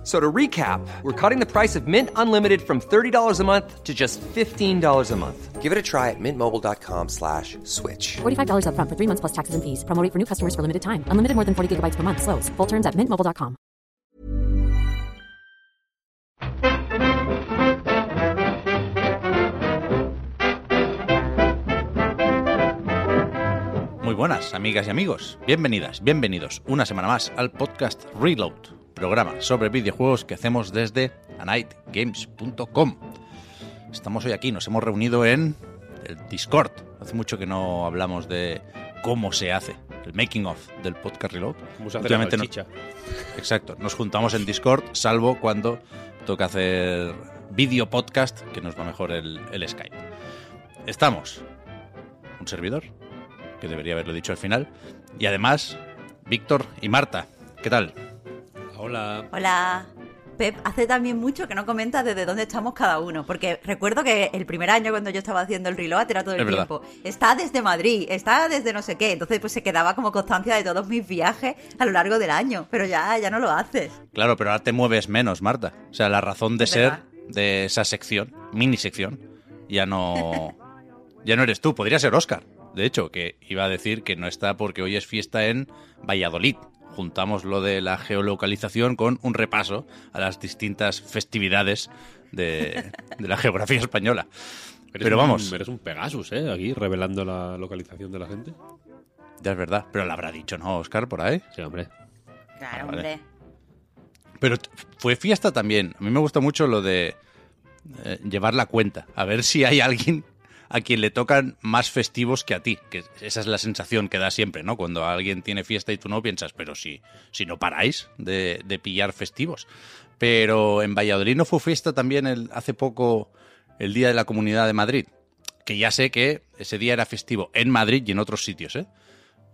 F- So to recap, we're cutting the price of Mint Unlimited from $30 a month to just $15 a month. Give it a try at mintmobile.com slash switch. $45 upfront for three months plus taxes and fees. Promo rate for new customers for limited time. Unlimited more than 40 gigabytes per month. Slows. Full terms at mintmobile.com. Muy buenas, amigas y amigos. Bienvenidas, bienvenidos una semana más al podcast Reload, programa sobre videojuegos que hacemos desde anightgames.com. Estamos hoy aquí, nos hemos reunido en el Discord. Hace mucho que no hablamos de cómo se hace el making of del podcast Reload. La no-. Exacto, nos juntamos en Discord, salvo cuando toca hacer vídeo podcast, que nos va mejor el, el Skype. Estamos un servidor, que debería haberlo dicho al final, y además Víctor y Marta. ¿Qué tal? Hola. Hola. Pep, hace también mucho que no comentas desde dónde estamos cada uno, porque recuerdo que el primer año cuando yo estaba haciendo el reload era todo el Es verdad. tiempo. Está desde Madrid, está desde no sé qué, entonces pues se quedaba como constancia de todos mis viajes a lo largo del año, pero ya, ya no lo haces. Claro, pero ahora te mueves menos, Marta. O sea, la razón de ser verdad. de esa sección, mini sección, ya no, ya no eres tú. Podría ser Oscar, de hecho, que iba a decir que no está porque hoy es fiesta en Valladolid. Juntamos lo de la geolocalización con un repaso a las distintas festividades de, de la geografía española. Eres Pero un- vamos, Eres un Pegasus, ¿eh? Aquí, revelando la localización de la gente. ya es verdad. Pero lo habrá dicho, ¿no, Oscar, por ahí? Sí, hombre. Claro, vale. hombre. Pero fue fiesta también. A mí me gusta mucho lo de eh, llevar la cuenta. A ver si hay alguien a quien le tocan más festivos que a ti. Que esa es la sensación que da siempre, ¿no? Cuando alguien tiene fiesta y tú no piensas, pero si, si no paráis de, de pillar festivos. Pero en Valladolid no fue fiesta también hace poco el Día de la Comunidad de Madrid. Que ya sé que ese día era festivo en Madrid y en otros sitios, ¿eh?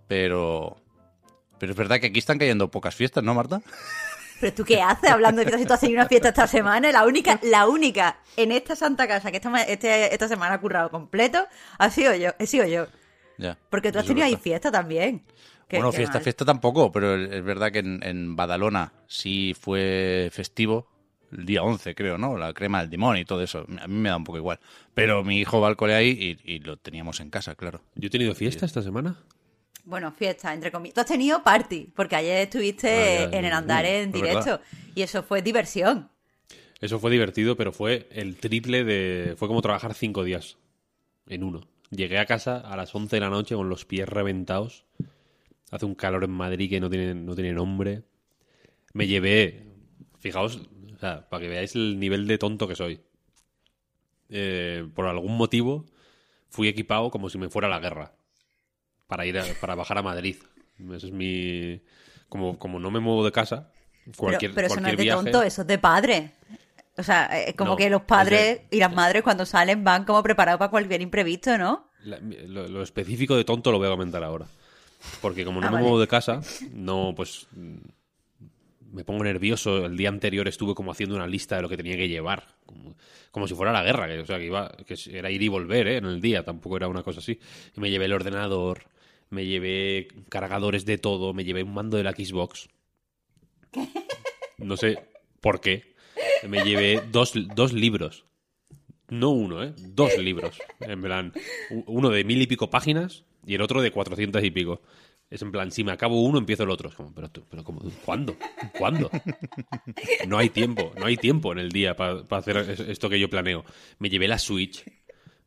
Pero... Pero es verdad que aquí están cayendo pocas fiestas, ¿no, Marta? Pero tú qué haces hablando de fiestas si tú has tenido una fiesta esta semana, la única, la única en esta santa casa que esta, este- esta semana ha currado completo, ha sido yo, he sido yo. Ya. Porque tú has tenido ahí fiesta también. Qué- bueno, qué fiesta, mal. fiesta tampoco, pero es verdad que en, en Badalona sí fue festivo, el día 11 creo, ¿no? La crema del limón y todo eso. A mí me da un poco igual. Pero mi hijo va al cole ahí y, y lo teníamos en casa, claro. Yo he tenido fiesta esta semana. Bueno, fiesta, entre comillas. Tú has tenido party, porque ayer estuviste Ah, ya, en el andar en directo. Y eso fue diversión. Eso fue divertido, pero fue el triple de... Fue como trabajar cinco días en uno. Llegué a casa a las 11 de la noche con los pies reventados. Hace un calor en Madrid que no tiene, no tiene nombre. Me llevé... Fijaos, o sea, para que veáis el nivel de tonto que soy. Eh, por algún motivo fui equipado como si me fuera a la guerra. Para ir a- para bajar a Madrid. Ese es mi... Como, como no me muevo de casa, cualquier, pero pero eso no es cualquier de viaje... tonto, eso es de padre. O sea, es como No, que los es padres de- y las madres cuando salen van como preparados para cualquier imprevisto, ¿no? La- lo, lo específico de tonto lo voy a comentar ahora. Porque como no Ah, me vale. muevo de casa, no, pues me pongo nervioso. El día anterior estuve como haciendo una lista de lo que tenía que llevar. Como, como si fuera la guerra, que, o sea, que, iba, que era ir y volver ¿eh? en el día, tampoco era una cosa así. Y me llevé el ordenador, me llevé cargadores de todo, me llevé un mando de la Xbox. No sé por qué. Me llevé dos, dos libros. No uno, ¿eh? Dos libros. En plan, uno de mil y pico páginas y el otro de cuatrocientas y pico. Es en plan, si me acabo uno, empiezo el otro. Es como, pero, tú- pero como, ¿cuándo? ¿Cuándo? No hay tiempo, no hay tiempo en el día para hacer es- esto que yo planeo. Me llevé la Switch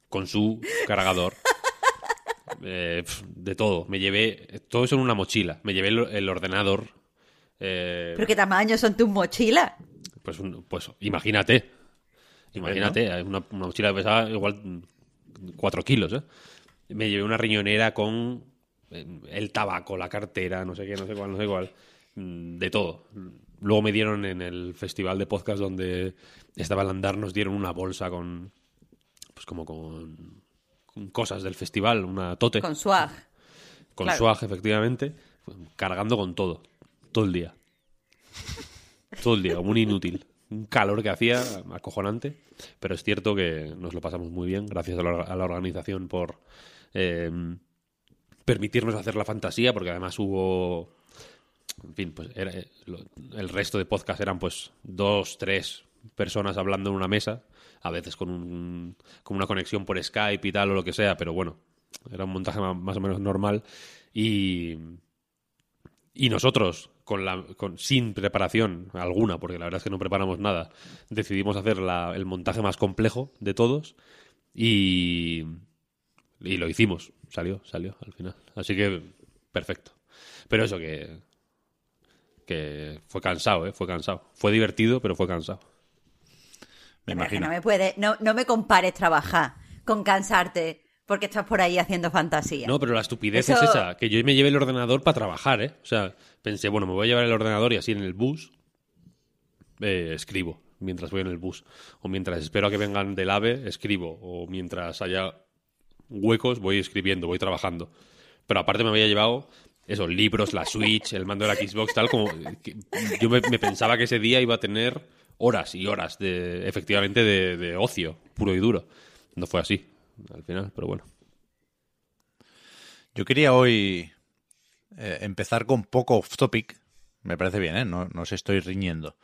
con su cargador. Eh, de todo. Me llevé todo eso en una mochila. Me llevé el, el ordenador. eh, Pero qué tamaño son tus mochilas. pues, un- pues imagínate. Imagínate, eh, una, una mochila que pesaba igual mm, cuatro kilos, ¿eh? Me llevé una riñonera con el tabaco, la cartera, no sé qué, no sé cuál, no sé cuál. mm, De todo. Luego me dieron en el festival de podcast donde estaba el andar, nos dieron una bolsa con. Pues como con. Cosas del festival, una tote. Con swag. Con claro. swag, efectivamente. Cargando con todo. Todo el día. todo el día, como un inútil. Un calor que hacía acojonante, pero es cierto que nos lo pasamos muy bien, gracias a la, a la organización por eh, permitirnos hacer la fantasía, porque además hubo, en fin, pues era- eh, el resto de podcast eran pues dos, tres personas hablando en una mesa, a veces con, un, con una conexión por Skype y tal o lo que sea, pero bueno, era un montaje más o menos normal y y nosotros, con la, con, sin preparación alguna, porque la verdad es que no preparamos nada, decidimos hacer la- el montaje más complejo de todos y, y lo hicimos. Salió, salió al final. Así que, perfecto. Pero eso que, que fue cansado, ¿eh? Fue cansado. Fue divertido, pero fue cansado. Me imagino. no me puede, no, no me compares trabajar con cansarte porque estás por ahí haciendo fantasía. No, pero la estupidez Eso- es esa, que yo me lleve el ordenador para trabajar, ¿eh? O sea, pensé, bueno, me voy a llevar el ordenador y así en el bus eh, escribo mientras voy en el bus. O mientras espero a que vengan del AVE, escribo. O mientras haya huecos, voy escribiendo, voy trabajando. Pero aparte me había llevado esos libros, la Switch, el mando de la Xbox, tal, como... yo me, me pensaba que ese día iba a tener horas y horas de, efectivamente, de, ocio, puro y duro. No fue así, al final, pero bueno. Yo quería hoy eh, empezar con poco off topic. Me parece bien, ¿eh? No, no os estoy riñendo.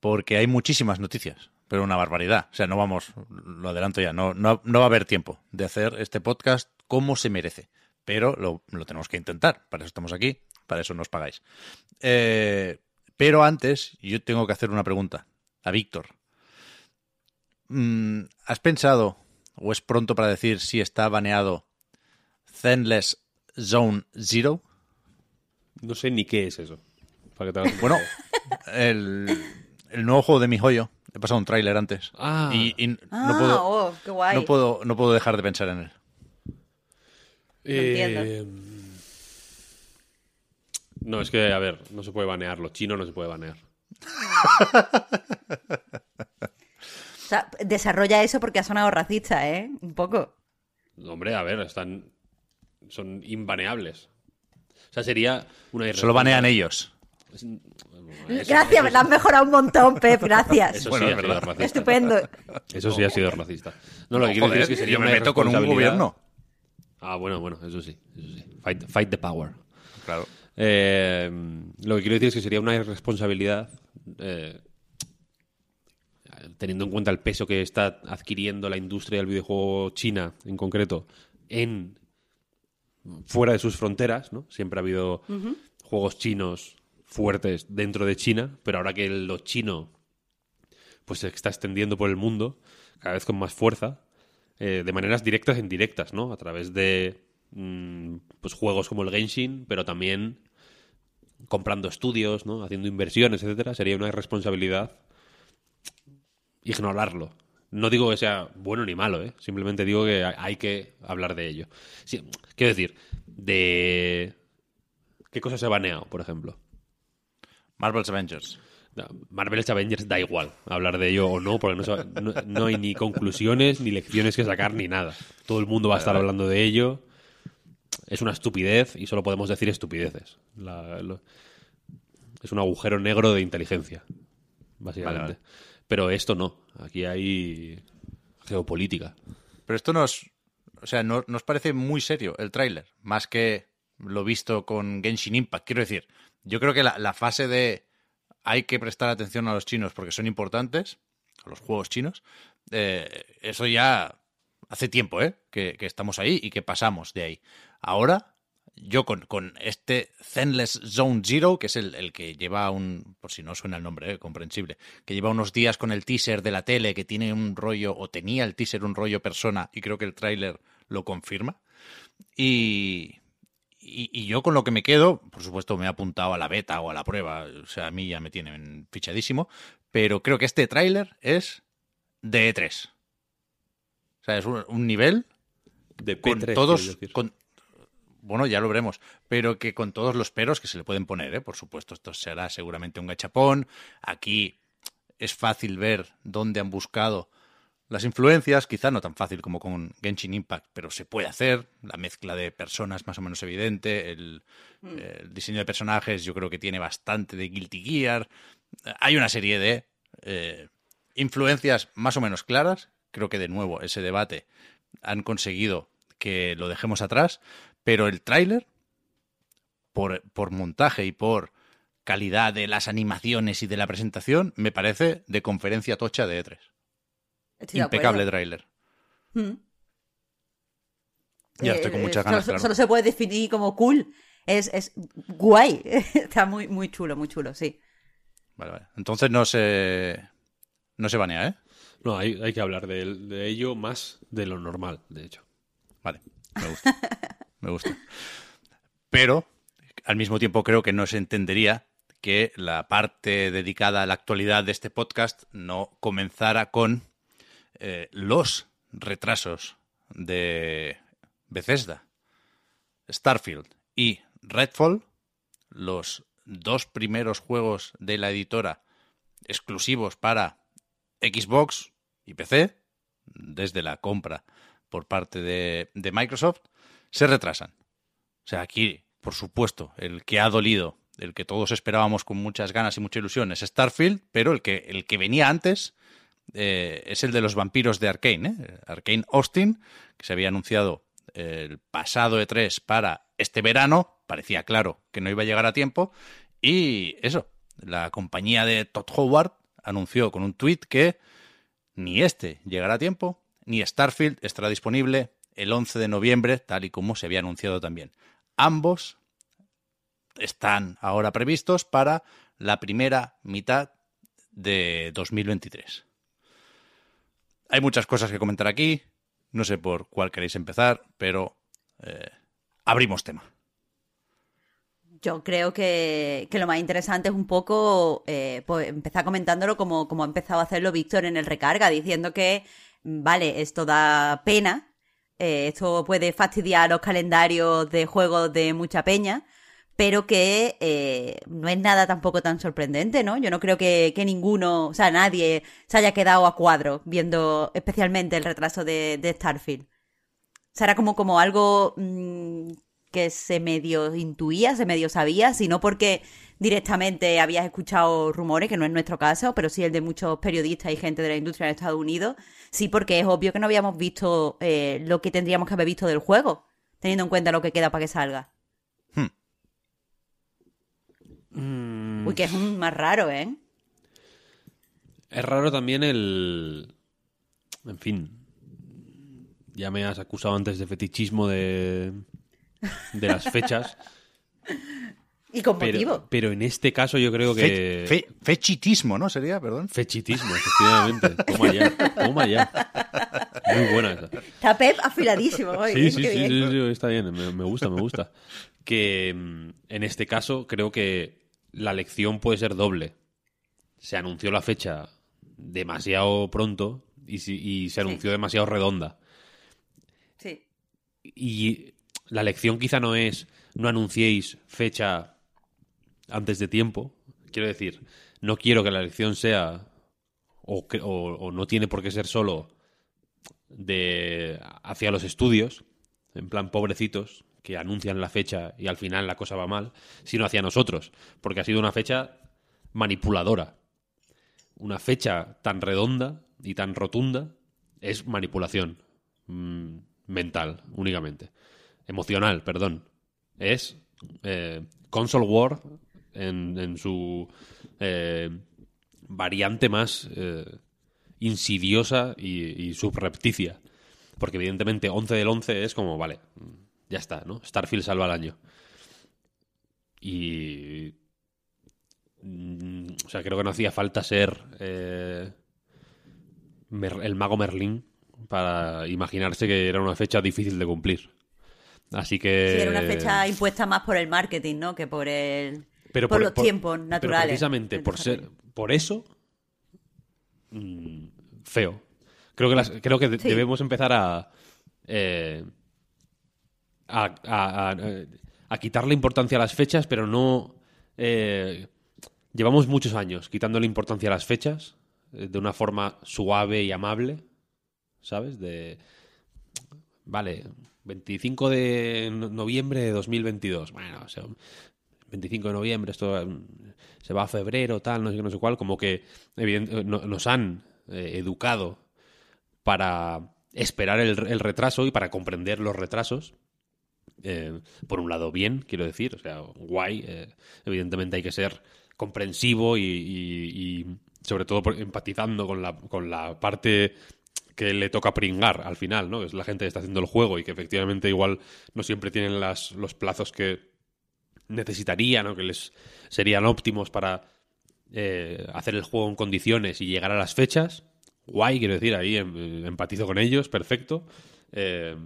Porque hay muchísimas noticias, pero una barbaridad. O sea, no vamos, lo adelanto ya, no, no, no va a haber tiempo de hacer este podcast como se merece. Pero lo, lo tenemos que intentar. Para eso estamos aquí, para eso nos pagáis. Eh, pero antes, yo tengo que hacer una pregunta a Víctor. Mm, ¿Has pensado, o es pronto para decir si está baneado Zenless Zone Zero. No sé ni qué es eso. Para que te hagas una Bueno, el, el nuevo juego de mi joyo. He pasado un tráiler antes. Ah. y, y Ah, no, puedo, oh, qué guay. no, puedo, no puedo dejar de pensar en él. Eh, no, es que, a ver, no se puede banear. Lo chino no se puede banear. O sea, desarrolla eso porque ha sonado racista, ¿eh? Un poco. Hombre, a ver, están. Son inbaneables. O sea, sería una Solo banean ellos. Gracias, la has mejorado un montón, Pep, gracias. Eso Bueno, sí es ha sido verdad. racista. Estupendo. Eso sí ha sido racista. No, lo que quiero decir es que sería yo me una meto con un gobierno. Ah, bueno, bueno, eso sí. Eso sí. Fight, fight the power. Claro. Eh, lo que quiero decir es que sería una irresponsabilidad, eh, teniendo en cuenta el peso que está adquiriendo la industria del videojuego china, en concreto, en fuera de sus fronteras, ¿no? Siempre ha habido juegos chinos fuertes dentro de China, pero ahora que lo chino pues se está extendiendo por el mundo, cada vez con más fuerza, eh, de maneras directas e indirectas, ¿no? A través de mm, pues juegos como el Genshin, pero también comprando estudios, ¿no? Haciendo inversiones, etcétera, sería una irresponsabilidad ignorarlo. No digo que sea bueno ni malo, ¿eh? Simplemente digo que hay- que hablar de ello. Sí, quiero decir, de... ¿Qué cosas se ha baneado, por ejemplo? Marvel's Avengers. Marvel's Avengers da igual hablar de ello o no, porque no- no hay ni conclusiones, ni lecciones que sacar, ni nada. Todo el mundo va a estar hablando de ello. Es una estupidez y solo podemos decir estupideces. La- lo- es un agujero negro de inteligencia, básicamente. Vale, vale. Pero esto no. Aquí hay geopolítica. Pero esto nos, o sea, no- nos parece muy serio el tráiler, más que lo visto con Genshin Impact. Quiero decir, yo creo que la, la fase de hay que prestar atención a los chinos porque son importantes, a los juegos chinos, eh, eso ya hace tiempo, ¿eh? Que, que estamos ahí y que pasamos de ahí. Ahora, yo con, con este Zenless Zone Zero, que es el, el que lleva un, por si no suena el nombre, ¿eh? comprensible, que lleva unos días con el teaser de la tele, que tiene un rollo, o tenía el teaser un rollo persona, y creo que el tráiler lo confirma. Y, y, y yo con lo que me quedo, por supuesto me he apuntado a la beta o a la prueba, o sea, a mí ya me tienen fichadísimo, pero creo que este tráiler es de E3. O sea, es un, un nivel De con P3, todos, con, bueno, ya lo veremos, pero que con todos los peros que se le pueden poner, ¿eh? por supuesto, esto será seguramente un gachapón. Aquí es fácil ver dónde han buscado las influencias, quizá no tan fácil como con Genshin Impact, pero se puede hacer. La mezcla de personas más o menos evidente, el, el diseño de personajes yo creo que tiene bastante de Guilty Gear. hay una serie de eh, influencias más o menos claras. Creo que de nuevo ese debate han conseguido que lo dejemos atrás, pero el tráiler, por, por montaje y por calidad de las animaciones y de la presentación, me parece de conferencia tocha de E3. Estoy de Impecable tráiler. Mm. Ya estoy con Eh, muchas solo- ganas, claro. Solo se puede definir como cool. Es, es guay. Está muy, muy chulo, muy chulo, sí. Vale, vale. Entonces no se, no se banea, ¿eh? No, hay, hay que hablar de, de ello más de lo normal, de hecho. Vale, me gusta. me gusta. Pero, al mismo tiempo, creo que no se entendería que la parte dedicada a la actualidad de este podcast no comenzara con eh, los retrasos de Bethesda, Starfield y Redfall, los dos primeros juegos de la editora exclusivos para Xbox y PC, desde la compra por parte de, de Microsoft, se retrasan. O sea, aquí, por supuesto, el que ha dolido, el que todos esperábamos con muchas ganas y mucha ilusión es Starfield, pero el que, el que venía antes eh, es el de los vampiros de Arkane, ¿eh? Arkane Austin, que se había anunciado el pasado E3 para este verano, parecía claro que no iba a llegar a tiempo, y eso, la compañía de Todd Howard anunció con un tuit que ni este llegará a tiempo, ni Starfield estará disponible el 11 de noviembre, tal y como se había anunciado también. Ambos están ahora previstos para la primera mitad de 2023. Hay muchas cosas que comentar aquí, no sé por cuál queréis empezar, pero eh, abrimos tema. Yo creo que, lo más interesante es un poco eh, pues empezar comentándolo como, como ha empezado a hacerlo Víctor en el recarga, diciendo que, vale, esto da pena, eh, esto puede fastidiar los calendarios de juegos de mucha peña, pero que eh, no es nada tampoco tan sorprendente, ¿no? Yo no creo que, que ninguno, o sea, nadie se haya quedado a cuadro viendo especialmente el retraso de, Starfield. O sea, era como, como algo mm, que se medio intuía, se medio sabía, sino porque directamente habías escuchado rumores, que no es nuestro caso, pero sí el de muchos periodistas y gente de la industria en Estados Unidos, sí porque es obvio que no habíamos visto eh, lo que tendríamos que haber visto del juego, teniendo en cuenta lo que queda para que salga. Mm, Uy, que es un más raro, ¿eh? Es raro también el... En fin. Ya me has acusado antes de fetichismo de, de las fechas. Y con motivo. pero, pero en este caso yo creo que... Fe- fe- fechitismo, ¿no? Sería, perdón. Fechitismo, efectivamente. Toma ya, toma ya. Muy buena esa. Está Pep afiladísimo hoy. Sí, ¿eh? sí, sí, sí, sí, está bien, me, me gusta, me gusta. Que mm, en este caso creo que la lección puede ser doble. Se anunció la fecha demasiado pronto y se anunció demasiado redonda. Sí. Y la lección quizá no es no anunciéis fecha antes de tiempo. Quiero decir, no quiero que la lección sea o no tiene por qué ser solo de hacia los estudios, en plan pobrecitos que anuncian la fecha y al final la cosa va mal, sino hacia nosotros, porque ha sido una fecha manipuladora. Una fecha tan redonda y tan rotunda es manipulación mm, mental únicamente. Emocional, perdón. Es eh, console war en, su eh, variante más eh, insidiosa y, subrepticia. Porque evidentemente 11 del 11 es como, vale, ya está, ¿no? Starfield salva el año. Y... mm, O sea, creo que no hacía falta ser eh, el mago Merlín para imaginarse que era una fecha difícil de cumplir. Así que... Sí, era una fecha impuesta más por el marketing, ¿no? Que por el pero por, los tiempos pero naturales. precisamente por ser por eso mm, feo creo que las- creo que Sí. debemos empezar a, eh, a, a- a- a quitarle importancia a las fechas pero no eh, llevamos muchos años quitándole importancia a las fechas eh, de una forma suave y amable sabes de vale 25 de no- noviembre de 2022 bueno o sea, 25 de noviembre, esto mm, se va a febrero, tal, no sé qué, no sé cuál, como que evident- eh, no- nos han eh, educado para esperar el, retraso y para comprender los retrasos. Eh, por un lado, bien, quiero decir, o sea, guay. evidentemente hay que ser comprensivo y, sobre todo empatizando con la, con la parte que le toca pringar al final, ¿no? Es la gente que está haciendo el juego y que efectivamente igual no siempre tienen las, los plazos que necesitarían o que les serían óptimos para eh, hacer el juego en condiciones y llegar a las fechas. Guay, quiero decir, ahí em- empatizo con ellos, perfecto. Eh,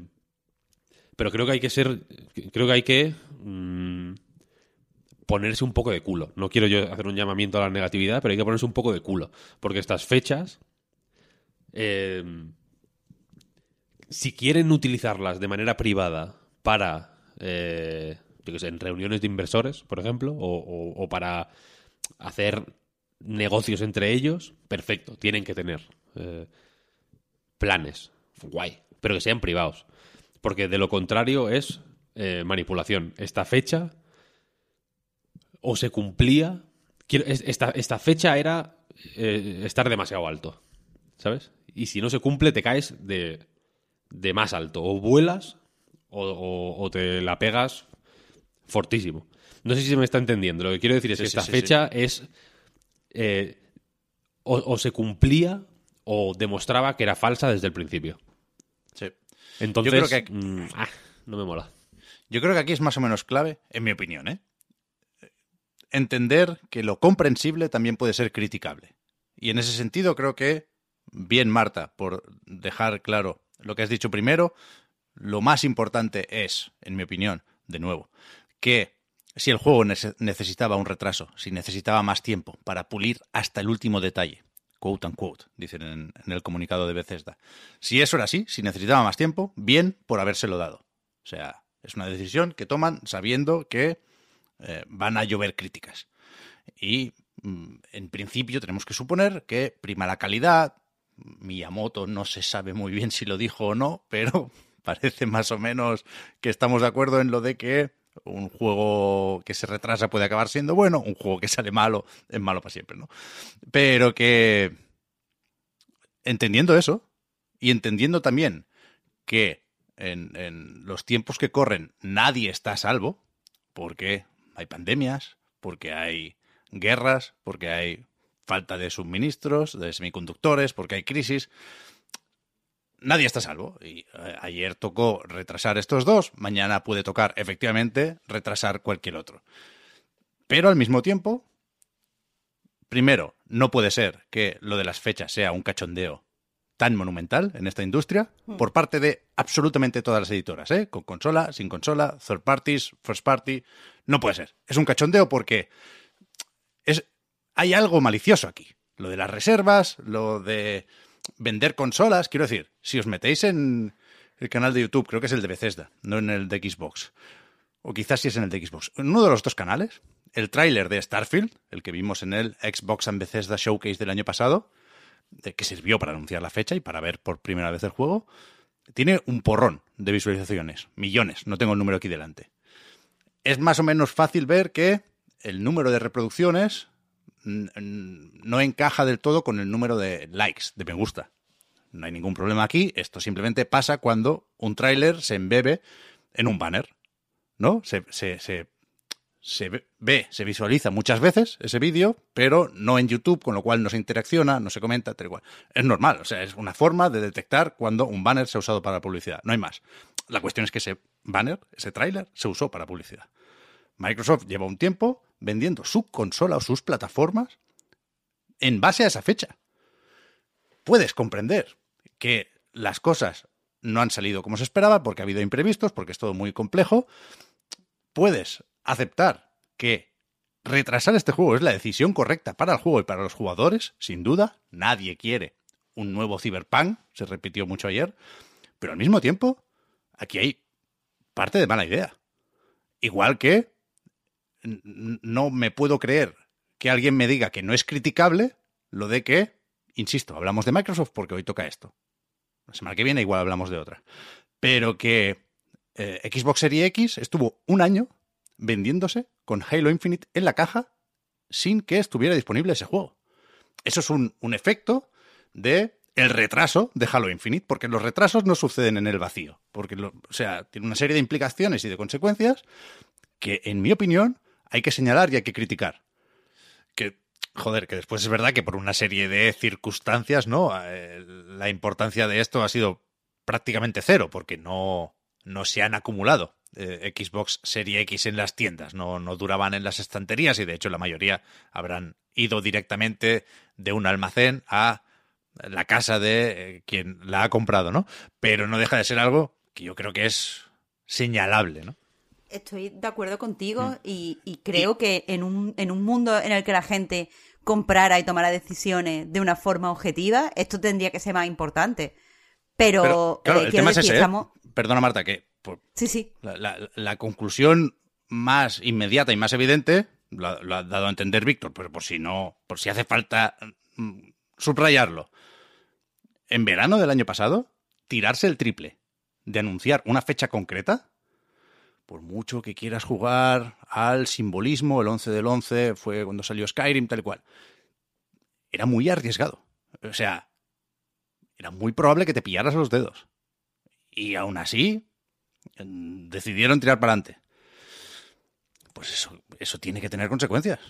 pero creo que hay que ser. Creo que hay que. mm, ponerse un poco de culo. No quiero yo hacer un llamamiento a la negatividad, pero hay que ponerse un poco de culo. Porque estas fechas. eh, si quieren utilizarlas de manera privada para. eh, sé, en reuniones de inversores, por ejemplo, o, para hacer negocios entre ellos, perfecto, tienen que tener eh, planes, guay, pero que sean privados. Porque de lo contrario es eh, manipulación. Esta fecha o se cumplía. esta, fecha era eh, estar demasiado alto, ¿sabes? Y si no se cumple, te caes de, de más alto. O vuelas o te la pegas fortísimo. No sé si se me está entendiendo. Lo que quiero decir es Sí, que sí, esta sí, fecha es. eh, o, o se cumplía o demostraba que era falsa desde el principio. Sí. Entonces, Yo creo que- mm, ah, no me mola. Yo creo que aquí es más o menos clave, en mi opinión, ¿eh? entender que lo comprensible también puede ser criticable. Y en ese sentido creo que, bien Marta, por dejar claro lo que has dicho primero, lo más importante es, en mi opinión, de nuevo, que si el juego nece- necesitaba un retraso, si necesitaba más tiempo para pulir hasta el último detalle, quote unquote, dicen en, en el comunicado de Bethesda. Si eso era así, si necesitaba más tiempo, bien por habérselo dado. O sea, es una decisión que toman sabiendo que eh, van a llover críticas. Y mm, en principio tenemos que suponer que prima la calidad. Miyamoto no se sabe muy bien si lo dijo o no, pero parece más o menos que estamos de acuerdo en lo de que un juego que se retrasa puede acabar siendo bueno, un juego que sale malo es malo para siempre, ¿no? Pero que entendiendo eso y entendiendo también que en, en los tiempos que corren nadie está a salvo, porque hay pandemias, porque hay guerras, porque hay falta de suministros, de semiconductores, porque hay crisis. Nadie está a salvo. Y eh, ayer tocó retrasar estos dos, mañana puede tocar efectivamente retrasar cualquier otro. Pero al mismo tiempo, primero, no puede ser que lo de las fechas sea un cachondeo tan monumental en esta industria por parte de absolutamente todas las editoras, ¿eh? Con consola, sin consola, third parties, first party. No puede ser. Es un cachondeo porque es, hay algo malicioso aquí. Lo de las reservas, lo de vender consolas. Quiero decir, si os metéis en el canal de YouTube, creo que es el de Bethesda, no en el de Xbox. O quizás sí es en el de Xbox. En uno de los dos canales, el tráiler de Starfield, el que vimos en el Xbox and Bethesda Showcase del año pasado, que sirvió para anunciar la fecha y para ver por primera vez el juego, tiene un porrón de visualizaciones, millones, no tengo el número aquí delante. Es más o menos fácil ver que el número de reproducciones no encaja del todo con el número de likes, de me gusta. No hay ningún problema aquí, esto simplemente pasa cuando un tráiler se embebe en un banner, ¿no? Se, se, se, se ve- se visualiza muchas veces ese vídeo, pero no en YouTube, con lo cual no se interacciona, no se comenta, tal y cual. Es normal, o sea, es una forma de detectar cuando un banner se ha usado para publicidad, no hay más. La cuestión es que ese banner, ese tráiler, se usó para publicidad. Microsoft lleva un tiempo vendiendo su consola o sus plataformas en base a esa fecha. Puedes comprender que las cosas no han salido como se esperaba porque ha habido imprevistos, porque es todo muy complejo. Puedes aceptar que retrasar este juego es la decisión correcta para el juego y para los jugadores, sin duda. Nadie quiere un nuevo Cyberpunk, se repitió mucho ayer. Pero al mismo tiempo, aquí hay parte de mala idea. Igual que no me puedo creer que alguien me diga que no es criticable lo de que, insisto, hablamos de Microsoft porque hoy toca esto. La semana que viene igual hablamos de otra. Pero que eh, Xbox Series X estuvo un año vendiéndose con Halo Infinite en la caja sin que estuviera disponible ese juego. Eso es un, un efecto de el retraso de Halo Infinite, porque los retrasos no suceden en el vacío, porque lo- o sea, tiene una serie de implicaciones y de consecuencias que, en mi opinión, hay que señalar y hay que criticar. Que, joder, que después es verdad que por una serie de circunstancias, ¿no? Eh, la importancia de esto ha sido prácticamente cero, porque no, no se han acumulado eh, Xbox Serie X en las tiendas, no, no duraban en las estanterías y de hecho la mayoría habrán ido directamente de un almacén a la casa de eh, quien la ha comprado, ¿no? Pero no deja de ser algo que yo creo que es señalable, ¿no? Estoy de acuerdo contigo Mm. y, y creo que en un, en un mundo en el que la gente comprara y tomara decisiones de una forma objetiva, esto tendría que ser más importante. Pero, Pero, claro, eh, el tema es ese, ¿eh? Perdona, Marta, que por- Sí, sí. la, la- la conclusión más inmediata y más evidente lo, lo ha dado a entender Víctor, pero por si no, por si hace falta mm, subrayarlo. En verano del año pasado, tirarse el triple de anunciar una fecha concreta, por mucho que quieras jugar al simbolismo, el 11 del 11 fue cuando salió Skyrim, tal y cual, era muy arriesgado. O sea, era muy probable que te pillaras los dedos. Y aún así, mm, decidieron tirar para adelante. Pues eso, eso tiene que tener consecuencias.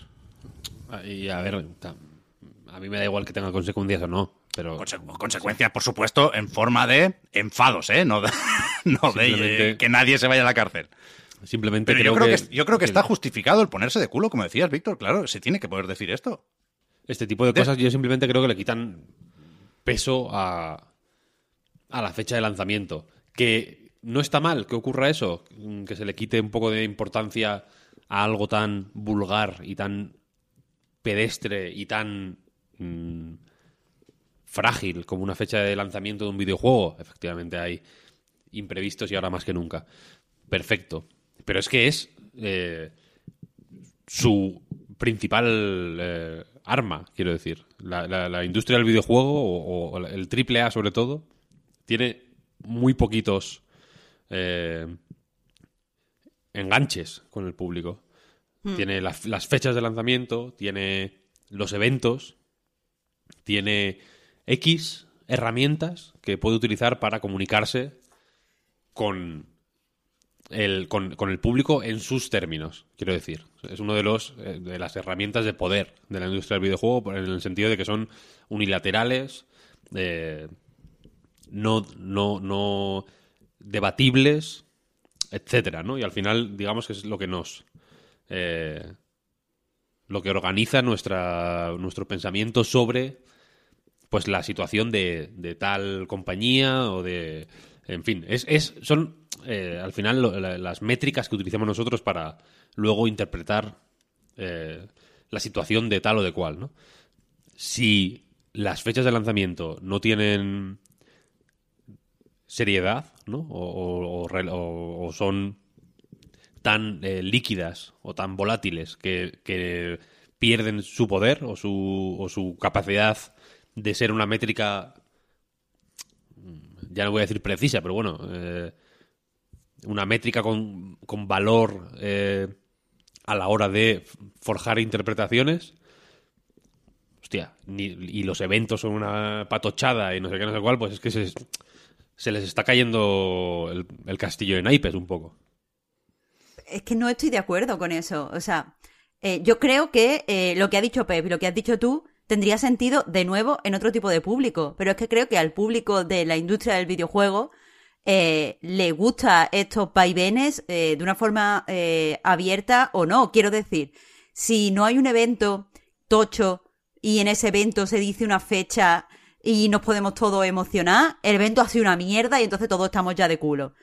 Y a ver, a mí me da igual que tenga consecuencias o no, pero Conse- consecuencias, por supuesto, en forma de enfados, ¿eh? No de, no de, Simplemente- eh, que nadie se vaya a la cárcel. simplemente Pero yo creo que, que, yo creo que está justificado el ponerse de culo, como decías, Víctor. Claro, se tiene que poder decir esto. Este tipo de cosas yo simplemente creo que le quitan peso a, a la fecha de lanzamiento. Que no está mal que ocurra eso, que se le quite un poco de importancia a algo tan vulgar y tan pedestre y tan mm, frágil como una fecha de lanzamiento de un videojuego. Efectivamente hay imprevistos y ahora más que nunca. Perfecto. Pero es que es eh, su principal eh, arma, quiero decir. La, la- la industria del videojuego, o, o el triple A sobre todo, tiene muy poquitos eh, enganches con el público. Tiene las, las fechas de lanzamiento, tiene los eventos, tiene X herramientas que puede utilizar para comunicarse con el, con, con el público en sus términos, quiero decir. Es uno de los eh, de las herramientas de poder de la industria del videojuego, en el sentido de que son unilaterales, eh, no, no, no debatibles, etcétera, ¿no? Y al final, digamos que es lo que nos eh, lo que organiza nuestra, nuestro pensamiento sobre pues la situación de, de tal compañía o de en fin es, es son eh, al final las métricas que utilizamos nosotros para luego interpretar eh, la situación de tal o de cual no si las fechas de lanzamiento no tienen seriedad no o, o- o- o son tan eh, líquidas o tan volátiles que, que pierden su poder o su, o su capacidad de ser una métrica, mm, ya no voy a decir precisa, pero bueno, eh, una métrica con, con valor eh, a la hora de forjar interpretaciones. Hostia, y los eventos son una patochada y no sé qué, no sé cuál, pues es que se, se les está cayendo el, castillo de naipes un poco. Es que no estoy de acuerdo con eso. O sea, eh, yo creo que lo que ha dicho Pep y lo que has dicho tú tendría sentido de nuevo en otro tipo de público. Pero es que creo que al público de la industria del videojuego eh, le gusta estos vaivenes eh, de una forma eh, abierta o no. Quiero decir, si no hay un evento tocho y en ese evento se dice una fecha y nos podemos todos emocionar, el evento ha sido una mierda y entonces todos estamos ya de culo.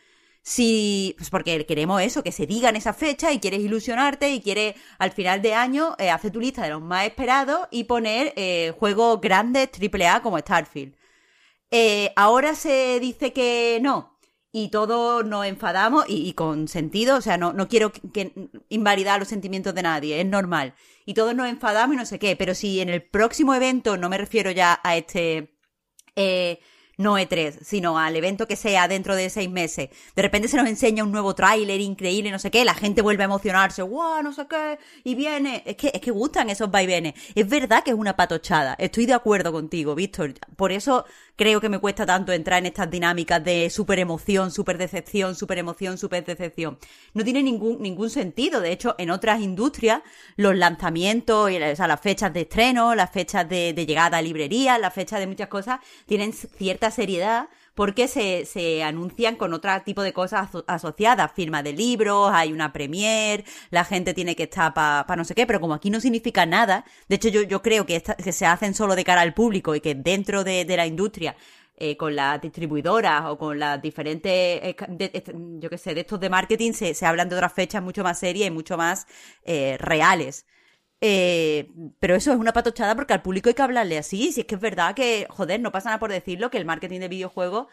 Si, pues porque queremos eso, que se digan esa fecha y quieres ilusionarte y quieres al final de año eh, hacer tu lista de los más esperados y poner eh, juegos grandes AAA como Starfield. Eh, ahora se dice que no y todos nos enfadamos y, con sentido, o sea, no, no quiero que invalidar los sentimientos de nadie, es normal. Y todos nos enfadamos y no sé qué, pero si en el próximo evento, no me refiero ya a este eh, no E3, sino al evento que sea dentro de seis meses, de repente se nos enseña un nuevo tráiler increíble, no sé qué, la gente vuelve a emocionarse, guau, no sé qué, y viene. Es que, es que gustan esos vaivenes. Es verdad que es una patochada. Estoy de acuerdo contigo, Víctor. Por eso creo que me cuesta tanto entrar en estas dinámicas de super emoción, super decepción, super emoción, super decepción. No tiene ningún, ningún sentido. De hecho, en otras industrias, los lanzamientos, o sea, las fechas de estreno, las fechas de, llegada a librería, las fechas de muchas cosas, tienen cierta seriedad porque se, se anuncian con otro tipo de cosas asociadas, firma de libros, hay una premier, la gente tiene que estar para no sé qué, pero como aquí no significa nada, de hecho yo, yo creo que, que se hacen solo de cara al público y que dentro de, de la industria eh, con las distribuidoras o con las diferentes, eh, yo qué sé, de estos de marketing se, se, hablan de otras fechas mucho más serias y mucho más eh, reales. Eh, pero eso es una patochada porque al público hay que hablarle así. Si es que es verdad que, joder, no pasa nada por decirlo, que el marketing de videojuegos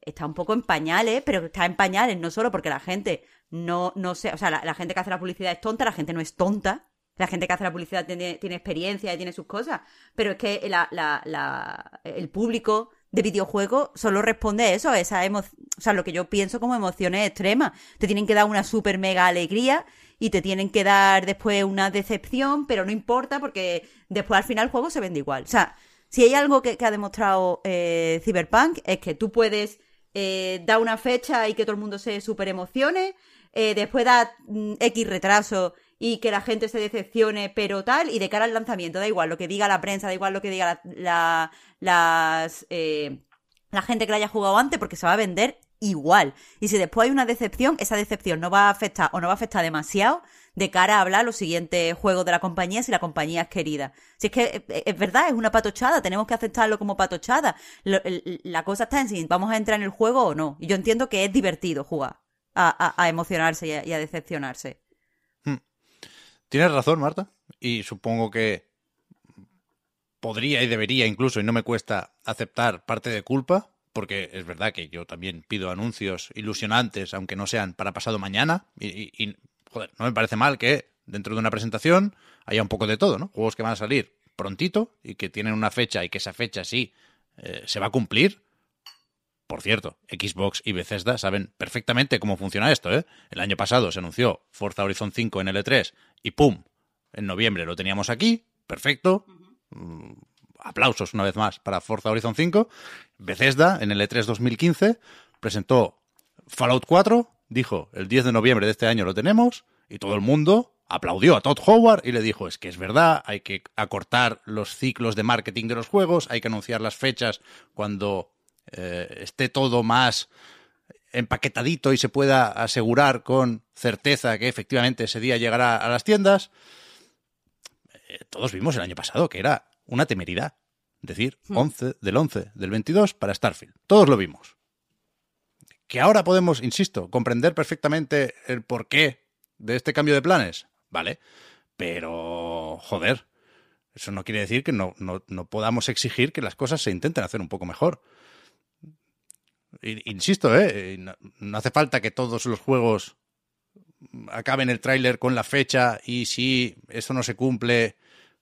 está un poco en pañales, pero está en pañales no solo porque la gente no, no sé, o sea, la, gente que hace la publicidad es tonta, la gente no es tonta. La gente que hace la publicidad tiene, tiene experiencia y tiene sus cosas. Pero es que la, la, la, el público de videojuegos solo responde a eso, a esa emoción, o sea, lo que yo pienso como emociones extremas. Te tienen que dar una super mega alegría y te tienen que dar después una decepción, pero no importa porque después al final el juego se vende igual. O sea, si hay algo que, ha demostrado eh, Cyberpunk es que tú puedes eh, dar una fecha y que todo el mundo se super emocione, eh, después da mm, X retraso y que la gente se decepcione, pero tal, y de cara al lanzamiento, da igual lo que diga la prensa, da igual lo que diga la, las, la gente que la haya jugado antes, porque se va a vender igual. Y si después hay una decepción, esa decepción no va a afectar o no va a afectar demasiado de cara a hablar los siguientes juegos de la compañía si la compañía es querida. Si es que eh, eh, es verdad, es una patochada, tenemos que aceptarlo como patochada. la cosa está en si vamos a entrar en el juego o no. Y yo entiendo que es divertido jugar a, emocionarse y a, decepcionarse. Hmm. Tienes razón, Marta. Y supongo que podría y debería incluso, y no me cuesta aceptar parte de culpa, porque es verdad que yo también pido anuncios ilusionantes, aunque no sean para pasado mañana, y, joder, no me parece mal que dentro de una presentación haya un poco de todo, ¿no? Juegos que van a salir prontito y que tienen una fecha y que esa fecha sí eh, se va a cumplir. Por cierto, Xbox y Bethesda saben perfectamente cómo funciona esto, ¿eh? El año pasado se anunció Forza Horizon 5 en L3 y ¡pum! En noviembre lo teníamos aquí, perfecto aplausos una vez más para Forza Horizon 5. Bethesda, en el E3 2015, presentó Fallout 4, dijo, el 10 de noviembre de este año lo tenemos, y todo el mundo aplaudió a Todd Howard y le dijo, es que es verdad, hay que acortar los ciclos de marketing de los juegos, hay que anunciar las fechas cuando eh, esté todo más empaquetadito y se pueda asegurar con certeza que efectivamente ese día llegará a las tiendas. Eh, todos vimos el año pasado que era una temeridad. Decir, 11 hmm. del 11 del 22 para Starfield. Todos lo vimos. Que ahora podemos, insisto, comprender perfectamente el porqué de este cambio de planes. Vale. Pero, joder, eso no quiere decir que no, no, podamos exigir que las cosas se intenten hacer un poco mejor. Insisto, ¿eh? No, no, hace falta que todos los juegos acaben el tráiler con la fecha y si eso no se cumple,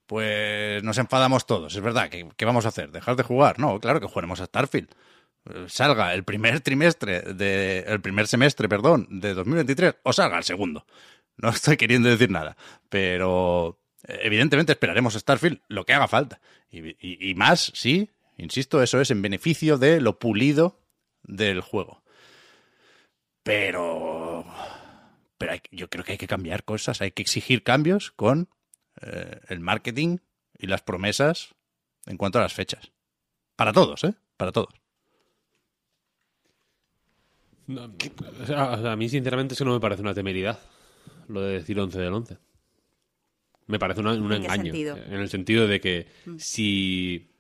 pues nos enfadamos todos. Es verdad, ¿qué, vamos a hacer? ¿Dejar de jugar? No, claro que jugaremos a Starfield. Eh, salga el primer trimestre de el primer semestre, perdón, de 2023 o salga el segundo. No estoy queriendo decir nada, pero eh, evidentemente esperaremos a Starfield lo que haga falta. Y, y más, sí, insisto, eso es en beneficio de lo pulido del juego. Pero pero yo creo que hay que cambiar cosas, hay que exigir cambios con eh, el marketing y las promesas en cuanto a las fechas. Para todos, ¿eh? Para todos. a mí, sinceramente, eso no me parece una temeridad, lo de decir 11 del 11. Me parece un engaño. En el sentido de que mm. si.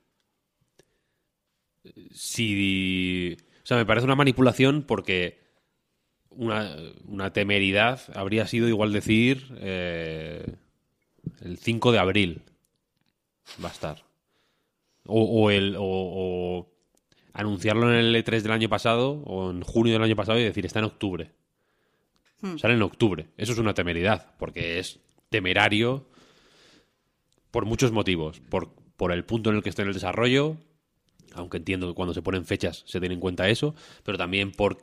Si. O sea, me parece una manipulación porque una, una temeridad habría sido igual decir. Eh, el 5 de abril va a estar. O, el, o, anunciarlo en el E3 del año pasado o en junio del año pasado y decir está en octubre. Hmm. Sale en octubre. Eso es una temeridad, porque es temerario por muchos motivos. Por, por el punto en el que está en el desarrollo, aunque entiendo que cuando se ponen fechas se tiene en cuenta eso, pero también por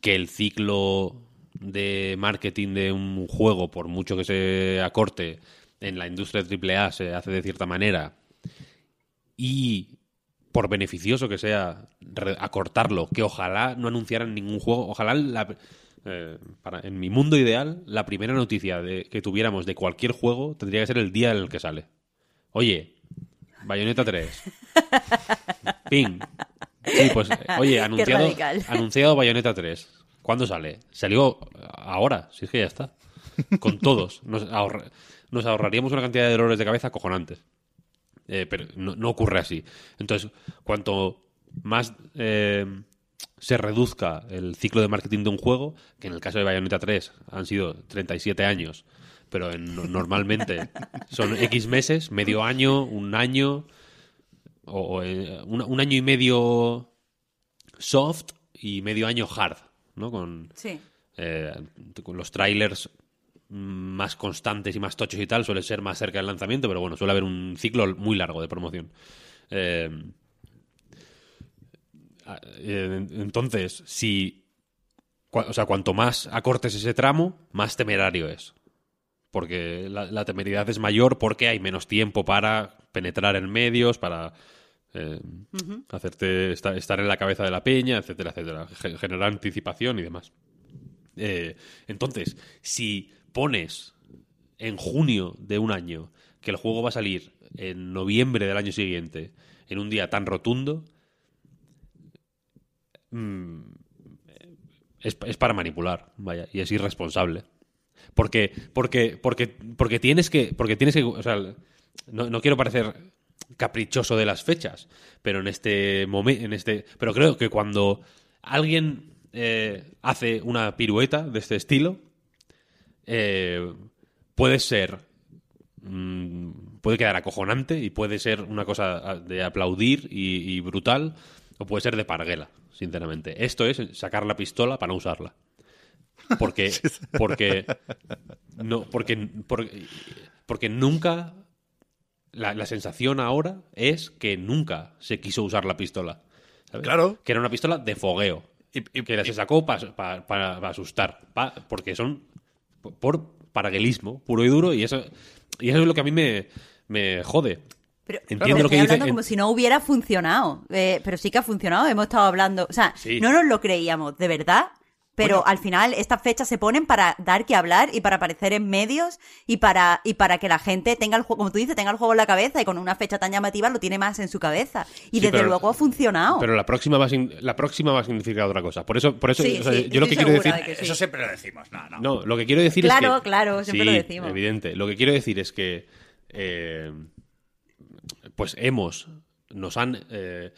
que el ciclo de marketing de un juego, por mucho que se acorte en la industria AAA, se hace de cierta manera y por beneficioso que sea acortarlo, que ojalá no anunciaran ningún juego, ojalá la- eh, para, en mi mundo ideal la primera noticia de, que tuviéramos de cualquier juego tendría que ser el día en el que sale. Oye, Bayonetta 3. Ping. Sí, pues, oye, anunciado, anunciado Bayonetta 3. ¿Cuándo sale? Salió ahora, si es que ya está. Con todos. Nos, ahorra- nos ahorraríamos una cantidad de dolores de cabeza acojonantes. Eh, pero no, no ocurre así. Entonces, cuanto más eh, se reduzca el ciclo de marketing de un juego, que en el caso de Bayonetta 3 han sido 37 años, pero en- no- normalmente son X meses, medio año, un año, o, o, eh, un, un año y medio soft y medio año hard, ¿no? Con, Sí. eh, con los trailers más constantes y más tochos y tal suele ser más cerca del lanzamiento, pero bueno, suele haber un ciclo muy largo de promoción. Eh, eh, entonces, si. O sea, cuanto más acortes ese tramo, más temerario es. Porque la, la temeridad es mayor porque hay menos tiempo para penetrar en medios, para eh, hacerte esta- estar en la cabeza de la peña, etcétera, etcétera. Ge- Generar anticipación y demás. Eh, entonces, si pones en junio de un año que el juego va a salir en noviembre del año siguiente, en un día tan rotundo, mm, es, es para manipular, vaya, y es irresponsable. Porque, porque, porque, porque tienes que, porque tienes que, o sea, no, no quiero parecer caprichoso de las fechas, pero en este momento, en este, pero creo que cuando alguien eh, hace una pirueta de este estilo, eh, puede ser mm, puede quedar acojonante y puede ser una cosa de aplaudir y, y brutal o puede ser de parguela sinceramente. Esto es sacar la pistola para no usarla. Porque porque no porque porque, porque nunca la, la sensación ahora es que nunca se quiso usar la pistola ¿sabes? Claro. que era una pistola de fogueo Y- y- que se sacó para asustar pa- porque son por parguelismo puro y duro y eso y eso es lo que a mí me, me jode Pero, Entiendo pero lo que dice- hablando como en- si no hubiera funcionado. Eh, pero sí que ha funcionado. Hemos estado hablando. O sea, Sí. no nos lo creíamos, de verdad. Pero al final estas fechas se ponen para dar que hablar y para aparecer en medios y para, y para que la gente tenga el juego, como tú dices, tenga el juego en la cabeza y con una fecha tan llamativa lo tiene más en su cabeza. Y Sí, desde pero- luego ha funcionado. pero la próxima va a, la próxima va a significar otra cosa por eso por eso Sí, o sea, sí, yo lo que quiero decir de que sí. Eso siempre lo decimos. No, no. No, lo que quiero decir Claro, es que... claro, siempre lo decimos. evidente. Lo que quiero decir es que... eh, pues hemos... Nos han... eh,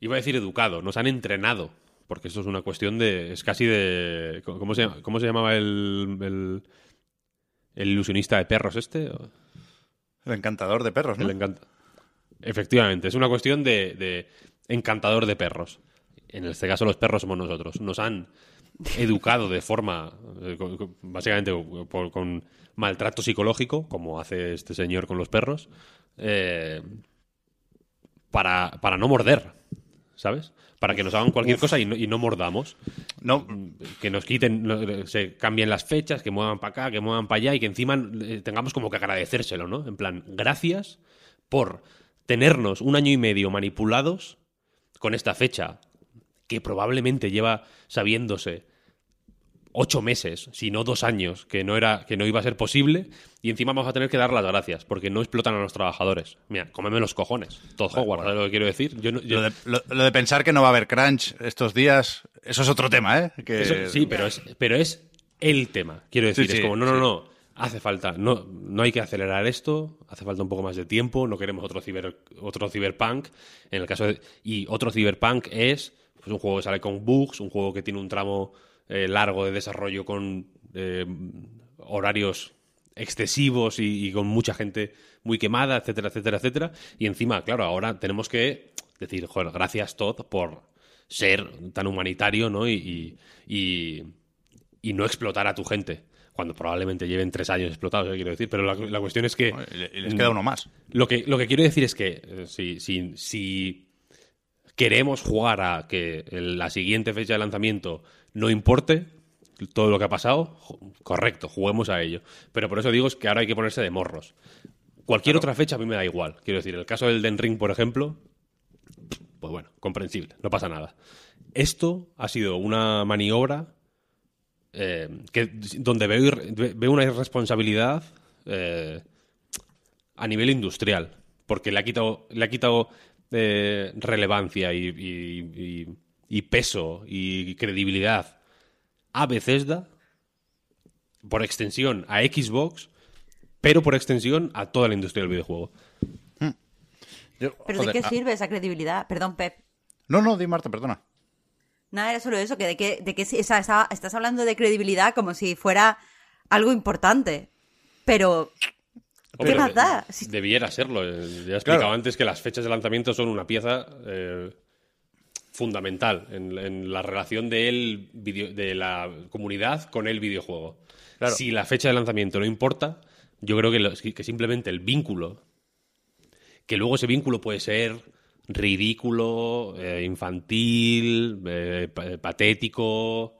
iba a decir educado. Nos han entrenado. Porque esto es una cuestión de... Es casi de... ¿Cómo se, cómo se llamaba el, el... el ilusionista de perros este? El encantador de perros, ¿no? El encanta- Efectivamente, es una cuestión de, de encantador de perros. En este caso, los perros somos nosotros. Nos han educado de forma, eh, básicamente por- con maltrato psicológico, como hace este señor con los perros, eh, para, para no morder, ¿sabes? Para que nos hagan cualquier cosa y no, y no mordamos No, que nos quiten, no, se cambien las fechas, que muevan para acá, que muevan para allá y que encima eh, tengamos como que agradecérselo, ¿no? En plan, gracias por tenernos un año y medio manipulados con esta fecha que probablemente lleva sabiéndose ocho meses, si no dos años, que no era, que no iba a ser posible, y encima vamos a tener que dar las gracias, porque no explotan a los trabajadores. Mira, cómeme los cojones. Todo Hogwarts, ¿sabes lo que quiero decir? Yo no- yo- lo de, lo- lo de pensar que no va a haber crunch estos días, eso es otro tema, ¿eh? Que, Eso- sí, pero es, pero es el tema. Quiero decir, Sí, sí, es como, no, no, sí. no, hace falta, no, no hay que acelerar esto, hace falta un poco más de tiempo, no queremos otro ciber, otro cyberpunk. En el caso de, y otro cyberpunk es pues, un juego que sale con bugs, un juego que tiene un tramo eh, largo de desarrollo con eh, horarios excesivos y, y con mucha gente muy quemada, etcétera, etcétera, etcétera. Y encima, claro, ahora tenemos que decir, joder, gracias Todd por ser tan humanitario, ¿no? Y, y, y- no explotar a tu gente. Cuando probablemente lleven tres años explotados, ¿eh? quiero decir. Pero la, la cuestión es que. Les queda uno más. Lo que, lo que quiero decir es que eh, si, si, si queremos jugar a que la siguiente fecha de lanzamiento no importe todo lo que ha pasado, correcto, juguemos a ello. Pero por eso digo es que ahora hay que ponerse de morros. Cualquier otra fecha a mí me da igual. Quiero decir, el caso del Den Ring, por ejemplo, pues bueno, comprensible, no pasa nada. Esto ha sido una maniobra eh, que, donde veo, una irresponsabilidad eh, a nivel industrial, porque le ha quitado, le ha quitado eh, relevancia y, y- y- y peso y credibilidad a Bethesda, por extensión a Xbox, pero por extensión a toda la industria del videojuego. Yo- ¿Pero joder, de qué ah, sirve esa credibilidad? Perdón, Pep. No, no, di Marta, perdona. Nada, era solo eso, que de que, de que estás hablando de credibilidad como si fuera algo importante. Pero, ¿qué más de- da? Si- Debiera serlo. eh, Ya he explicado Claro. antes que las fechas de lanzamiento son una pieza eh, fundamental en, en la relación del video- de la comunidad con el videojuego. Claro. Si la fecha de lanzamiento no importa, yo creo que, lo- que simplemente el vínculo, que luego ese vínculo puede ser ridículo, eh, infantil, eh, pa- patético,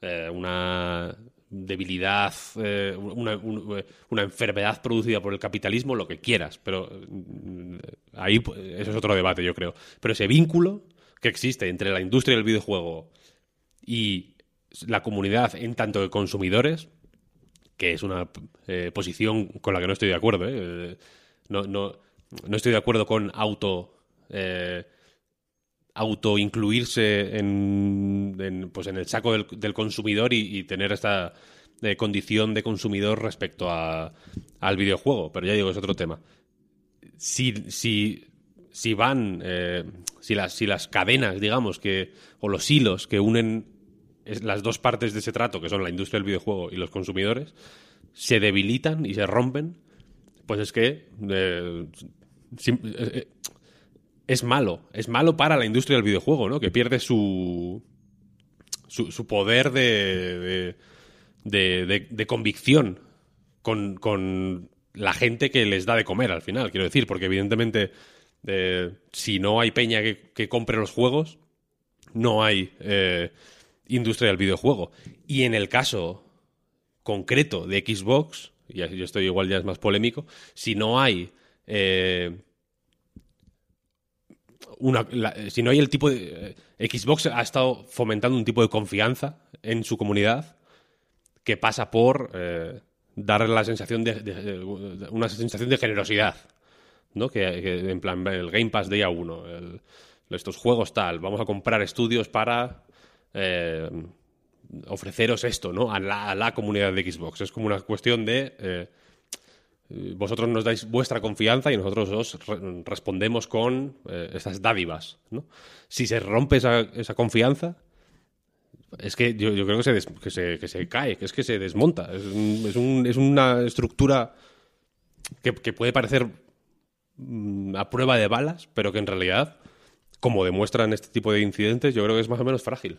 eh, una debilidad, una, un- una enfermedad producida por el capitalismo, lo que quieras, pero mm, ahí pues, eso es otro debate, yo creo. Pero ese vínculo que existe entre la industria del videojuego y la comunidad en tanto de consumidores, que es una eh, posición con la que no estoy de acuerdo. ¿eh? No, no, no estoy de acuerdo con auto eh, auto incluirse en, pues en el saco del, consumidor y, tener esta eh, condición de consumidor respecto a, al videojuego. Pero ya digo, es otro tema. Si, si, si van, si, las, si las cadenas, digamos, que, o los hilos que unen las dos partes de ese trato, que son la industria del videojuego y los consumidores, se debilitan y se rompen, pues es que eh, eh, eh, es malo. Es malo para la industria del videojuego, ¿no? Que pierde su, su, su poder de, de, de- de- de convicción con, con la gente que les da de comer al final, quiero decir, porque evidentemente si no hay peña que, compre los juegos, no hay eh, industria del videojuego. Y en el caso concreto de Xbox, y yo estoy igual ya es más polémico, si no hay eh, una, si no hay el tipo de eh, Xbox ha estado fomentando un tipo de confianza en su comunidad que pasa por eh, dar la sensación de- una sensación de generosidad ¿no? Que, en plan el Game Pass día uno el- estos juegos tal vamos a comprar estudios para eh, ofreceros esto ¿no? a, la, comunidad de Xbox es como una cuestión de eh, vosotros nos dais vuestra confianza y nosotros os re- respondemos con eh, estas dádivas. ¿no? Si se rompe esa, esa confianza, es que yo, creo que se, que, se, que se cae, que es que se desmonta. Es, es, un- es una estructura que, que puede parecer a prueba de balas, pero que en realidad, como demuestran este tipo de incidentes, yo creo que es más o menos frágil.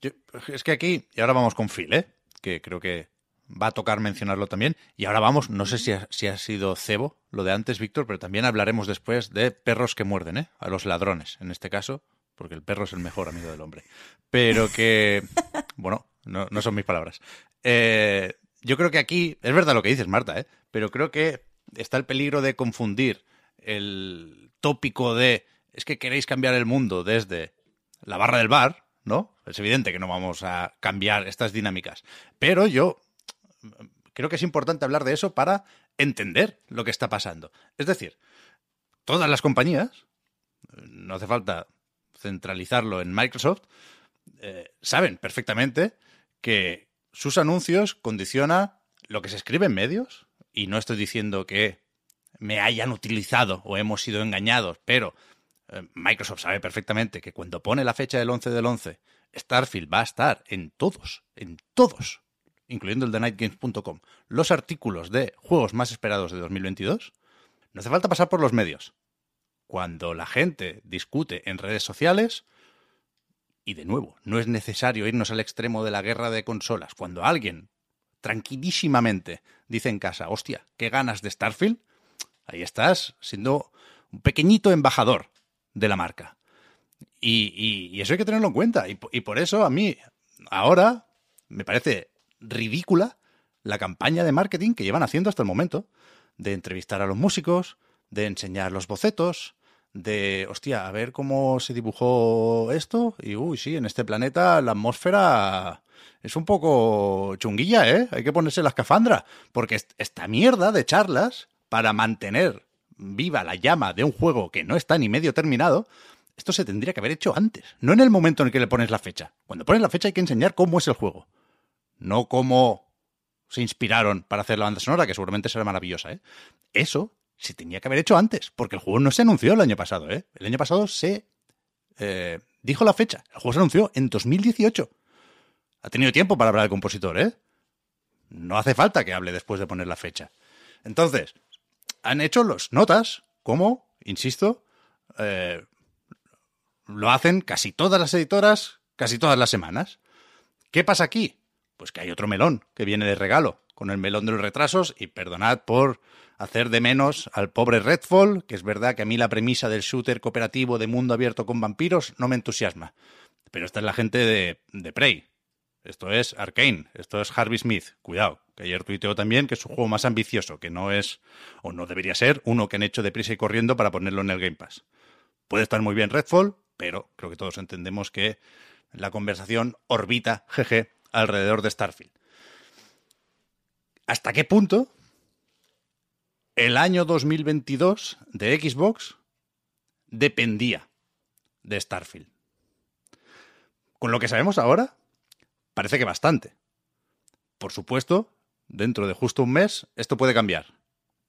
Yo- es que aquí, y ahora vamos con Phil, ¿eh? que creo que va a tocar mencionarlo también. Y ahora vamos, no sé si ha, si ha sido cebo lo de antes, Víctor, pero también hablaremos después de perros que muerden, ¿eh? a los ladrones, en este caso, porque el perro es el mejor amigo del hombre. Pero que, bueno, no, no son mis palabras. Eh, yo creo que aquí, es verdad lo que dices, Marta, ¿eh? pero creo que está el peligro de confundir el tópico de es que queréis cambiar el mundo desde la barra del bar, ¿no? Es evidente que no vamos a cambiar estas dinámicas. Pero yo creo que es importante hablar de eso para entender lo que está pasando. Es decir, todas las compañías, no hace falta centralizarlo en Microsoft, eh, saben perfectamente que sus anuncios condiciona lo que se escribe en medios, y no estoy diciendo que me hayan utilizado o hemos sido engañados, pero eh, Microsoft sabe perfectamente que cuando pone la fecha del 11 del 11, Starfield va a estar en todos, en todos, incluyendo el de nightgames.com, los artículos de juegos más esperados de 2022. No hace falta pasar por los medios. Cuando la gente discute en redes sociales, y de nuevo, no es necesario irnos al extremo de la guerra de consolas. Cuando alguien tranquilísimamente dice en casa, hostia, qué ganas de Starfield, ahí estás siendo un pequeñito embajador de la marca. Y, eso hay que tenerlo en cuenta. Y, y por eso a mí, ahora, me parece ridícula la campaña de marketing que llevan haciendo hasta el momento. De entrevistar a los músicos, de enseñar los bocetos, de, hostia, a ver cómo se dibujó esto. Y, uy, sí, en este planeta la atmósfera es un poco chunguilla, ¿eh? Hay que ponerse la escafandra. Porque est- esta mierda de charlas para mantener viva la llama de un juego que no está ni medio terminado, esto se tendría que haber hecho antes, no en el momento en el que le pones la fecha. Cuando pones la fecha hay que enseñar cómo es el juego, no cómo se inspiraron para hacer la banda sonora, que seguramente será maravillosa, ¿eh? Eso se tenía que haber hecho antes, porque el juego no se anunció el año pasado, ¿eh? El año pasado se eh, dijo la fecha, el juego se anunció en 2018. Ha tenido tiempo para hablar el compositor, ¿eh? No hace falta que hable después de poner la fecha. Entonces, han hecho los notas, como, insisto, eh, lo hacen casi todas las editoras, casi todas las semanas. ¿Qué pasa aquí? Pues que hay otro melón que viene de regalo, con el melón de los retrasos, y perdonad por hacer de menos al pobre Redfall, que es verdad que a mí la premisa del shooter cooperativo de mundo abierto con vampiros no me entusiasma. Pero esta es la gente de, de Prey. Esto es Arkane, esto es Harvey Smith. Cuidado, que ayer tuiteó también que es un juego más ambicioso, que no es, o no debería ser, uno que han hecho deprisa y corriendo para ponerlo en el Game Pass. Puede estar muy bien Redfall, pero creo que todos entendemos que la conversación orbita, jeje, alrededor de Starfield. ¿Hasta qué punto el año 2022 de Xbox dependía de Starfield? Con lo que sabemos ahora, parece que bastante. Por supuesto, dentro de justo un mes, esto puede cambiar.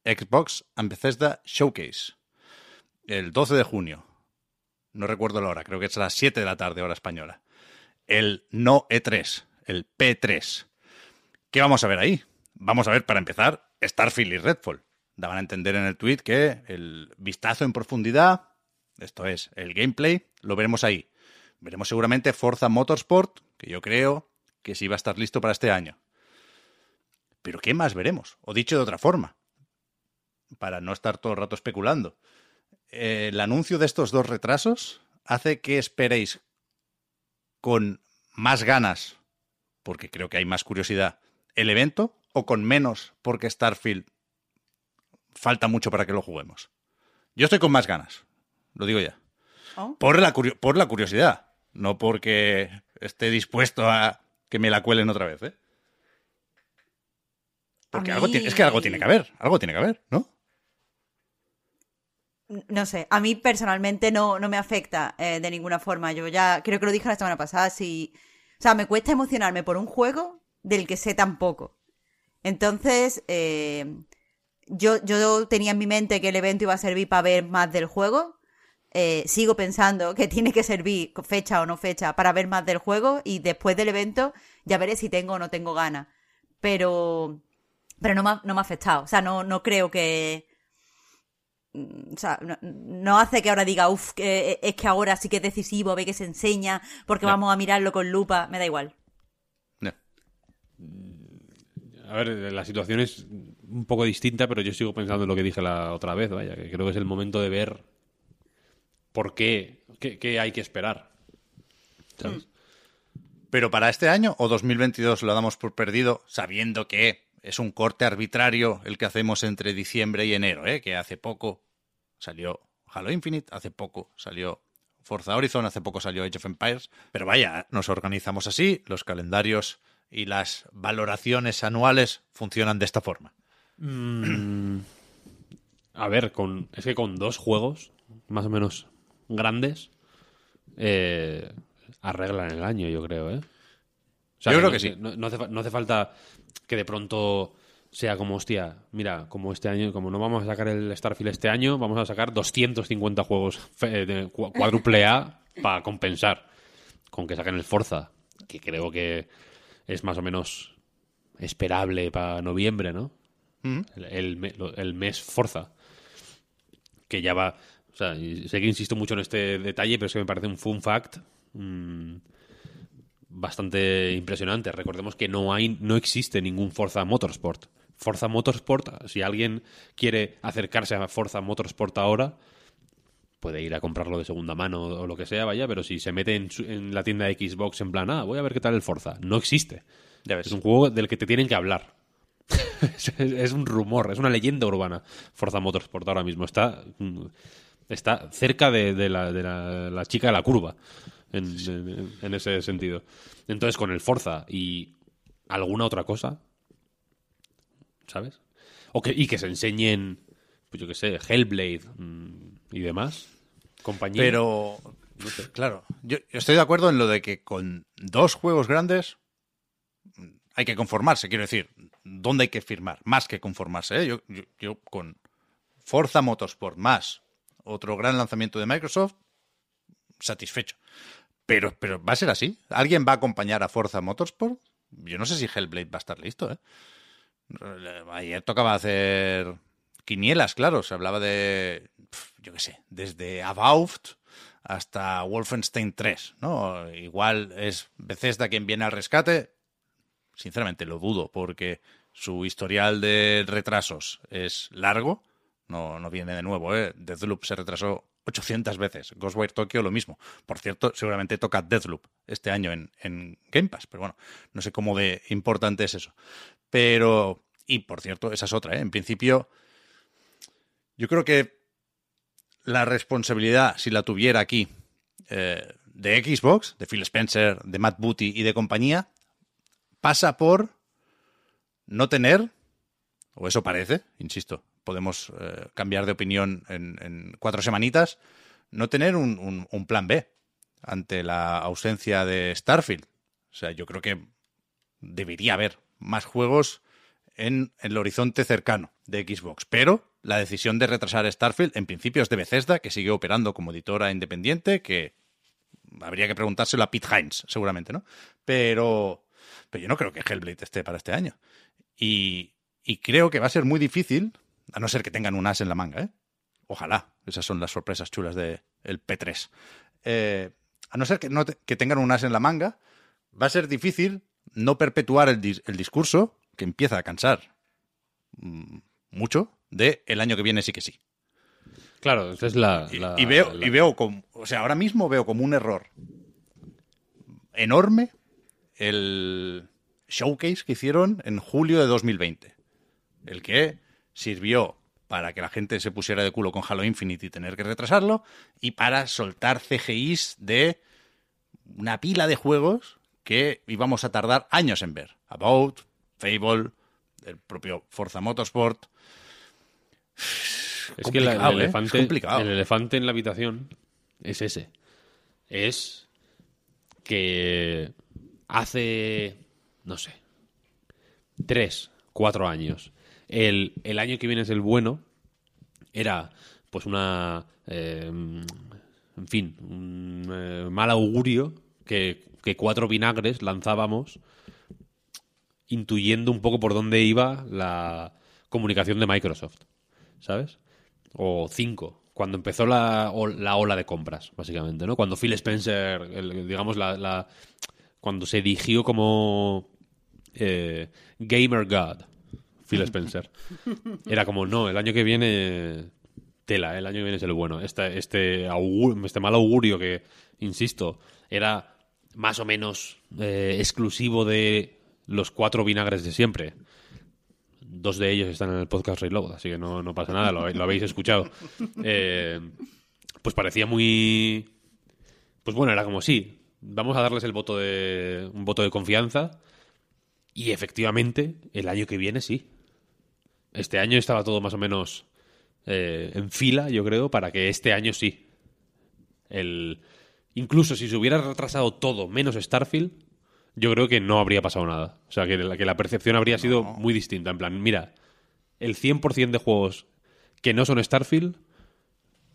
Xbox and Showcase. El 12 de junio. No recuerdo la hora, creo que es a las 7 de la tarde, hora española. El no E3, el P3. ¿Qué vamos a ver ahí? Vamos a ver, para empezar, Starfield y Redfall. Daban a entender en el tweet que el vistazo en profundidad, esto es, el gameplay, lo veremos ahí. Veremos seguramente Forza Motorsport, que yo creo que sí va a estar listo para este año. Pero ¿qué más veremos? O dicho de otra forma, para no estar todo el rato especulando. El anuncio de estos dos retrasos hace que esperéis con más ganas, porque creo que hay más curiosidad, el evento, o con menos, porque Starfield falta mucho para que lo juguemos. Yo estoy con más ganas, lo digo ya. Oh. Por la, curio- por la curiosidad, no porque esté dispuesto a que me la cuelen otra vez, ¿eh? Porque algo tiene- es que algo tiene que haber, algo tiene que haber, ¿no? No sé, a mí personalmente no, no me afecta eh, de ninguna forma. Yo ya creo que lo dije la semana pasada. Si, o sea, me cuesta emocionarme por un juego del que sé tan poco. Entonces, eh, yo, yo tenía en mi mente que el evento iba a servir para ver más del juego. Eh, sigo pensando que tiene que servir, fecha o no fecha, para ver más del juego. Y después del evento ya veré si tengo o no tengo ganas. Pero, pero no me ha, no me ha afectado. O sea, no, no creo que, o sea, no, no hace que ahora diga, uff, es que ahora sí que es decisivo, ve que se enseña, porque No. vamos a mirarlo con lupa, me da igual. No. A ver, la situación es un poco distinta, pero yo sigo pensando en lo que dije la otra vez, vaya, que creo que es el momento de ver por qué, qué, qué hay que esperar. ¿Sabes? Pero para este año o 2022 lo damos por perdido, sabiendo que es un corte arbitrario el que hacemos entre diciembre y enero, ¿eh? que hace poco salió Halo Infinite, hace poco salió Forza Horizon, hace poco salió Age of Empires, pero vaya, nos organizamos así, los calendarios y las valoraciones anuales funcionan de esta forma. A ver, con, es que con dos juegos, más o menos grandes, eh, arreglan el año, yo creo, ¿eh? O Yo creo no- que sí. No, no hace, fa- no hace falta que de pronto sea como, hostia, mira, como este año, como no vamos a sacar el Starfield este año, vamos a sacar 250 juegos fe- de cuádruple A para compensar. Con que saquen el Forza, que creo que es más o menos esperable para noviembre, ¿no? El, el el mes Forza. Que ya va. O sea, y sé que insisto mucho en este detalle, pero es que me parece un fun fact mm, bastante impresionante. Recordemos que no hay, no existe ningún Forza Motorsport. Forza Motorsport, si alguien quiere acercarse a Forza Motorsport ahora, puede ir a comprarlo de segunda mano o lo que sea, vaya, pero si se mete en, su- en la tienda de Xbox en plan, ah, voy a ver qué tal el Forza, no existe. Ya ves. Es un juego del que te tienen que hablar. es, es un rumor, es una leyenda urbana. Forza Motorsport ahora mismo está, mm, está cerca de, de la, de la- la chica de la curva en, en- en ese sentido. Entonces, con el Forza y alguna otra cosa, ¿sabes? O que, y que se enseñen, pues yo qué sé, Hellblade mm, y demás. Compañía. Pero, claro, yo, yo estoy de acuerdo en lo de que con dos juegos grandes mm, hay que conformarse. Quiero decir, ¿dónde hay que firmar? Más que conformarse. ¿eh? Yo, yo, yo con Forza Motorsport más otro gran lanzamiento de Microsoft, satisfecho. Pero, pero va a ser así. ¿Alguien va a acompañar a Forza Motorsport? Yo no sé si Hellblade va a estar listo, ¿eh? Ayer tocaba hacer quinielas, claro. Se hablaba de, yo qué sé, desde About hasta Wolfenstein 3, ¿no? Igual es Bethesda quien viene al rescate. Sinceramente lo dudo, porque su historial de retrasos es largo. No, no viene de nuevo, ¿eh? Deathloop se retrasó 800 veces. Ghostwire Tokyo lo mismo. Por cierto, seguramente toca Deathloop este año en, en Game Pass, pero bueno, no sé cómo de importante es eso. Pero, y por cierto, esa es otra, ¿eh? En principio, yo creo que la responsabilidad, si la tuviera aquí, eh, de Xbox, de Phil Spencer, de Matt Booty y de compañía, pasa por no tener, o eso parece, insisto, podemos eh, cambiar de opinión en, en cuatro semanitas, no tener un, plan B ante la ausencia de Starfield. O sea, yo creo que debería haber más juegos en el horizonte cercano de Xbox. Pero la decisión de retrasar Starfield, en principio, es de Bethesda, que sigue operando como editora independiente, que habría que preguntárselo a Pete Hines, seguramente, ¿no? Pero, pero yo no creo que Hellblade esté para este año. Y creo que va a ser muy difícil, a no ser que tengan un as en la manga, ¿eh? Ojalá, esas son las sorpresas chulas del P3. Eh, a no ser que, no te- que tengan un as en la manga, va a ser difícil no perpetuar el, dis- el discurso que empieza a cansar mm, mucho de el año que viene sí que sí. Claro, esa es la. Y, la- y veo, la- y veo como, o sea, ahora mismo veo como un error enorme el showcase que hicieron en julio de 2020. El que sirvió para que la gente se pusiera de culo con Halo Infinite y tener que retrasarlo, y para soltar CGIs de una pila de juegos que íbamos a tardar años en ver. About, Fable, el propio Forza Motorsport. Es que la- el, ¿eh? elefante, Es el elefante en la habitación es ese. Es que hace, no sé, tres, cuatro años, el, el año que viene es el bueno, era pues una, eh, en fin, un eh, mal augurio que, cuatro vinagres lanzábamos intuyendo un poco por dónde iba la comunicación de Microsoft, ¿sabes? O cinco, cuando empezó la, la ola de compras, básicamente, ¿no? Cuando Phil Spencer, digamos, la, la- cuando se erigió como eh, Gamer God, Phil Spencer. Era como, no, el año que viene tela, el año que viene es el bueno. Este, este, augur- este mal augurio que, insisto, era más o menos eh, exclusivo de los cuatro vinagres de siempre. Dos de ellos están en el podcast Reload, así que no, no pasa nada, lo, lo habéis escuchado. Eh, pues parecía muy... Pues bueno, era como sí, vamos a darles el voto de un voto de confianza y efectivamente el año que viene sí. Este año estaba todo más o menos eh, en fila, yo creo, para que este año sí. El, incluso si se hubiera retrasado todo menos Starfield, yo creo que no habría pasado nada. O sea, que la, que la percepción habría sido muy distinta. En plan, mira, el 100% de juegos que no son Starfield,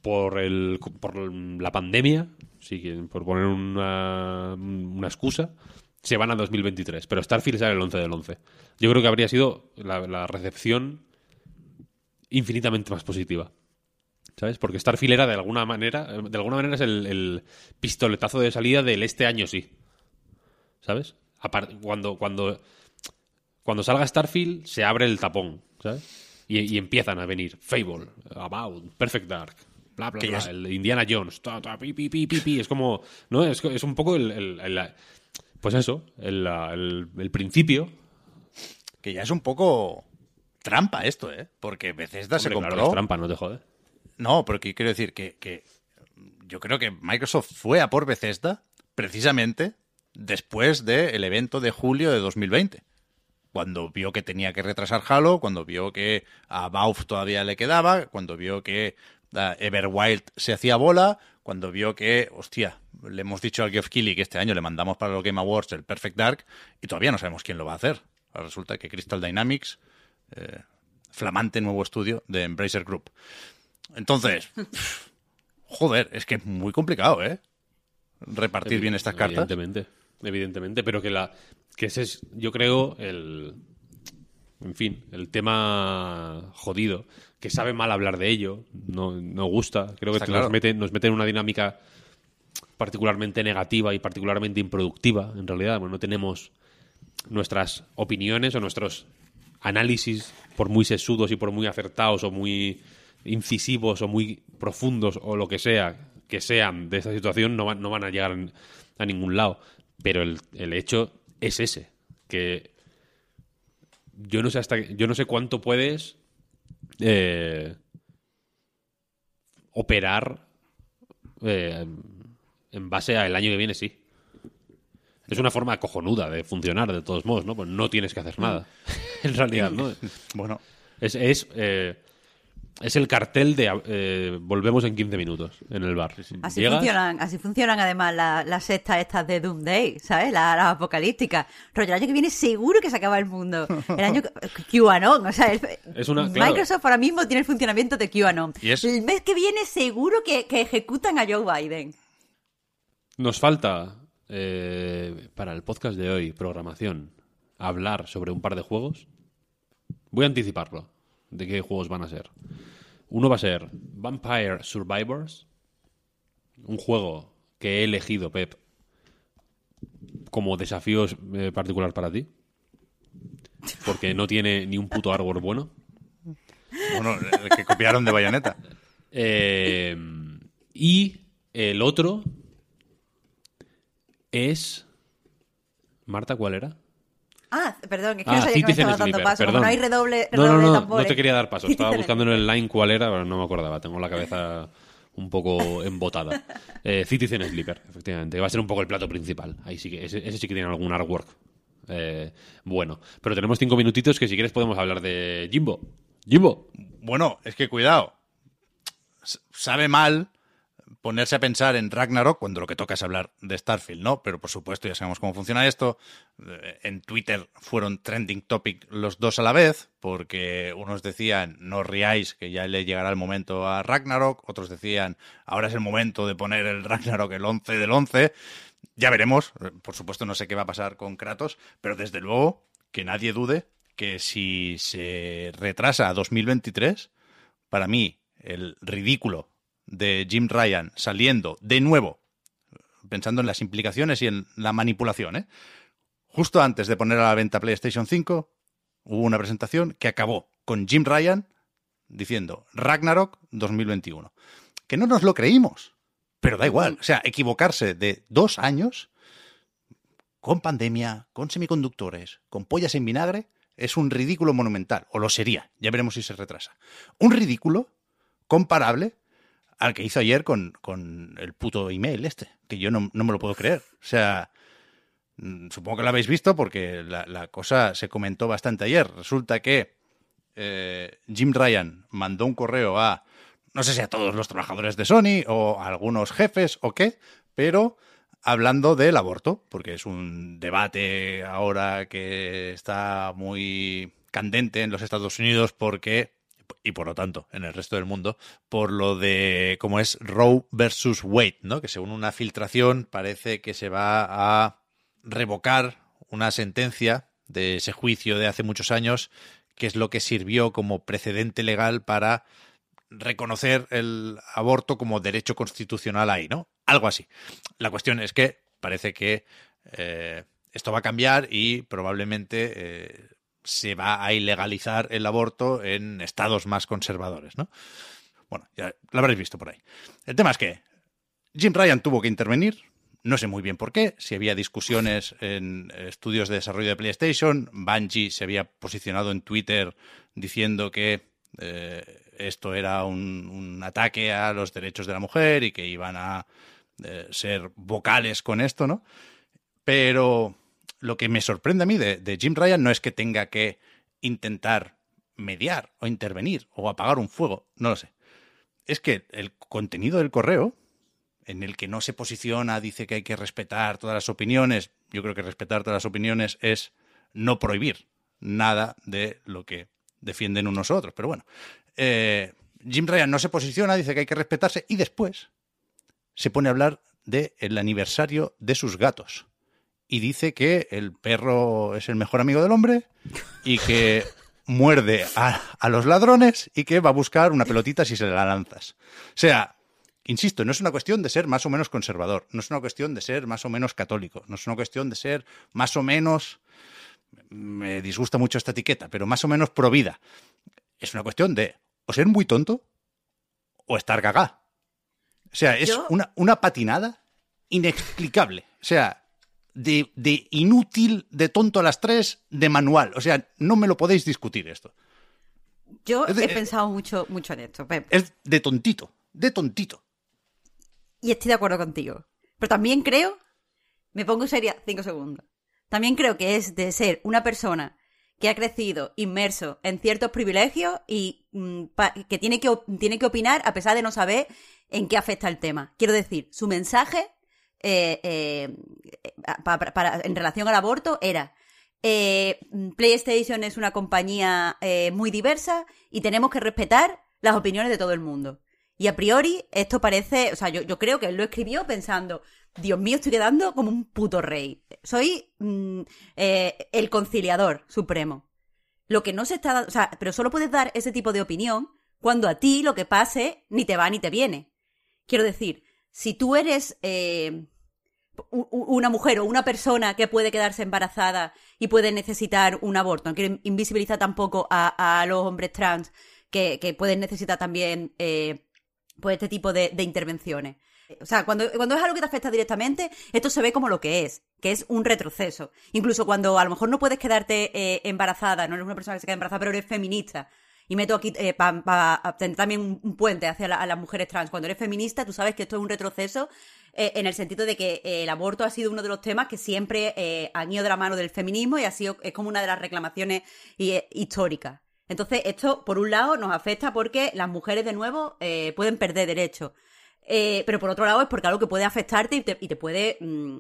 por, el, por la pandemia, sí, por poner una, una excusa, se van a 2023. Pero Starfield sale el 11 del 11. Yo creo que habría sido la, la recepción infinitamente más positiva. ¿Sabes? Porque Starfield era de alguna manera, de alguna manera es el, el pistoletazo de salida del este año sí. ¿Sabes? Cuando, cuando, cuando salga Starfield, se abre el tapón, ¿sabes? Y, y empiezan a venir Fable, About, Perfect Dark. bla, bla, bla. es- El Indiana Jones, ta, ta, pi, pi, pi, pi, pi. Es como, ¿no? Es, es un poco el, el- el- pues eso, el, el- el principio. Que ya es un poco trampa esto, ¿eh? Porque Bethesda se claro, compró. es trampa, no te jode. No, porque quiero decir que, que yo creo que Microsoft fue a por Bethesda precisamente después del evento de julio de 2020. Cuando vio que tenía que retrasar Halo, cuando vio que a Valve todavía le quedaba, cuando vio que ah, Everwild se hacía bola, cuando vio que, hostia, le hemos dicho al Geoff Keighley que este año le mandamos para los Game Awards el Perfect Dark y todavía no sabemos quién lo va a hacer. Resulta que Crystal Dynamics, eh, flamante nuevo estudio de Embracer Group. Entonces, joder, es que es muy complicado, ¿eh? Repartir bien estas cartas. Evidentemente, evidentemente, pero que la que ese es, yo creo, el en fin, el tema jodido, que sabe mal hablar de ello, no, no gusta, creo que nos, claro. mete, nos mete en una dinámica particularmente negativa y particularmente improductiva, en realidad, bueno, no tenemos nuestras opiniones o nuestros análisis, por muy sesudos y por muy acertados o muy incisivos o muy profundos o lo que sea que sean de esta situación, no van, no van a llegar a ningún lado. Pero el, el hecho es ese, que yo no sé hasta yo no sé cuánto puedes eh, operar eh, en base al año que viene, sí. Es una forma cojonuda de funcionar, de todos modos, ¿no? Pues no tienes que hacer nada. en realidad, ¿no? Bueno, Es, es, eh, es el cartel de eh, volvemos en 15 minutos en el bar. Así Llegas- funcionan, así funcionan además la- las sectas estas de Doomsday, ¿sabes? Las las apocalípticas. Rollo, el año que viene seguro que se acaba el mundo. El año que- QAnon, o sea, el- Es una- claro. Microsoft ahora mismo tiene el funcionamiento de QAnon. Y es- El mes que viene seguro que, que ejecutan a Joe Biden. Nos falta eh, para el podcast de hoy, programación, hablar sobre un par de juegos. Voy a anticiparlo de qué juegos van a ser. Uno va a ser Vampire Survivors, un juego que he elegido, Pep, como desafío eh, particular para ti, porque no tiene ni un puto árbol bueno. bueno, el que copiaron de Bayonetta. Eh, y el otro es. Marta, ¿cuál era? Ah, perdón, es que Ah, no sabía que me Citizen estaba dando Sleeper, paso. Como no hay redoble, No, no, redoble no, de no, tambores. te quería dar paso. Estaba buscando en el line cuál era, pero no me acordaba. Tengo la cabeza un poco embotada. Eh, Citizen Sleeper, efectivamente. que Va a ser un poco el plato principal. Ahí sí que, ese, ese sí que tiene algún artwork eh, bueno. Pero tenemos cinco minutitos que si quieres podemos hablar de Jimbo. Jimbo. Bueno, es que cuidado. S- Sabe mal ponerse a pensar en Ragnarok cuando lo que toca es hablar de Starfield, ¿no? Pero por supuesto ya sabemos cómo funciona esto. Eh, En Twitter fueron trending topic los dos a la vez, porque unos decían, no riáis, que ya le llegará el momento a Ragnarok, otros decían, ahora es el momento de poner el Ragnarok el 11 del 11. Ya veremos, por supuesto no sé qué va a pasar con Kratos, pero desde luego que nadie dude que si se retrasa a 2023, para mí el ridículo de Jim Ryan saliendo de nuevo, pensando en las implicaciones y en la manipulación, ¿eh? justo antes de poner a la venta PlayStation 5, hubo una presentación que acabó con Jim Ryan diciendo Ragnarok 2021. Que no nos lo creímos, pero da igual. O sea, equivocarse de dos años con pandemia, con semiconductores, con pollas en vinagre, es un ridículo monumental, o lo sería, ya veremos si se retrasa. Un ridículo comparable al que hizo ayer con, con el puto email este, que yo no, no me lo puedo creer. O sea, mm, supongo que lo habéis visto porque la, la cosa se comentó bastante ayer. Resulta que eh, Jim Ryan mandó un correo a, no sé si a todos los trabajadores de Sony o a algunos jefes o qué, pero hablando del aborto, porque es un debate ahora que está muy candente en los Estados Unidos porque y por lo tanto en el resto del mundo por lo de cómo es Roe versus Wade, ¿no? Que según una filtración parece que se va a revocar una sentencia de ese juicio de hace muchos años que es lo que sirvió como precedente legal para reconocer el aborto como derecho constitucional ahí, ¿no? Algo así. La cuestión es que parece que eh, esto va a cambiar y probablemente eh, se va a ilegalizar el aborto en estados más conservadores, ¿no? Bueno, ya lo habréis visto por ahí. El tema es que Jim Ryan tuvo que intervenir, no sé muy bien por qué, si había discusiones en estudios de desarrollo de PlayStation, Bungie se había posicionado en Twitter diciendo que eh, esto era un, ataque a los derechos de la mujer y que iban a eh, ser vocales con esto, ¿no? Pero lo que me sorprende a mí de, Jim Ryan no es que tenga que intentar mediar o intervenir o apagar un fuego, no lo sé. Es que el contenido del correo, en el que no se posiciona, dice que hay que respetar todas las opiniones, yo creo que respetar todas las opiniones es no prohibir nada de lo que defienden unos otros. Pero bueno, eh, Jim Ryan no se posiciona, dice que hay que respetarse y después se pone a hablar del el aniversario de sus gatos. Y dice que el perro es el mejor amigo del hombre y que muerde a, a, los ladrones y que va a buscar una pelotita si se la lanzas. O sea, insisto, no es una cuestión de ser más o menos conservador, no es una cuestión de ser más o menos católico, no es una cuestión de ser más o menos... Me disgusta mucho esta etiqueta, pero más o menos pro vida. Es una cuestión de o ser muy tonto o estar cagá. O sea, es una, una, patinada inexplicable. O sea, de, de, inútil, de tonto a las tres, de manual. O sea, no me lo podéis discutir esto. Yo de, he pensado mucho, mucho en esto, Pep. Es de tontito, de tontito. Y estoy de acuerdo contigo. Pero también creo, me pongo seria cinco segundos. También creo que es de ser una persona que ha crecido inmerso en ciertos privilegios y mm, que, tiene que tiene que opinar a pesar de no saber en qué afecta el tema. Quiero decir, su mensaje eh, eh, para, en relación al aborto era eh, PlayStation es una compañía eh, muy diversa y tenemos que respetar las opiniones de todo el mundo. Y a priori, esto parece, o sea, yo, yo creo que él lo escribió pensando, Dios mío, estoy quedando como un puto rey. Soy mm, eh, el conciliador supremo. Lo que no se está dando, o sea, pero solo puedes dar ese tipo de opinión cuando a ti lo que pase ni te va ni te viene. Quiero decir, si tú eres eh, una mujer o una persona que puede quedarse embarazada y puede necesitar un aborto, no quiero invisibilizar tampoco a, los hombres trans que, que pueden necesitar también eh, pues este tipo de, de, intervenciones. O sea, cuando, cuando es algo que te afecta directamente, esto se ve como lo que es, que es un retroceso. Incluso cuando a lo mejor no puedes quedarte eh, embarazada, no eres una persona que se queda embarazada, pero eres feminista. Y meto aquí eh, para pa, tener también un, puente hacia las mujeres trans. Cuando eres feminista, tú sabes que esto es un retroceso eh, en el sentido de que eh, el aborto ha sido uno de los temas que siempre han ido de la mano del feminismo y ha sido, es como una de las reclamaciones históricas. Entonces, esto, por un lado, nos afecta porque las mujeres, de nuevo, pueden perder derechos. Pero por otro lado, es porque algo que puede afectarte y te, y te puede, mmm,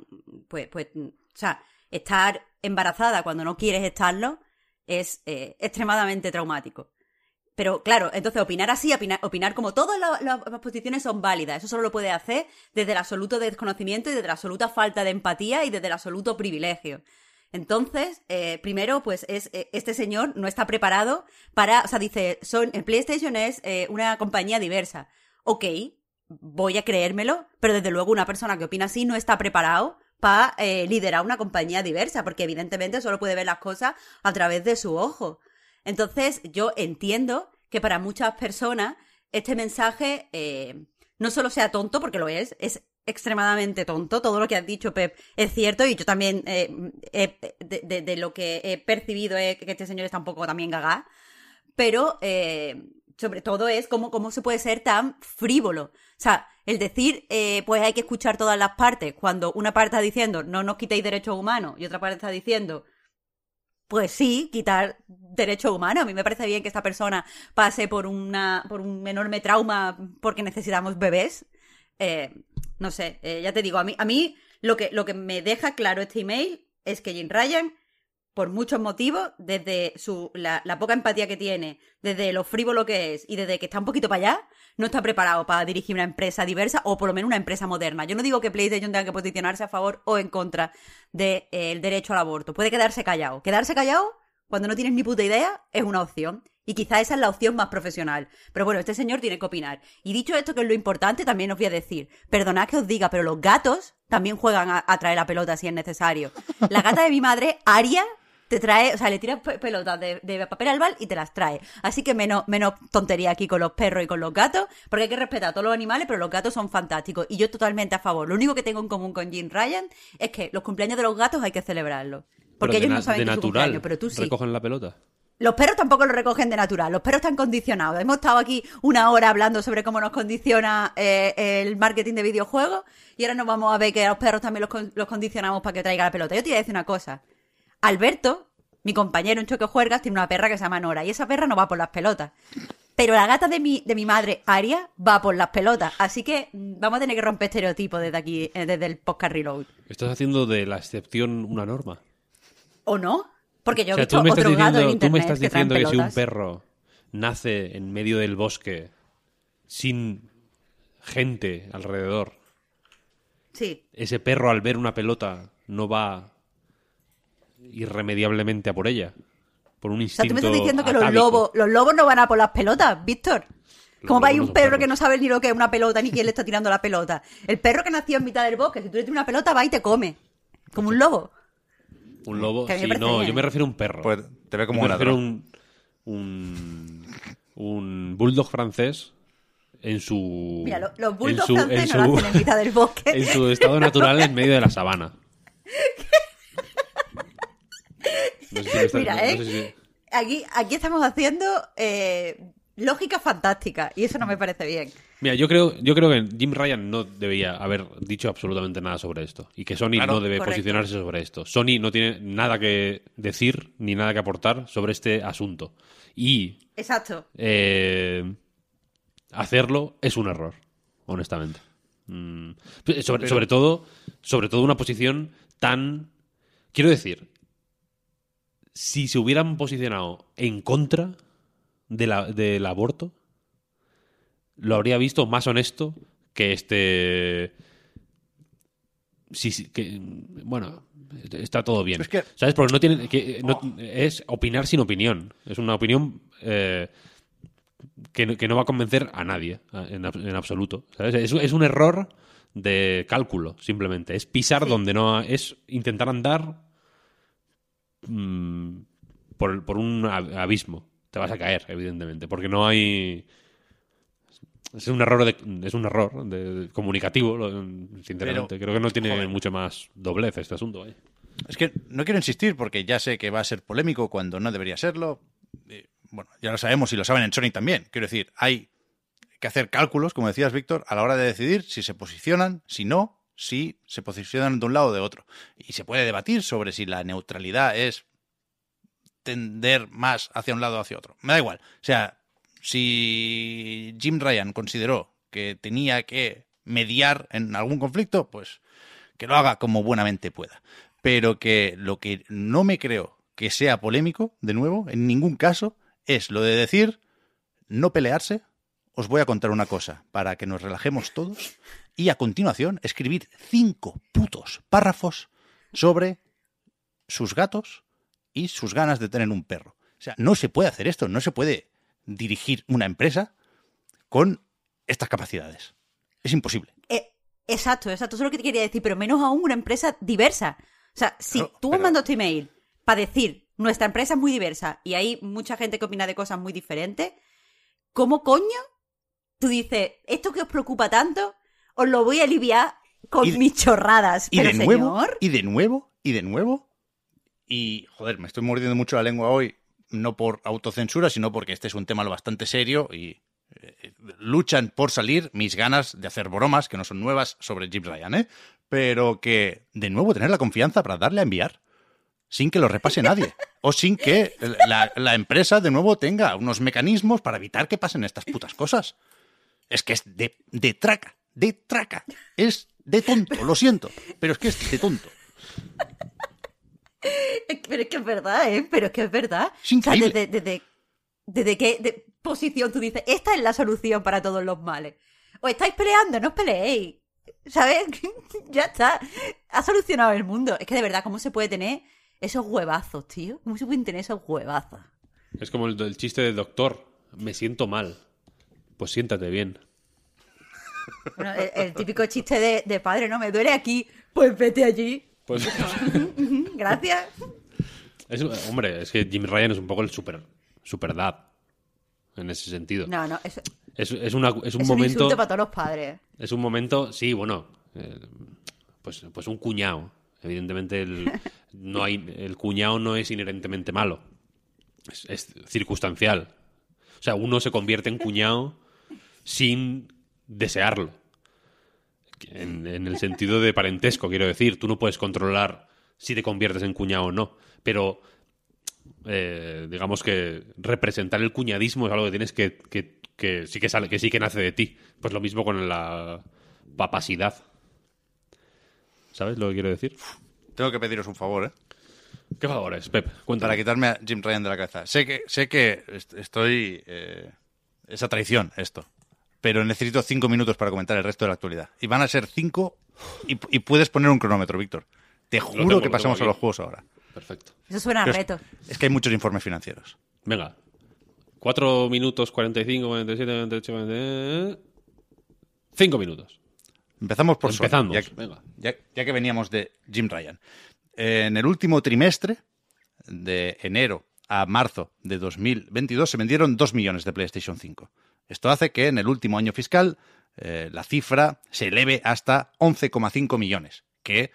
pues, pues, o sea, estar embarazada cuando no quieres estarlo es extremadamente traumático. Pero claro, entonces opinar así, opinar, opinar como todas las, posiciones son válidas, eso solo lo puede hacer desde el absoluto desconocimiento y desde la absoluta falta de empatía y desde el absoluto privilegio. Entonces, eh, primero, pues es eh, este señor no está preparado para, o sea, dice, son, el PlayStation es eh, una compañía diversa. Ok, voy a creérmelo, pero desde luego una persona que opina así no está preparado para liderar una compañía diversa, porque evidentemente solo puede ver las cosas a través de su ojo. Entonces, yo entiendo que para muchas personas este mensaje eh, no solo sea tonto, porque lo es, es extremadamente tonto. Todo lo que has dicho, Pep, es cierto. Y yo también, eh, de, lo que he percibido, es que este señor está un poco también gaga. Pero, eh, sobre todo, es cómo, cómo se puede ser tan frívolo. O sea, el decir, pues hay que escuchar todas las partes, cuando una parte está diciendo, no nos quitéis derechos humanos, y otra parte está diciendo, pues sí, quitar derechos humanos. A mí me parece bien que esta persona pase por una, por un enorme trauma porque necesitamos bebés. Eh, no sé, eh, ya te digo, a mí, a mí lo que, lo que me deja claro este email es que Jim Ryan, por muchos motivos, desde su, la, la, poca empatía que tiene, desde lo frívolo que es y desde que está un poquito para allá, no está preparado para dirigir una empresa diversa o por lo menos una empresa moderna. Yo no digo que PlayStation tenga que posicionarse a favor o en contra del de, eh, derecho al aborto. Puede quedarse callado. Quedarse callado cuando no tienes ni puta idea es una opción. Y quizá esa es la opción más profesional. Pero bueno, este señor tiene que opinar. Y dicho esto, que es lo importante, también os voy a decir, perdonad que os diga, pero los gatos también juegan a, a traer la pelota si es necesario. La gata de mi madre, Aria, te trae, o sea, le tiras pe- pelotas de, de papel albal y te las trae. Así que menos, menos tontería aquí con los perros y con los gatos, porque hay que respetar a todos los animales, pero los gatos son fantásticos. Y yo totalmente a favor. Lo único que tengo en común con Jim Ryan es que los cumpleaños de los gatos hay que celebrarlos. Porque ellos no saben de que es su natural cumpleaños, pero tú sí. recogen la pelota. Los perros tampoco lo recogen de natural, los perros están condicionados. Hemos estado aquí una hora hablando sobre cómo nos condiciona eh, el marketing de videojuegos y ahora nos vamos a ver que a los perros también los, con- los condicionamos para que traiga la pelota. Yo te voy a decir una cosa. Alberto, mi compañero en Choque Juergas, tiene una perra que se llama Nora y esa perra no va por las pelotas. Pero la gata de mi, de mi madre, Aria, va por las pelotas. Así que mm, vamos a tener que romper estereotipos desde aquí, eh, desde el podcast Reload. Estás haciendo de la excepción una norma. ¿O no? Porque yo o he sea, visto tú me estás otros gatos en diciendo, tú internet me estás que diciendo que si un perro nace en medio del bosque sin gente alrededor, Sí, ese perro al ver una pelota no va irremediablemente a por ella. Por un O sea, instinto tú me estás diciendo que los lobos, los lobos no van a por las pelotas, Víctor. ¿Cómo va a ir un perro perros. que no sabe ni lo que es una pelota ni quién le está tirando la pelota? El perro que nació en mitad del bosque, si tú le tiras una pelota, va y te come. Como un lobo. Un lobo, sí, no, bien. yo me refiero a un perro. Pues te ve como Yo me un refiero a un, un, un bulldog francés en su... Mira, lo- los en bulldogs su- franceses en no su- nacen en mitad del bosque. en su estado natural en medio de la sabana. No sé si me está- Mira, no ¿eh? sé si- Aquí, aquí estamos haciendo eh, lógica fantástica y eso no me parece bien. Mira, yo creo, yo creo que Jim Ryan no debía haber dicho absolutamente nada sobre esto. Y que Sony Claro. no debe Correcto. posicionarse sobre esto. Sony no tiene nada que decir ni nada que aportar sobre este asunto. Y Exacto. eh, hacerlo es un error, honestamente. Mm, sobre, sobre todo, sobre todo una posición tan. Quiero decir, si se hubieran posicionado en contra de la- del aborto, lo habría visto más honesto que este. Sí, sí, que, bueno, está todo bien. Es que- ¿Sabes? Porque no tiene. Que, no- Es opinar sin opinión. Es una opinión eh, que, no- que no va a convencer a nadie en, ab- en absoluto. ¿sabes? Es, es un error de cálculo, simplemente. Es pisar donde no. Es intentar andar mm, por, por un ab- abismo. Te vas a caer, evidentemente, porque no hay. Es un error de, es un error de- comunicativo, sinceramente. Pero, Creo que no tiene joder. mucho más doblez este asunto. ¿eh? Es que no quiero insistir porque ya sé que va a ser polémico cuando no debería serlo. Eh, bueno, ya lo sabemos y lo saben en Sony también. Quiero decir, hay que hacer cálculos, como decías, Víctor, a la hora de decidir si se posicionan, si no, si se posicionan de un lado o de otro. Y se puede debatir sobre si la neutralidad es tender más hacia un lado o hacia otro. Me da igual. O sea, si Jim Ryan consideró que tenía que mediar en algún conflicto, pues que lo haga como buenamente pueda. Pero que lo que no me creo que sea polémico, de nuevo, en ningún caso, es lo de decir no pelearse. Os voy a contar una cosa para que nos relajemos todos y a continuación escribir cinco putos párrafos sobre sus gatos y sus ganas de tener un perro. O sea, no se puede hacer esto, no se puede dirigir una empresa con estas capacidades. Es imposible. Eh, exacto, exacto. Eso es lo que te quería decir, pero menos aún una empresa diversa. O sea, si tú me mandas tu email para decir nuestra empresa es muy diversa y hay mucha gente que opina de cosas muy diferentes, ¿cómo coño tú dices esto que os preocupa tanto os lo voy a aliviar con de- mis chorradas? Y pero de nuevo, y de nuevo, y de nuevo. Y, joder, me estoy mordiendo mucho la lengua hoy, no por autocensura, sino porque este es un tema lo bastante serio y eh, luchan por salir mis ganas de hacer bromas, que no son nuevas, sobre Jim Ryan, ¿eh? Pero que, de nuevo, tener la confianza para darle a enviar sin que lo repase nadie. O sin que la, la empresa, de nuevo, tenga unos mecanismos para evitar que pasen estas putas cosas. Es que es de, de traca, de traca. Es de tonto, lo siento, pero es que es de tonto. Pero es que es verdad, ¿eh? Pero es que es verdad. Es increíble. O sea, desde, desde, desde qué de- posición tú dices, esta es la solución para todos los males. O estáis peleando, no os peleéis. ¿Sabes? ya está. Ha solucionado el mundo. Es que de verdad, ¿cómo se puede tener esos huevazos, tío? ¿Cómo se pueden tener esos huevazos? Es como el, el chiste del doctor. Me siento mal. Pues siéntate bien. Bueno, el, el típico chiste de, de padre, ¿no? Me duele aquí, pues vete allí. Pues, Gracias. Es- hombre, es que Jim Ryan es un poco el super, super dad. En ese sentido. No, no, es, Es, es, una, es un es momento. para todos los padres. Es un momento, sí, bueno, eh, pues, pues un cuñado. Evidentemente el, no hay, el cuñado no es inherentemente malo. Es, es circunstancial. O sea, uno se convierte en cuñado sin desearlo. En, en el sentido de parentesco, quiero decir. Tú no puedes controlar si te conviertes en cuñado o no. Pero eh, digamos que representar el cuñadismo es algo que tienes que, que, que sí que sale, que sí que nace de ti. Pues lo mismo con la papasidad. ¿Sabes lo que quiero decir? Tengo que pediros un favor, ¿eh? ¿Qué favores, Pep? Cuéntame. Para quitarme a Jim Ryan de la cabeza. Sé que, sé que est- estoy... eh, esa traición, esto. Pero necesito cinco minutos para comentar el resto de la actualidad. Y van a ser cinco y, y puedes poner un cronómetro, Víctor. Te juro tengo, que lo pasamos a los juegos ahora. Perfecto. Eso suena a reto. Es que hay muchos informes financieros. Venga. 4 minutos 45, 47, 48, 49... 5 minutos. Empezamos por Sony, Empezamos. ya Venga. ya, ya que veníamos de Jim Ryan. Eh, En el último trimestre, de enero a marzo de 2022, se vendieron 2 millones de PlayStation 5. Esto hace que en el último año fiscal eh, la cifra se eleve hasta 11,5 millones, que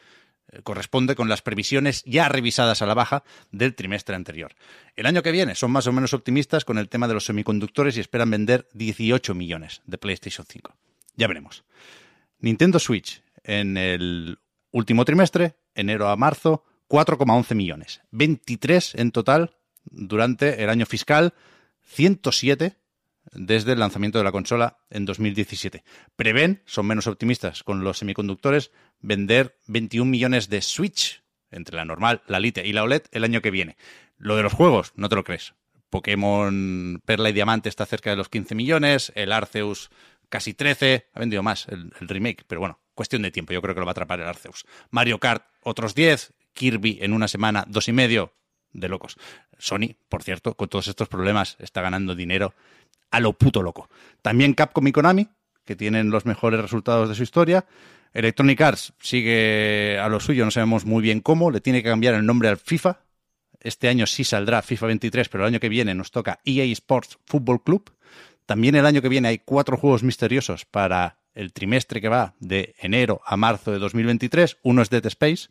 eh, corresponde con las previsiones ya revisadas a la baja del trimestre anterior. El año que viene son más o menos optimistas con el tema de los semiconductores y esperan vender 18 millones de PlayStation 5. Ya veremos. Nintendo Switch en el último trimestre, enero a marzo, 4,11 millones. 23 en total durante el año fiscal, 107 desde el lanzamiento de la consola en 2017. Prevén, son menos optimistas con los semiconductores, vender 21 millones de Switch entre la normal, la Lite y la OLED el año que viene. Lo de los juegos, no te lo crees. Pokémon Perla y Diamante está cerca de los 15 millones, el Arceus casi 13, ha vendido más el, el remake, pero bueno, cuestión de tiempo, yo creo que lo va a atrapar el Arceus. Mario Kart, otros 10, Kirby en una semana, dos y medio, de locos. Sony, por cierto, con todos estos problemas, está ganando dinero a lo puto loco. También Capcom y Konami, que tienen los mejores resultados de su historia. Electronic Arts sigue a lo suyo, no sabemos muy bien cómo, le tiene que cambiar el nombre al FIFA. Este año sí saldrá FIFA 23, pero el año que viene nos toca EA Sports Football Club. También el año que viene hay cuatro juegos misteriosos para el trimestre que va de enero a marzo de 2023. Uno es Dead Space,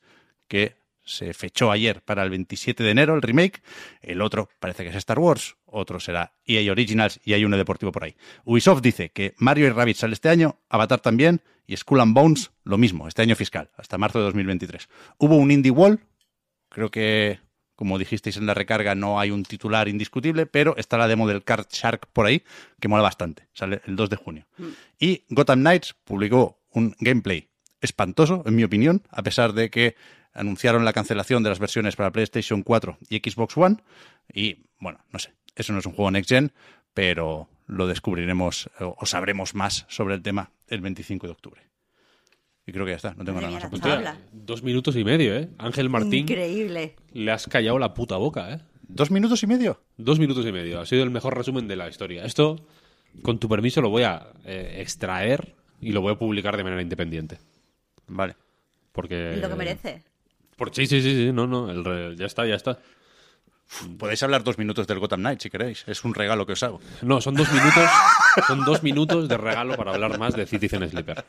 que se fechó ayer para el 27 de enero, el remake. El otro parece que es Star Wars. Otro será EA Originals y hay uno deportivo por ahí. Ubisoft dice que Mario y Rabbids sale este año, Avatar también, y Skull and Bones lo mismo, este año fiscal, hasta marzo de 2023. Hubo un Indie Wall, creo que, como dijisteis en la recarga, no hay un titular indiscutible, pero está la demo del Card Shark por ahí, que mola bastante, sale el 2 de junio. Y Gotham Knights publicó un gameplay espantoso, en mi opinión, a pesar de que anunciaron la cancelación de las versiones para PlayStation 4 y Xbox One. Y bueno, no sé, eso no es un juego Next Gen, pero lo descubriremos o sabremos más sobre el tema el 25 de octubre. Y creo que ya está, no tengo nada más la apuntado. Dos minutos y medio, ¿eh? Ángel Martín, Increíble. le has callado la puta boca, ¿eh? ¿Dos minutos y medio? Dos minutos y medio. Ha sido el mejor resumen de la historia. Esto, con tu permiso, lo voy a eh, extraer y lo voy a publicar de manera independiente. Vale. Porque... Lo que merece. Por, sí, sí, sí, sí, no, no, el re- ya está, ya está. Podéis hablar dos minutos del Gotham Knight si queréis. Es un regalo que os hago. No, son dos minutos, son dos minutos de regalo para hablar más de Citizen Sleeper.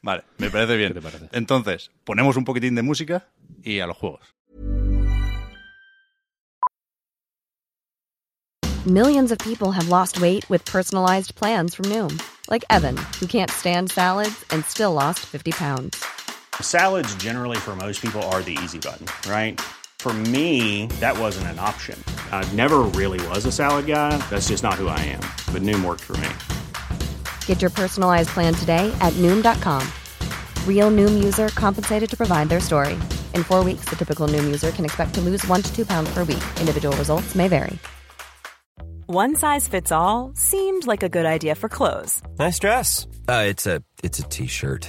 Vale, me parece bien. ¿Qué te parece? Entonces, ponemos un poquitín de música y a los juegos. Millions of people have lost weight with personalized plans from Noom, like Evan, who can't stand salads and still lost 50 pounds. Salads, generally, for most people, are the easy button, right? For me, that wasn't an option. I never really was a salad guy. That's just not who I am. But Noom worked for me. Get your personalized plan today at Noom.com. Real Noom user compensated to provide their story. In four weeks, the typical Noom user can expect to lose one to two pounds per week. Individual results may vary. One size fits all seemed like a good idea for clothes Nice dress. Uh, it's a it's a t-shirt.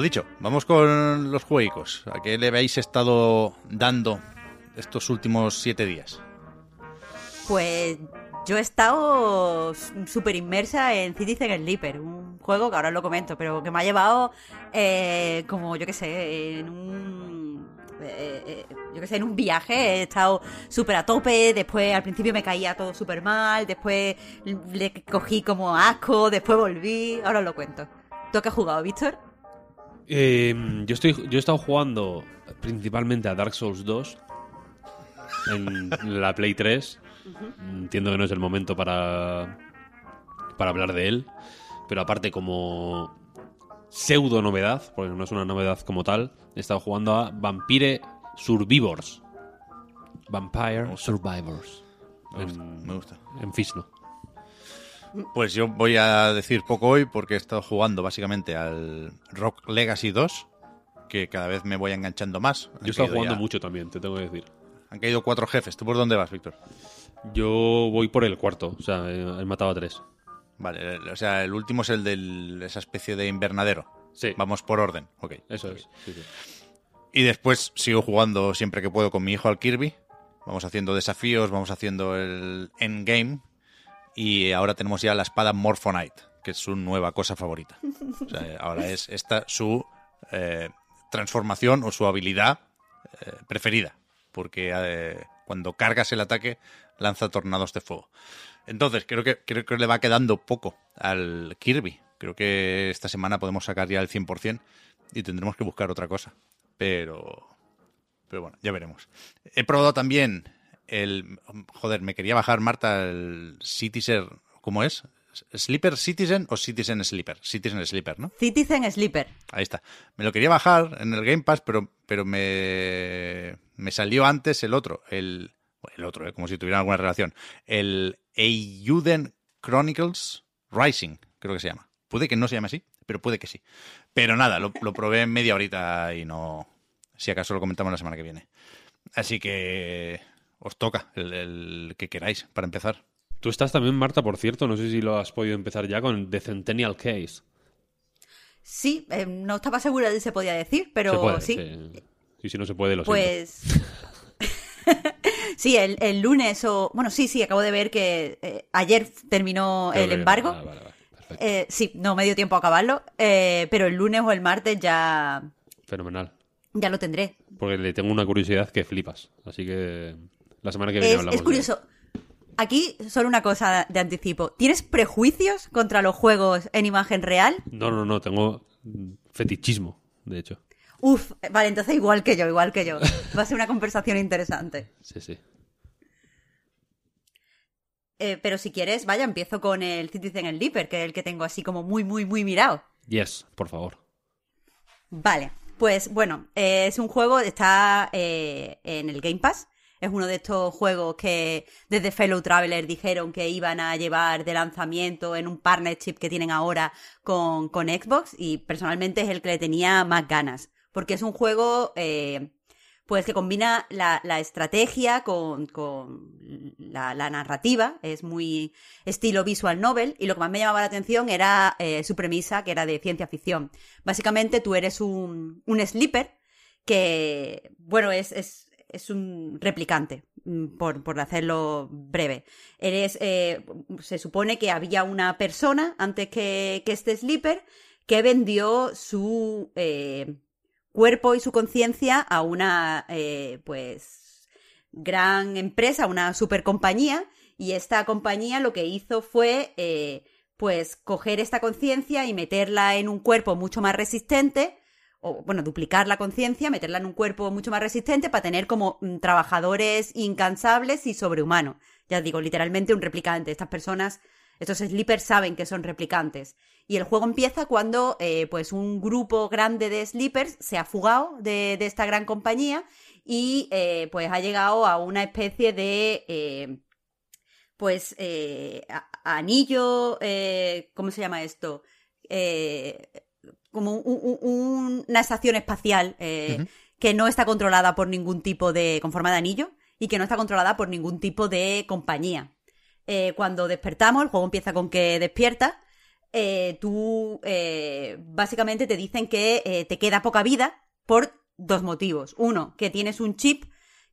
Dicho, vamos con los juegos. ¿A qué le habéis estado dando estos últimos siete días? Pues yo he estado súper inmersa en Citizen Sleeper, un juego que ahora lo comento, pero que me ha llevado eh, como, yo qué sé, en un... eh, eh, yo qué sé, en un viaje he estado súper a tope, después al principio me caía todo súper mal, después le cogí como asco, después volví, ahora os lo cuento. ¿Tú qué has jugado, Víctor? Eh, yo, estoy, yo he estado jugando principalmente a Dark Souls 2 en la Play 3. Entiendo que no es el momento para, para hablar de él, pero aparte como pseudo novedad, porque no es una novedad como tal, he estado jugando a Vampire Survivors. Vampire Survivors. Me gusta, En, me gusta. en Fisno. Pues yo voy a decir poco hoy porque he estado jugando básicamente al Rock Legacy 2, que cada vez me voy enganchando más. Han Yo he estado jugando ya- mucho también, te tengo que decir. Han caído cuatro jefes. ¿Tú por dónde vas, Víctor? Yo voy por el cuarto, o sea, he matado a tres. Vale, o sea, el último es el de esa especie de invernadero. Sí. Vamos por orden, ok. Eso es. sí, sí. Y después sigo jugando siempre que puedo con mi hijo al Kirby. Vamos haciendo desafíos, vamos haciendo el endgame. Y ahora tenemos ya la espada Morphonite, que es su nueva cosa favorita. O sea, ahora es esta su eh, transformación o su habilidad eh, preferida. Porque eh, cuando cargas el ataque, lanza tornados de fuego. Entonces, creo que, creo que le va quedando poco al Kirby. Creo que esta semana podemos sacar ya el 100% y tendremos que buscar otra cosa. Pero, pero bueno, ya veremos. He probado también el... Joder, me quería bajar, Marta, el Citizen... ¿Cómo es? ¿Sleeper Citizen o Citizen Sleeper? Citizen Sleeper, ¿no? Citizen Sleeper. Ahí está. Me lo quería bajar en el Game Pass, pero, pero me, me salió antes el otro. El, el otro, ¿eh? como si tuviera alguna relación. El Eiyuden Chronicles Rising, creo que se llama. Puede que no se llame así, pero puede que sí. Pero nada, lo, lo probé en media horita y no... Si acaso lo comentamos la semana que viene. Así que os toca el, el que queráis para empezar. Tú estás también, Marta, por cierto, no sé si lo has podido empezar ya con The Centennial Case. Sí, eh, no estaba segura de si se podía decir, pero se puede, sí. sí. Y si no se puede, lo. Pues. sí, el, el lunes o. Bueno, sí, sí, acabo de ver que eh, ayer terminó el embargo. ah, vale, vale, perfecto. Eh, sí, no me dio tiempo a acabarlo, eh, pero el lunes o el martes ya, Fenomenal. ya lo tendré. Porque le tengo una curiosidad que flipas. Así que la semana que viene Es, hablamos. es de- curioso. Aquí solo una cosa de anticipo. ¿Tienes prejuicios contra los juegos en imagen real? No, no, no, tengo fetichismo, de hecho. Uf, vale, entonces igual que yo, igual que yo. Va a ser una conversación interesante. Sí, sí. Eh, pero si quieres, vaya, empiezo con el Citizen Sleeper, que es el que tengo así como muy, muy, muy mirado. Yes, por favor. Vale, pues bueno, eh, es un juego, está eh, en el Game Pass. Es uno de estos juegos que desde Fellow Traveler dijeron que iban a llevar de lanzamiento en un partnership que tienen ahora con, con Xbox y personalmente es el que le tenía más ganas. Porque es un juego eh, pues que combina la, la estrategia con, con la, narrativa, es muy estilo visual novel, y lo que más me llamaba la atención era eh, su premisa, que era de ciencia ficción. Básicamente tú eres un, un sleeper que, bueno, es, es, es un replicante, mm, por, por hacerlo breve. Eres, eh, se supone que había una persona antes que, que este sleeper que vendió su... eh, cuerpo y su conciencia a una, eh, pues, gran empresa, una super compañía, y esta compañía lo que hizo fue, eh, pues, coger esta conciencia y meterla en un cuerpo mucho más resistente, o, bueno, duplicar la conciencia, meterla en un cuerpo mucho más resistente para tener como mm, trabajadores incansables y sobrehumanos. Ya digo, literalmente un replicante. Estas personas estos sleepers saben que son replicantes. Y el juego empieza cuando eh, pues un grupo grande de sleepers se ha fugado de, de esta gran compañía y eh, pues ha llegado a una especie de eh, pues anillo, ¿cómo se llama esto? Eh, como un- un- una estación espacial eh, que no está controlada por ningún tipo de. con forma de anillo y que no está controlada por ningún tipo de compañía. Eh, cuando despertamos, el juego empieza con que despiertas. eh, tú básicamente te dicen que te queda poca vida por dos motivos. Uno, que tienes un chip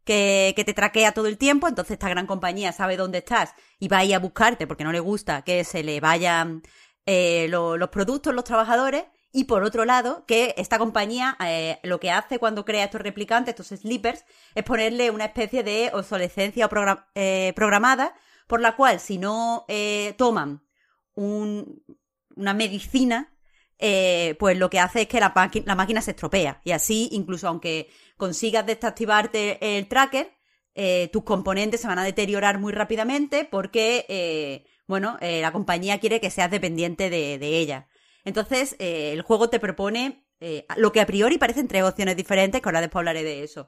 que, que te traquea todo el tiempo, entonces esta gran compañía sabe dónde estás y va a ir a buscarte porque no le gusta que se le vayan eh, lo- los productos, los trabajadores. Y por otro lado, que esta compañía eh, lo que hace cuando crea estos replicantes, estos sleepers, es ponerle una especie de obsolescencia eh, programada, por la cual si no eh, toman un- una medicina, pues lo que hace es que la, máquina se estropea. Y así, incluso aunque consigas desactivarte el tracker, tus componentes se van a deteriorar muy rápidamente porque, bueno, la compañía quiere que seas dependiente de, de ella. Entonces, eh, el juego te propone eh, lo que a priori parecen tres opciones diferentes, que ahora después hablaré de eso.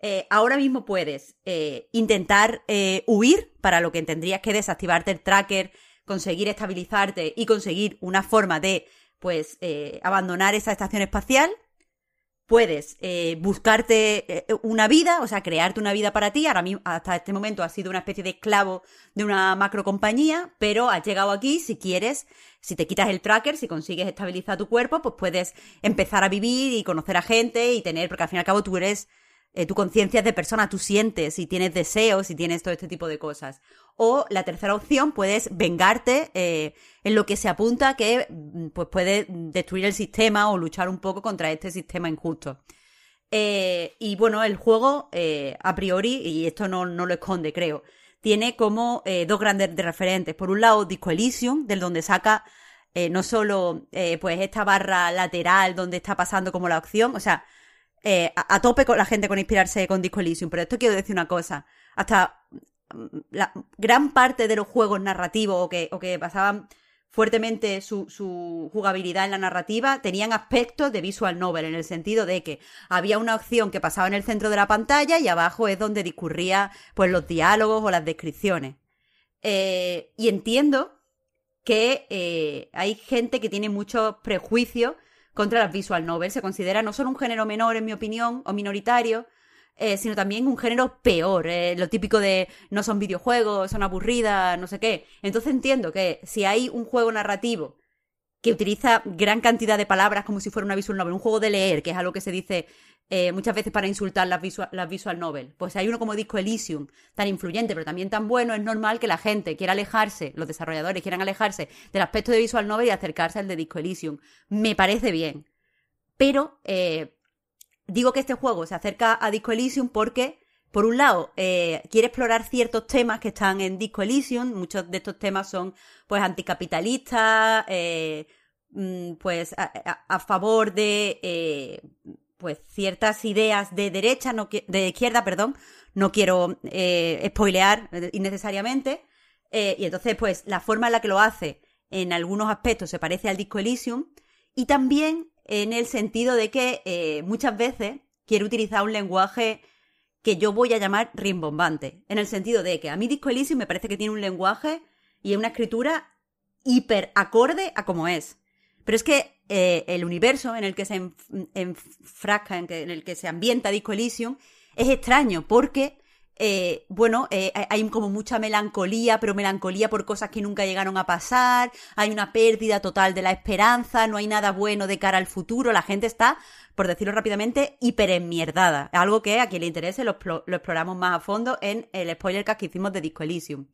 Eh, ahora mismo puedes eh, intentar huir, para lo que tendrías que desactivarte el tracker, conseguir estabilizarte y conseguir una forma de, pues, abandonar esa estación espacial. Puedes eh, buscarte eh, una vida, o sea, crearte una vida para ti. Ahora mismo, hasta este momento has sido una especie de esclavo de una macro compañía, pero has llegado aquí si quieres, si te quitas el tracker, si consigues estabilizar tu cuerpo, pues puedes empezar a vivir y conocer a gente y tener, porque al fin y al cabo tú eres eh, tu conciencia es de persona, tú sientes y tienes deseos y tienes todo este tipo de cosas. O la tercera opción, puedes vengarte eh, en lo que se apunta que mm, pues puede destruir el sistema o luchar un poco contra este sistema injusto. Eh, y bueno, el juego, a priori, y esto no, no lo esconde, creo, tiene como dos grandes de referentes. Por un lado, Disco Elysium, del donde saca no solo pues esta barra lateral donde está pasando como la opción, o sea, eh, a, tope con la gente con inspirarse con Disco Elysium, pero esto quiero decir una cosa, hasta mm, la gran parte de los juegos narrativos o que, o que basaban fuertemente su, su jugabilidad en la narrativa tenían aspectos de visual novel, en el sentido de que había una opción que pasaba en el centro de la pantalla y abajo es donde discurría pues los diálogos o las descripciones. Eh, y entiendo que eh, hay gente que tiene muchos prejuicios contra las visual novels. Se considera no solo un género menor, en mi opinión, o minoritario, eh, sino también un género peor. eh, lo típico de no son videojuegos, son aburridas, no sé qué. Entonces entiendo que si hay un juego narrativo que utiliza gran cantidad de palabras como si fuera una visual novel, un juego de leer, que es algo que se dice eh, muchas veces para insultar las visual, las visual novel. Pues hay uno como Disco Elysium, tan influyente, pero también tan bueno, es normal que la gente quiera alejarse, los desarrolladores quieran alejarse del aspecto de visual novel y acercarse al de Disco Elysium. Me parece bien. Pero eh, digo que este juego se acerca a Disco Elysium porque, por un lado, eh, quiere explorar ciertos temas que están en Disco Elysium. Muchos de estos temas son, pues, anticapitalistas, eh, mm, pues, a, favor de, eh, pues, ciertas ideas de derecha, no, de izquierda, perdón. No quiero spoilear innecesariamente. Y entonces, pues, la forma en la que lo hace, en algunos aspectos, se parece al Disco Elysium. Y también en el sentido de que muchas veces quiere utilizar un lenguaje que yo voy a llamar rimbombante. En el sentido de que a mí Disco Elysium me parece que tiene un lenguaje y una escritura hiper acorde a como es. Pero es que eh, el universo en el que se enf- enfrasca, en, en el que se ambienta Disco Elysium, es extraño porque, eh, bueno, eh, hay- como mucha melancolía, pero melancolía por cosas que nunca llegaron a pasar, hay una pérdida total de la esperanza, no hay nada bueno de cara al futuro, la gente está, por decirlo rápidamente, hiper enmierdada. Algo que a quien le interese lo, explo- lo exploramos más a fondo en el spoiler que hicimos de Disco Elysium.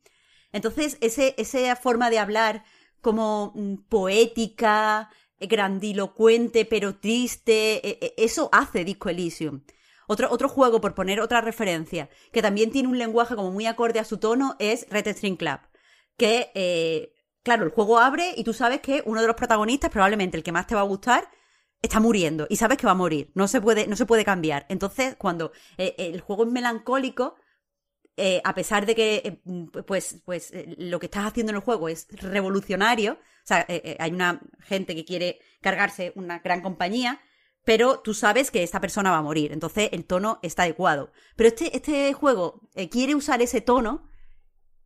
Entonces, ese, esa forma de hablar como mm, poética, grandilocuente, pero triste, eh, eh, eso hace Disco Elysium. Otro, otro juego, por poner otra referencia, que también tiene un lenguaje como muy acorde a su tono, es Red String Club. Que, eh, claro, el juego abre y tú sabes que uno de los protagonistas, probablemente el que más te va a gustar, está muriendo y sabes que va a morir. No se puede, no se puede cambiar. Entonces, cuando eh, el juego es melancólico, eh, a pesar de que eh, pues, pues eh, lo que estás haciendo en el juego es revolucionario, o sea, hay una gente que quiere cargarse una gran compañía, pero tú sabes que esta persona va a morir, entonces el tono está adecuado. Pero este, este juego eh, quiere usar ese tono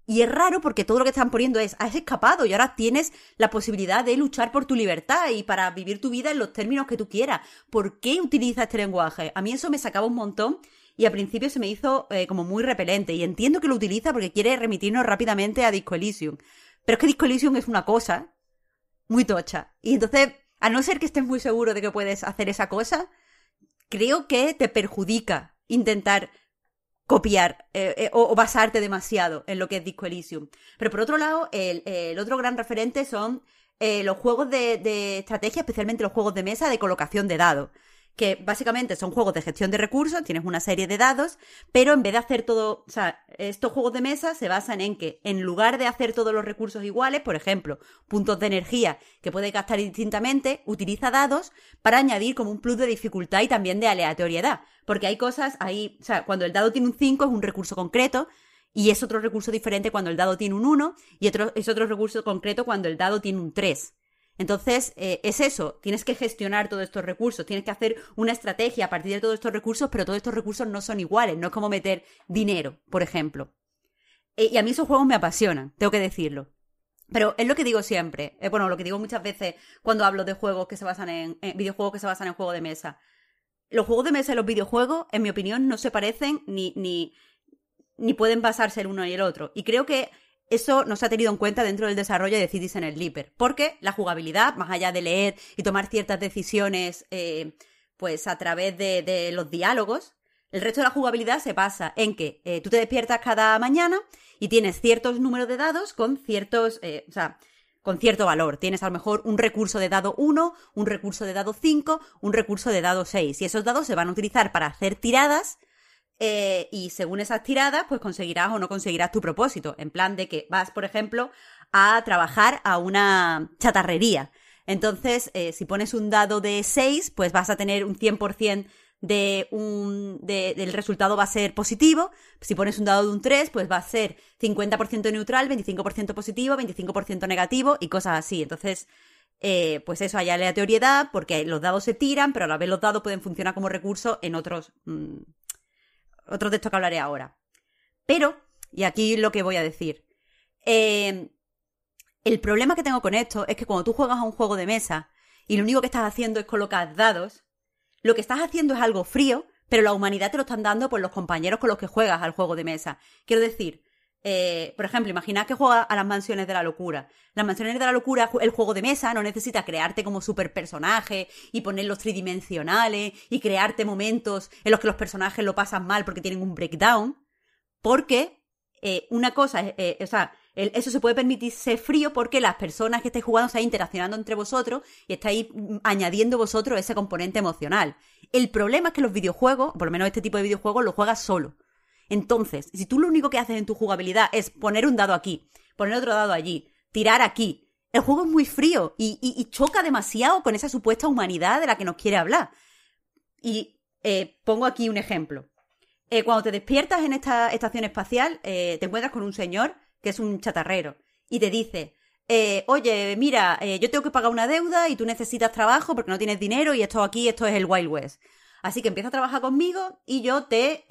Y es raro porque todo lo que están poniendo es, has escapado y ahora tienes la posibilidad de luchar por tu libertad y para vivir tu vida en los términos que tú quieras. ¿Por qué utilizas este lenguaje? A mí eso me sacaba un montón y al principio se me hizo eh, como muy repelente. Y entiendo que lo utiliza porque quiere remitirnos rápidamente a Disco Elysium. Pero es que Disco Elysium es una cosa muy tocha. Y entonces, a no ser que estés muy seguro de que puedes hacer esa cosa, creo que te perjudica intentar copiar eh, eh, o, basarte demasiado en lo que es Disco Elysium. Pero por otro lado, el, el otro gran referente son eh, los juegos de, de estrategia, especialmente los juegos de mesa de colocación de dados que básicamente son juegos de gestión de recursos, tienes una serie de dados, pero en vez de hacer todo, o sea, estos juegos de mesa se basan en que en lugar de hacer todos los recursos iguales, por ejemplo, puntos de energía que puedes gastar distintamente, utiliza dados para añadir como un plus de dificultad y también de aleatoriedad, porque hay cosas ahí, o sea, cuando el dado tiene un 5 es un recurso concreto, y es otro recurso diferente cuando el dado tiene un 1 y otro, es otro recurso concreto cuando el dado tiene un 3. Entonces, eh, es eso, tienes que gestionar todos estos recursos, tienes que hacer una estrategia a partir de todos estos recursos, pero todos estos recursos no son iguales, no es como meter dinero, por ejemplo. Eh, y a mí esos juegos me apasionan, tengo que decirlo. Pero es lo que digo siempre, eh, bueno, lo que digo muchas veces cuando hablo de juegos que se basan en, videojuegos que se basan en juego de mesa. Los juegos de mesa y los videojuegos, en mi opinión, no se parecen ni, ni, ni pueden basarse el uno y el otro. Y creo que eso no se ha tenido en cuenta dentro del desarrollo de Citizen Sleeper, porque la jugabilidad, más allá de leer y tomar ciertas decisiones, eh, pues a través de, de, los diálogos, el resto de la jugabilidad se basa en que eh, tú te despiertas cada mañana y tienes ciertos números de dados con ciertos, eh, o sea, con cierto valor. Tienes a lo mejor un recurso de dado 1, un recurso de dado 5, un recurso de dado 6. Y esos dados se van a utilizar para hacer tiradas eh, y según esas tiradas, pues conseguirás o no conseguirás tu propósito. En plan de que vas, por ejemplo, a trabajar a una chatarrería. Entonces, eh, si pones un dado de 6, pues vas a tener un 100% de un, de, del resultado va a ser positivo. Si pones un dado de un 3, pues va a ser 50% neutral, 25% positivo, 25% negativo y cosas así. Entonces, eh, pues eso, hay aleatoriedad porque los dados se tiran, pero a la vez los dados pueden funcionar como recurso en otros, mmm, otro de esto que hablaré ahora. Pero, y aquí lo que voy a decir, eh, el problema que tengo con esto es que cuando tú juegas a un juego de mesa y lo único que estás haciendo es colocar dados, lo que estás haciendo es algo frío, pero la humanidad te lo están dando por los compañeros con los que juegas al juego de mesa. Quiero decir, eh, por ejemplo, imaginad que juegas a las mansiones de la locura. Las mansiones de la locura, el juego de mesa no necesita crearte como super personaje y ponerlos tridimensionales y crearte momentos en los que los personajes lo pasan mal porque tienen un breakdown. Porque eh, una cosa, eh, o sea, eso se puede permitirse frío porque las personas que estáis jugando estáis interaccionando entre vosotros y estáis mm, añadiendo vosotros ese componente emocional. El problema es que los videojuegos, por lo menos este tipo de videojuegos, lo juegas solo. Entonces, si tú lo único que haces en tu jugabilidad es poner un dado aquí, poner otro dado allí, tirar aquí, el juego es muy frío y, choca demasiado con esa supuesta humanidad de la que nos quiere hablar. Y eh, pongo aquí un ejemplo. Eh, cuando te despiertas en esta estación espacial, eh, te encuentras con un señor que es un chatarrero y te dice, oye, mira, yo tengo que pagar una deuda y tú necesitas trabajo porque no tienes dinero y esto aquí, esto es el Wild West. Así que empieza a trabajar conmigo y yo te,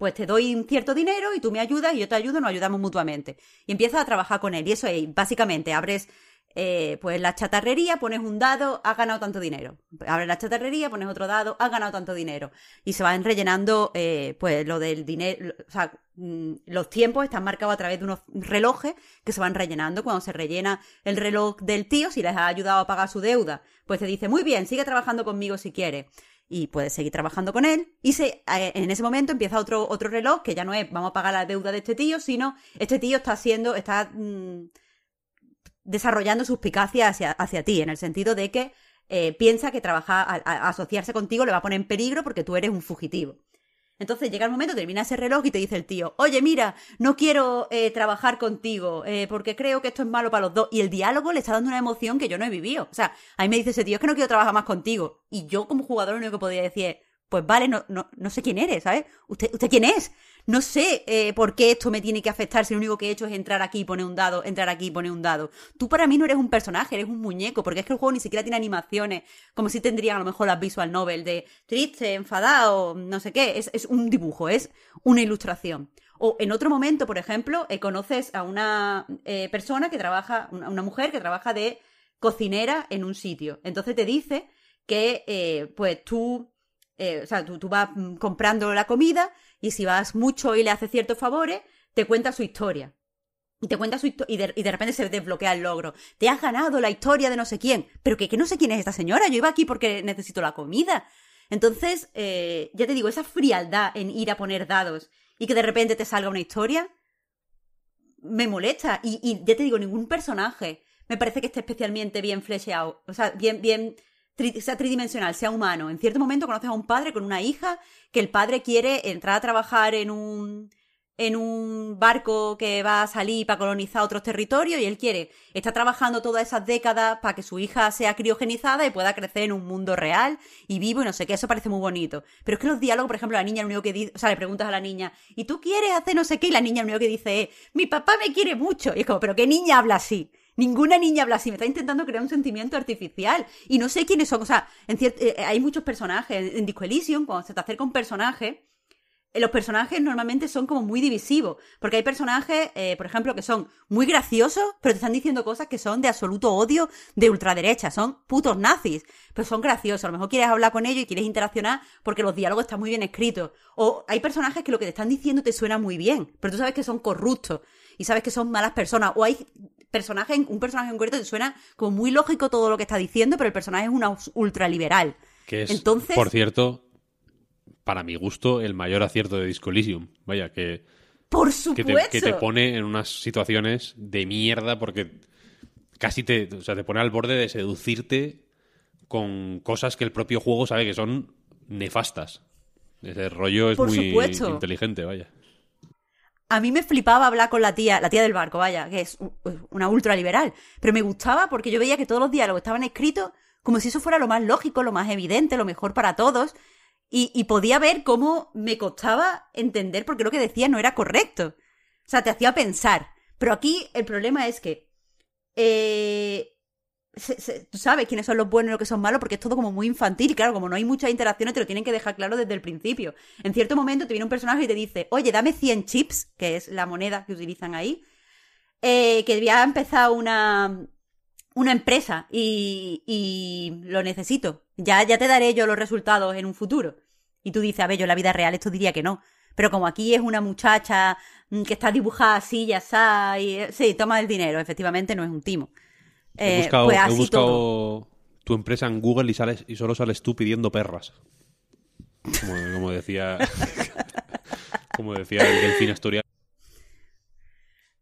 pues te doy un cierto dinero y tú me ayudas y yo te ayudo, nos ayudamos mutuamente. Y empiezas a trabajar con él. Y eso es, básicamente, abres eh, pues la chatarrería, pones un dado, has ganado tanto dinero. Abres la chatarrería, pones otro dado, has ganado tanto dinero. Y se van rellenando, eh, pues lo del dinero, o sea, mm, los tiempos están marcados a través de unos relojes que se van rellenando. Cuando se rellena el reloj del tío, si les ha ayudado a pagar su deuda, pues te dice, muy bien, sigue trabajando conmigo si quieres y puedes seguir trabajando con él. Y se, eh, en ese momento empieza otro, otro reloj que ya no es vamos a pagar la deuda de este tío, sino este tío está haciendo, está mmm, desarrollando suspicacia hacia, hacia ti, en el sentido de que eh, piensa que trabajar, a asociarse contigo le va a poner en peligro porque tú eres un fugitivo. Entonces llega el momento, termina ese reloj y te dice el tío, oye, mira, no quiero eh, trabajar contigo eh, porque creo que esto es malo para los dos. Y el diálogo le está dando una emoción que yo no he vivido. O sea, a mí me dice ese tío, es que no quiero trabajar más contigo. Y yo como jugador lo único que podía decir es, pues vale, no, no, no sé quién eres, ¿sabes? ¿Usted, ¿Usted quién es? No sé eh, por qué esto me tiene que afectar si lo único que he hecho es entrar aquí y poner un dado, entrar aquí y poner un dado. Tú para mí no eres un personaje, eres un muñeco, porque es que el juego ni siquiera tiene animaciones, como si tendrían a lo mejor las visual novel de triste, enfadado, no sé qué. Es, es un dibujo, es una ilustración. O en otro momento, por ejemplo, eh, conoces a una eh, persona que trabaja, una, mujer que trabaja de cocinera en un sitio. Entonces te dice que, pues tú, o sea, tú, tú vas mm, comprando la comida y si vas mucho y le haces ciertos favores, te cuenta su historia. Y te cuenta su historia y de, y de repente se desbloquea el logro. Te has ganado la historia de no sé quién. Pero que, que no sé quién es esta señora. Yo iba aquí porque necesito la comida. Entonces, eh, ya te digo, esa frialdad en ir a poner dados y que de repente te salga una historia, me molesta. Y, y ya te digo, ningún personaje me parece que esté especialmente bien flecheado. O sea, bien, bien, sea tridimensional, sea humano. En cierto momento conoces a un padre con una hija que el padre quiere entrar a trabajar en un en un barco que va a salir para colonizar otros territorios y él quiere, está trabajando todas esas décadas para que su hija sea criogenizada y pueda crecer en un mundo real y vivo y no sé qué, eso parece muy bonito. Pero es que los diálogos, por ejemplo, la niña lo único que dice, o sea, le preguntas a la niña, ¿y tú quieres hacer no sé qué? Y la niña lo único que dice es, mi papá me quiere mucho. Y es como, ¿pero qué niña habla así? Ninguna niña habla así, me está intentando crear un sentimiento artificial. Y no sé quiénes son, o sea, en cier- eh, hay muchos personajes. En, Disco Elysium, cuando se te acerca un personaje, eh, los personajes normalmente son como muy divisivos. Porque hay personajes, eh, por ejemplo, que son muy graciosos, pero te están diciendo cosas que son de absoluto odio de ultraderecha. Son putos nazis, pero son graciosos. A lo mejor quieres hablar con ellos y quieres interaccionar porque los diálogos están muy bien escritos. O hay personajes que lo que te están diciendo te suena muy bien, pero tú sabes que son corruptos y sabes que son malas personas. O hay personajes, un personaje en concreto te suena como muy lógico todo lo que está diciendo, pero el personaje es una ultraliberal. Que es, Entonces- por cierto, para mi gusto, el mayor acierto de Disco Elysium. Vaya, que, Por que, supuesto. te, que te pone en unas situaciones de mierda porque casi te, o sea, te pone al borde de seducirte con cosas que el propio juego sabe que son nefastas. Ese rollo es Por muy supuesto. inteligente, vaya. A mí me flipaba hablar con la tía, la tía del barco, vaya, que es u- una ultraliberal. Pero me gustaba porque yo veía que todos los diálogos estaban escritos como si eso fuera lo más lógico, lo más evidente, lo mejor para todos. Y, y podía ver cómo me costaba entender porque lo que decía no era correcto. O sea, te hacía pensar. Pero aquí el problema es que. eh, se- tú sabes quiénes son los buenos y los que son malos porque es todo como muy infantil y claro, como no hay muchas interacciones te lo tienen que dejar claro desde el principio. En cierto momento te viene un personaje y te dice, oye, dame 100 chips, que es la moneda que utilizan ahí, eh, que había empezado una, una empresa y, y lo necesito. Ya, ya te daré yo los resultados en un futuro. Y tú dices, a ver, yo en la vida real esto diría que no. Pero como aquí es una muchacha mm, que está dibujada así, ya está, y eh, sí, toma el dinero, efectivamente no es un timo. He Eh, buscado, pues he así buscado todo. tu empresa en Google y sales y solo sales tú pidiendo perras. Como, como decía como decía el delfín asturiano.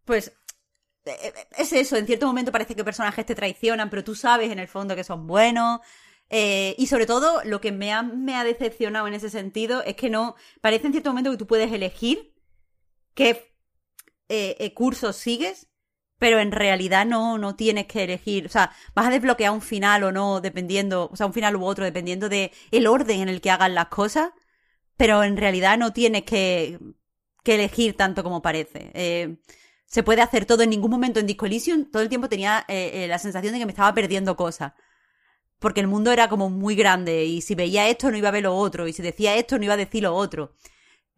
Pues eh, es eso, en cierto momento parece que personajes te traicionan, pero tú sabes en el fondo que son buenos. Eh, y sobre todo, lo que me ha, me ha decepcionado en ese sentido es que no. Parece en cierto momento que tú puedes elegir qué eh, eh, cursos sigues, pero en realidad no, no tienes que elegir. O sea, vas a desbloquear un final o no, dependiendo. O sea, un final u otro, dependiendo de el orden en el que hagas las cosas. Pero en realidad no tienes que, que elegir tanto como parece. Eh, se puede hacer todo en ningún momento en Disco Elysium. Todo el tiempo tenía eh, eh, la sensación de que me estaba perdiendo cosas. Porque el mundo era como muy grande y si veía esto no iba a ver lo otro y si decía esto no iba a decir lo otro.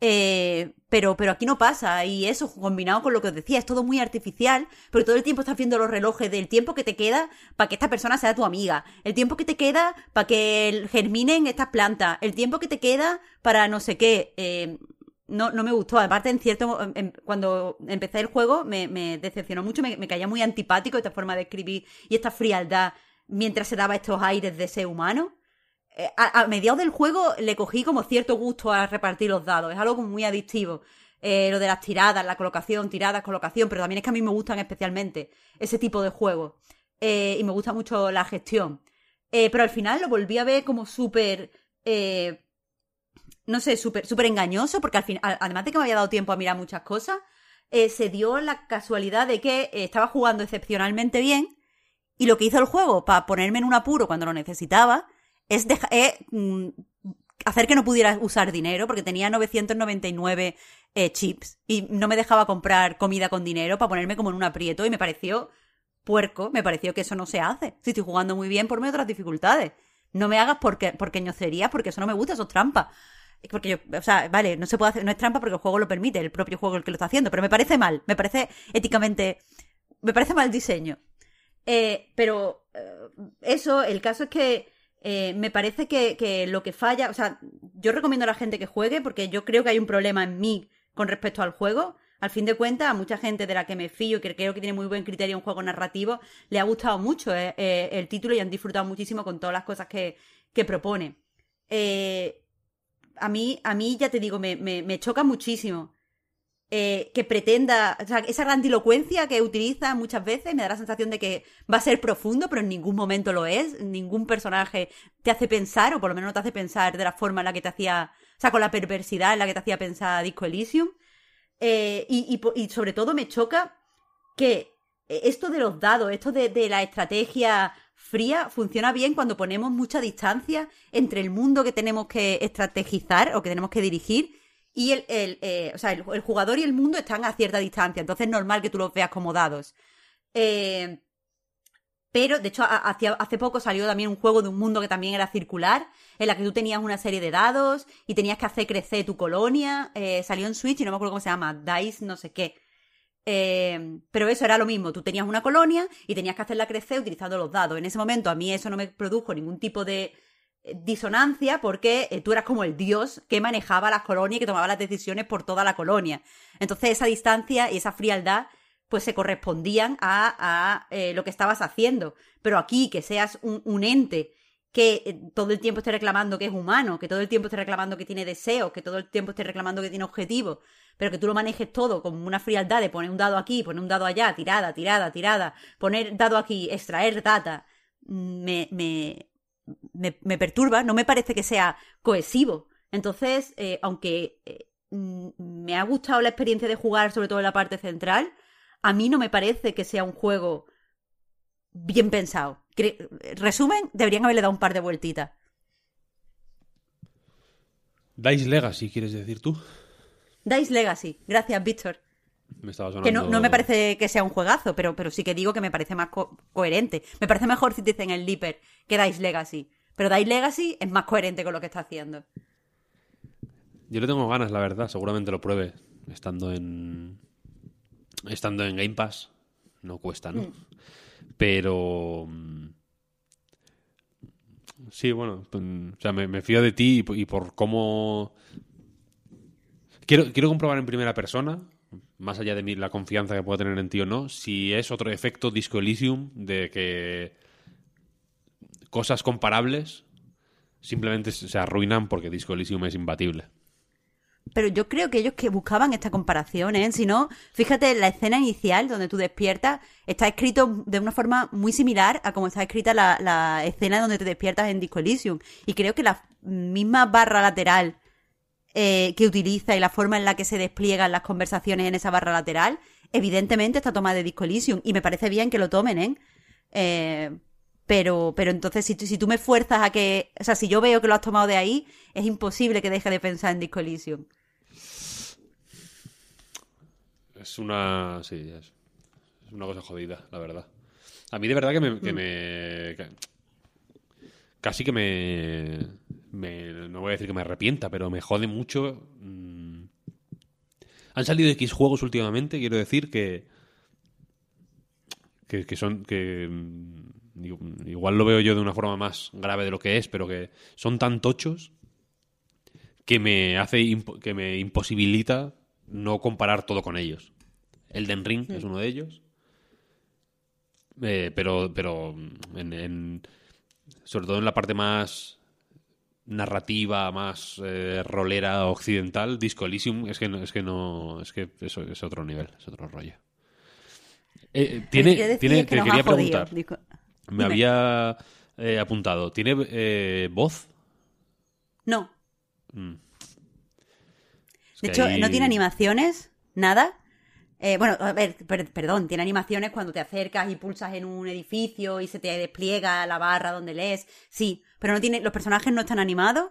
Eh, pero, pero aquí no pasa y eso combinado con lo que os decía es todo muy artificial, pero todo el tiempo estás viendo los relojes del tiempo que te queda para que esta persona sea tu amiga, el tiempo que te queda para que germinen estas plantas, el tiempo que te queda para no sé qué. Eh, no, no me gustó. Aparte, en cierto, cuando empecé el juego me, decepcionó mucho, me caía muy antipático esta forma de escribir y esta frialdad mientras se daba estos aires de ser humano. Eh, a, mediados del juego le cogí como cierto gusto a repartir los dados. Es algo como muy adictivo. Eh, lo de las tiradas, la colocación, tiradas, colocación, pero también es que a mí me gustan especialmente ese tipo de juegos. Eh, y me gusta mucho la gestión. Pero al final lo volví a ver como súper... no sé, súper súper engañoso, porque al final, además de que me había dado tiempo a mirar muchas cosas, se dio la casualidad de que estaba jugando excepcionalmente bien y lo que hizo el juego para ponerme en un apuro cuando lo necesitaba es, deja- es, mm, hacer que no pudiera usar dinero porque tenía 999 eh, chips y no me dejaba comprar comida con dinero para ponerme como en un aprieto y me pareció puerco, me pareció que eso no se hace. Si estoy jugando muy bien, por otras dificultades. No me hagas porque, porque ñocerías, porque eso no me gusta, eso es trampa. porque yo, o sea, vale, no se puede hacer, no es trampa porque el juego lo permite, el propio juego el que lo está haciendo, pero me parece mal, me parece éticamente, me parece mal diseño. Eh, pero eh, eso, el caso es que eh, me parece que, que lo que falla, o sea, yo recomiendo a la gente que juegue porque yo creo que hay un problema en mí con respecto al juego. Al fin de cuentas, a mucha gente de la que me fío y que creo que tiene muy buen criterio un juego narrativo, le ha gustado mucho eh, eh, el título y han disfrutado muchísimo con todas las cosas que, que propone. A mí, a mí, ya te digo, me, me, me choca muchísimo eh, que pretenda, o sea, esa grandilocuencia que utiliza muchas veces me da la sensación de que va a ser profundo, pero en ningún momento lo es. Ningún personaje te hace pensar, o por lo menos no te hace pensar de la forma en la que te hacía, o sea, con la perversidad en la que te hacía pensar Disco Elysium. Eh, y, sobre todo me choca que esto de los dados, esto de, de la estrategia fría, funciona bien cuando ponemos mucha distancia entre el mundo que tenemos que estrategizar o que tenemos que dirigir y el, el, eh, o sea, el, jugador y el mundo están a cierta distancia. Entonces es normal que tú los veas como dados. Eh, pero, de hecho, hacia- hace poco salió también un juego de un mundo que también era circular, en la que tú tenías una serie de dados y tenías que hacer crecer tu colonia. Eh, salió en Switch y no me acuerdo cómo se llama, Dice no sé qué. Eh, pero eso era lo mismo, tú tenías una colonia y tenías que hacerla crecer utilizando los dados. En ese momento a mí eso no me produjo ningún tipo de disonancia porque eh, tú eras como el dios que manejaba las colonias y que tomaba las decisiones por toda la colonia. Entonces esa distancia y esa frialdad pues se correspondían a, a, eh, lo que estabas haciendo. Pero aquí que seas un, ente que eh, todo el tiempo esté reclamando que es humano, que todo el tiempo esté reclamando que tiene deseos, que todo el tiempo esté reclamando que tiene objetivos, pero que tú lo manejes todo con una frialdad de poner un dado aquí, poner un dado allá, tirada, tirada, tirada, poner dado aquí, extraer data, me, me, me, me perturba, no me parece que sea cohesivo. Entonces, eh, aunque eh, mm, me ha gustado la experiencia de jugar, sobre todo en la parte central, a mí no me parece que sea un juego bien pensado. Resumen, deberían haberle dado un par de vueltitas. Dice Legacy, ¿quieres decir tú? Dice Legacy, gracias, Víctor. Me estaba sonando... Que no, no me parece que sea un juegazo, pero, pero sí que digo que me parece más co- coherente. Me parece mejor Citizen el Leaper que Dice Legacy. Pero Dice Legacy es más coherente con lo que está haciendo. Yo le tengo ganas, la verdad. Seguramente lo pruebe estando en... Estando en Game Pass. No cuesta, ¿no? Pero... mm, Sí, bueno. mm, O sea, me, me fío de ti y, por- y por cómo... Quiero, quiero comprobar en primera persona, más allá de mi- la confianza que pueda tener en ti o no, si es otro efecto Disco Elysium de que cosas comparables simplemente se se arruinan porque Disco Elysium es imbatible. Pero yo creo que ellos que buscaban esta comparación, ¿eh? Si no, fíjate, la escena inicial donde tú despiertas está escrito de una forma muy similar a como está escrita la, la escena donde te despiertas en Disco Elysium. Y creo que la misma barra lateral eh, que utiliza y la forma en la que se despliegan las conversaciones en esa barra lateral, evidentemente está tomada de Disco Elysium. Y me parece bien que lo tomen, ¿eh? Eh, pero, pero entonces, si tú, si tú me fuerzas a que. O sea, si yo veo que lo has tomado de ahí, es imposible que deje de pensar en Disco Elysium. Es una. Sí, es, es una cosa jodida, la verdad. A mí de verdad que me. que me- que- casi que me, me- No voy a decir que me arrepienta, pero me jode mucho. mm. Han salido X juegos últimamente, quiero decir que. Que, que son. que mm, Igual lo veo yo de una forma más grave de lo que es, pero que son tan tochos que me hace que me imposibilita no comparar todo con ellos. Elden Ring es uno de ellos. Eh, pero pero en, en- sobre todo en la parte más narrativa, más eh, rolera occidental, Disco Elysium es que no, es que no es que eso es otro nivel, es otro rollo. Eh, tiene, decir tiene que te nos quería ha jodido. preguntar. Disco- Me Dime. había eh, apuntado. ¿Tiene eh, voz? No. Mm. De hecho, ahí- no tiene animaciones, nada. Eh, bueno, a ver, per- perdón, tiene animaciones cuando te acercas y pulsas en un edificio y se te despliega la barra donde lees. Sí, pero no tiene, los personajes no están animados.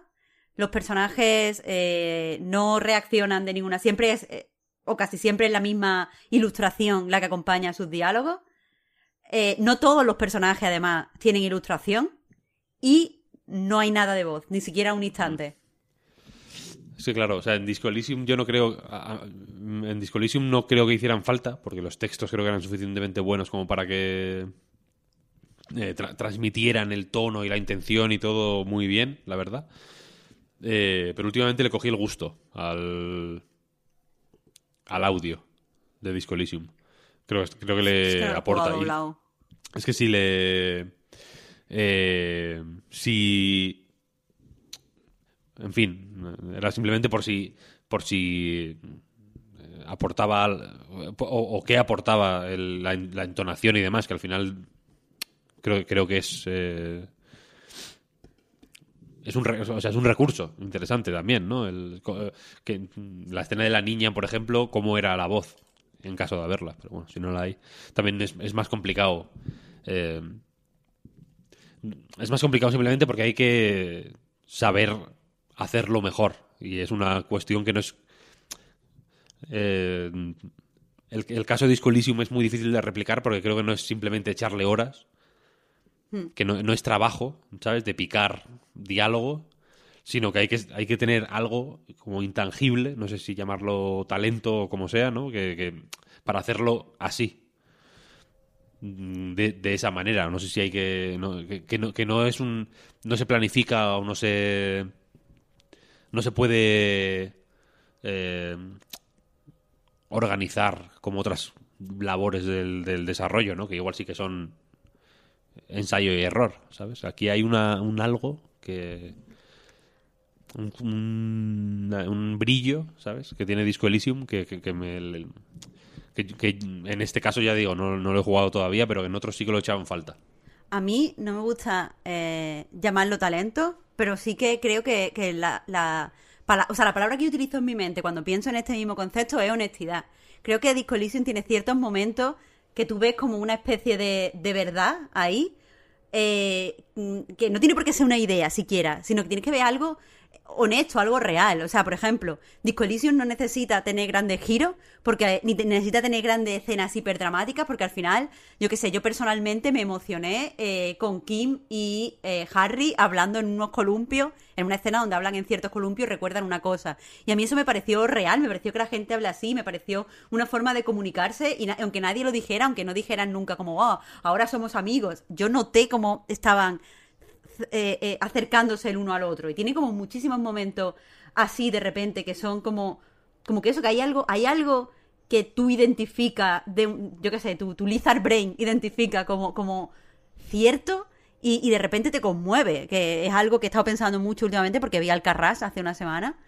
Los personajes eh, no reaccionan de ninguna. Siempre es, eh, o casi siempre es la misma ilustración la que acompaña sus diálogos. Eh, no todos los personajes, además, tienen ilustración. Y no hay nada de voz, ni siquiera un instante. Que claro, o sea, en Disco Elysium yo no creo. En Disco Elysium no creo que hicieran falta, porque los textos creo que eran suficientemente buenos como para que. eh, tra- transmitieran el tono y la intención y todo muy bien, la verdad. Eh, pero últimamente le cogí el gusto al. al audio de Disco Elysium. Creo, creo que le Es que aporta. y- es que si le. eh, si. En fin, era simplemente por si. Por si. eh, aportaba. O, qué aportaba la, entonación y demás, que al final. Creo, creo que es. eh, es un, o sea, es un recurso interesante también, ¿no? El, que, la escena de la niña, por ejemplo, cómo era la voz, en caso de haberla. Pero bueno, si no la hay, también es, es más complicado. eh, es más complicado simplemente porque hay que saber hacerlo mejor. Y es una cuestión que no es... eh, el, el caso de Disco Elysium es muy difícil de replicar porque creo que no es simplemente echarle horas, que no, no es trabajo, ¿sabes? De picar diálogo, sino que hay que, hay que tener algo como intangible, no sé si llamarlo talento o como sea, ¿no? Que, que- para hacerlo así, de, de esa manera. No sé si hay que no, que, que no, que no es un no se planifica o no se no se puede eh, organizar como otras labores del, del desarrollo, ¿no? Que igual sí que son ensayo y error, ¿sabes? Aquí hay una, un algo que un, un- brillo, ¿sabes? Que tiene Disco Elysium que, que, que me que, en este caso ya digo, no, no lo he jugado todavía, pero en otros sí que lo en falta. A mí no me gusta eh, llamarlo talento, pero sí que creo que, que la, la, o sea, la palabra que yo utilizo en mi mente cuando pienso en este mismo concepto es honestidad. Creo que Disco tiene ciertos momentos que tú ves como una especie de, de verdad ahí, eh, que no tiene por qué ser una idea siquiera, sino que tienes que ver algo honesto, algo real. O sea, por ejemplo, Disco Elysium no necesita tener grandes giros, porque ni necesita tener grandes escenas hiperdramáticas, porque al final, yo qué sé, yo personalmente me emocioné eh, con Kim y eh, Harry hablando en unos columpios, en una escena donde hablan en ciertos columpios y recuerdan una cosa. Y a mí eso me pareció real, me pareció que la gente habla así, me pareció una forma de comunicarse, y aunque nadie lo dijera, aunque no dijeran nunca como, oh, ahora somos amigos, yo noté cómo estaban eh, eh, acercándose el uno al otro. Y tiene como muchísimos momentos así de repente que son como, como que eso, que hay algo, hay algo que tú identifica de yo qué sé, tu, tu lizard brain identifica como, como cierto y, de repente te conmueve, que es algo que he estado pensando mucho últimamente porque vi al Carras hace una semana.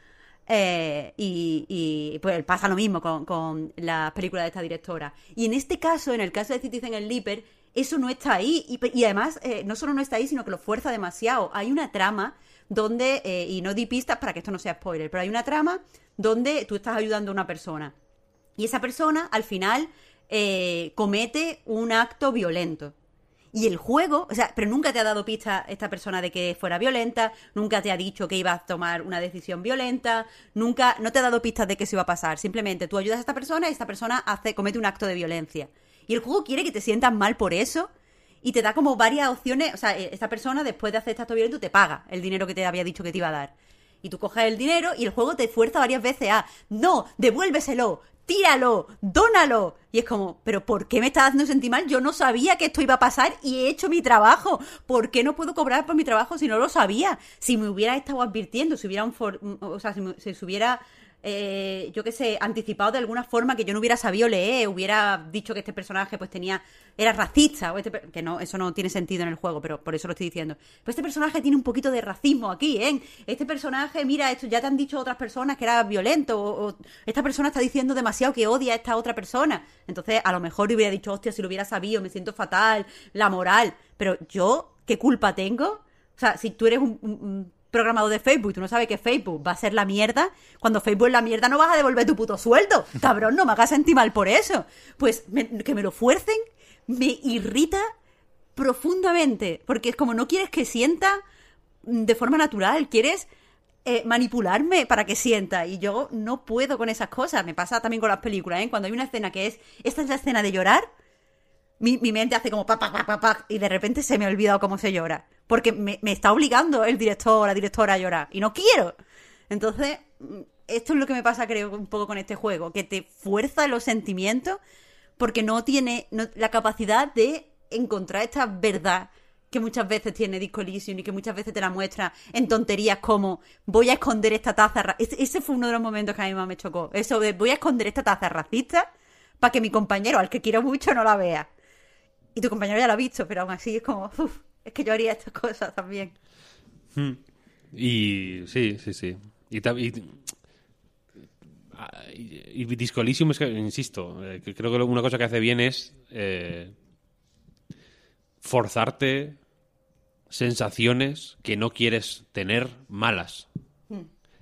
eh, y, y, pues pasa lo mismo con, con las películas de esta directora. Y en este caso, en el caso de Citizen Sleeper, eso no está ahí. Y, además, eh, no solo no está ahí, sino que lo fuerza demasiado. Hay una trama donde, eh, y no di pistas para que esto no sea spoiler, pero hay una trama donde tú estás ayudando a una persona. Y esa persona, al final, eh, comete un acto violento. Y el juego, o sea, pero nunca te ha dado pista esta persona de que fuera violenta, nunca te ha dicho que iba a tomar una decisión violenta, nunca, no te ha dado pistas de que se iba a pasar. Simplemente tú ayudas a esta persona y esta persona hace, comete un acto de violencia. Y el juego quiere que te sientas mal por eso y te da como varias opciones. O sea, eh, esta persona después de hacer este acto violento te paga el dinero que te había dicho que te iba a dar. Y tú coges el dinero y el juego te fuerza varias veces a, no, devuélveselo, tíralo, dónalo. Y es como, pero ¿por qué me estás haciendo sentir mal? Yo no sabía que esto iba a pasar y he hecho mi trabajo. ¿Por qué no puedo cobrar por mi trabajo si no lo sabía? Si me hubiera estado advirtiendo, si hubiera un for- o sea, si, me- si hubiera eh, yo qué sé, anticipado de alguna forma que yo no hubiera sabido leer, hubiera dicho que este personaje pues tenía, era racista, este que no, eso no tiene sentido en el juego, pero por eso lo estoy diciendo. Pues este personaje tiene un poquito de racismo aquí, ¿eh? Este personaje, mira, esto ya te han dicho otras personas que era violento, o, esta persona está diciendo demasiado que odia a esta otra persona. Entonces, a lo mejor le hubiera dicho, hostia, si lo hubiera sabido, me siento fatal, la moral. Pero yo, ¿qué culpa tengo? O sea, si tú eres un programador de Facebook tú no sabes que Facebook va a ser la mierda, cuando Facebook es la mierda no vas a devolver tu puto sueldo. Cabrón, no me hagas sentir mal por eso. Pues me- que me lo fuercen me irrita profundamente, porque es como no quieres que sienta mm, de forma natural, quieres eh, manipularme para que sienta y yo no puedo con esas cosas. Me pasa también con las películas, ¿eh? Cuando hay una escena que es, esta es la escena de llorar, mi, mi mente hace como pa, pa, pa, pa, pa, y de repente se me ha olvidado cómo se llora. Porque me, me está obligando el director la directora a llorar. Y no quiero. Entonces, mm, esto es lo que me pasa, creo, un poco con este juego, que te fuerza los sentimientos porque no tiene no- la capacidad de encontrar esta verdad que muchas veces tiene Disco Elysium y que muchas veces te la muestra en tonterías como voy a esconder esta taza. ra-". Ese, ese fue uno de los momentos que a mí más me chocó. Eso de voy a esconder esta taza racista para que mi compañero, al que quiero mucho, no la vea. Y tu compañero ya la ha visto, pero aún así es como, "Uf, es que yo haría estas cosas también. Y sí, sí, sí. Y, y, ah, y- y Disco Elysium es que, insisto, eh, creo que lo- una cosa que hace bien es eh, forzarte sensaciones que no quieres tener malas.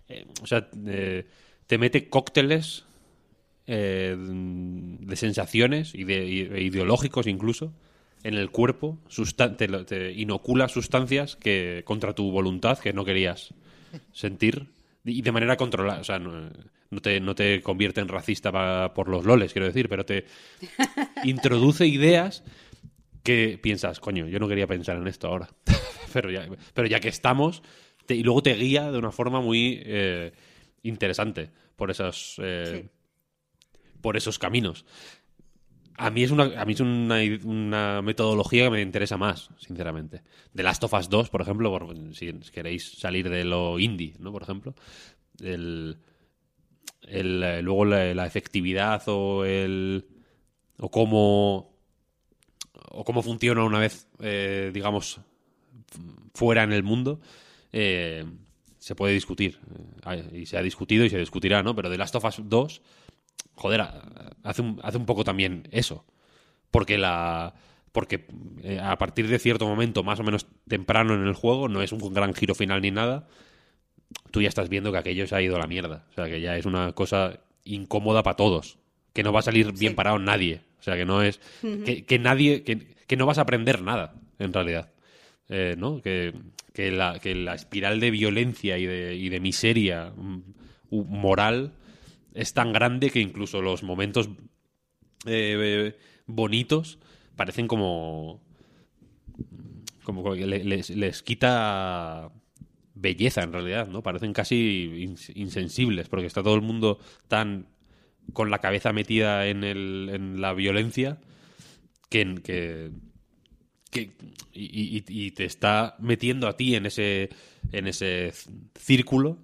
Eh, o sea, te mete cócteles eh, de sensaciones y de, y- e ideológicos incluso en el cuerpo, te, te inocula sustancias que contra tu voluntad que no querías sentir y de manera controlada. O sea, no, no te, no te convierte en racista por los loles, quiero decir, pero te introduce ideas que piensas, coño, yo no quería pensar en esto ahora. pero, ya, pero ya que estamos, te- y luego te guía de una forma muy eh, interesante por esos, eh, por esos caminos. A mí es una, a mí es una, metodología que me interesa más, sinceramente. The Last of Us 2, por ejemplo, si queréis salir de lo indie, ¿no? Por ejemplo, el, el, eh, luego la, efectividad o el o cómo o cómo funciona una vez, eh, digamos, fuera en el mundo, eh, se puede discutir. Y se ha discutido y se discutirá, ¿no? Pero The Last of Us 2, joder, hace un, hace un poco también eso. Porque la. Porque eh, a partir de cierto momento, más o menos temprano en el juego, no es un gran giro final ni nada. Tú ya estás viendo que aquello se ha ido a la mierda. O sea, que ya es una cosa incómoda para todos. Que no va a salir bien parado nadie. O sea, que no es. que, que nadie. Que, que no vas a aprender nada, en realidad. Eh, ¿no? Que, que la, que la espiral de violencia y de, y de miseria mm, moral es tan grande que incluso los momentos eh, bonitos parecen como como que le- les, les quita belleza en realidad, ¿no? Parecen casi ins- insensibles porque está todo el mundo tan con la cabeza metida en, el, en la violencia que, que, que- y, y- y te está metiendo a ti en ese en ese círculo,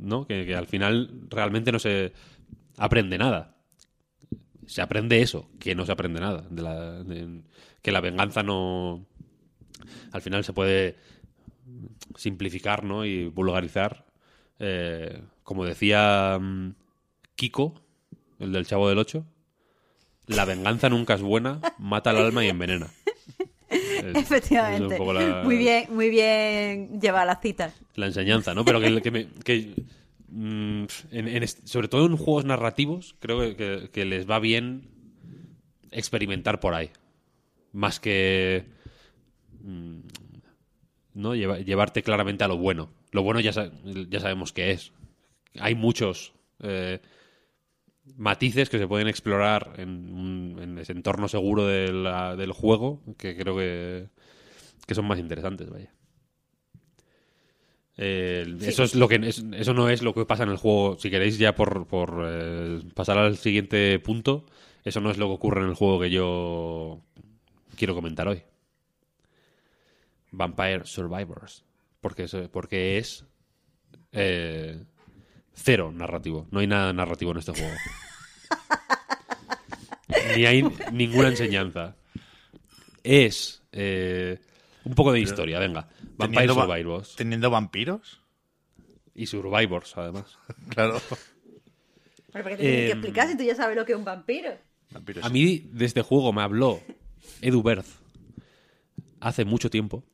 ¿no? Que, que al final realmente no se aprende nada. Se aprende eso, que no se aprende nada, de la, que la venganza no al final se puede simplificar, ¿no? y vulgarizar. Eh, como decía mm, Kiko, el del Chavo del Ocho, la venganza nunca es buena, mata al alma y envenena. Es Efectivamente. un poco la- Muy bien, muy bien lleva las citas. la enseñanza, ¿no? Pero que, que me- que, mm, en- en est- sobre todo en juegos narrativos, creo que, que- que les va bien experimentar por ahí. Más que mm, no Lleva- llevarte claramente a lo bueno. Lo bueno ya, sa- ya sabemos qué es. Hay muchos eh, matices que se pueden explorar en, en ese entorno seguro de la- del juego que creo que, que son más interesantes, vaya. Eh, Eso es lo que es- eso no es lo que pasa en el juego. Si queréis ya por, por eh, pasar al siguiente punto, eso no es lo que ocurre en el juego que yo quiero comentar hoy. Vampire Survivors, porque es, porque es eh, cero narrativo. No hay nada narrativo en este juego. Ni hay ninguna enseñanza. Es eh, un poco de historia, venga. Vampire Teniendo Survivors. ¿Teniendo vampiros? Y Survivors, además. Claro. ¿Pero por qué te tienes que Eh, explicar si tú ya sabes lo que es un vampiro? Vampiros. A mí de este juego me habló Edu Berth hace mucho tiempo.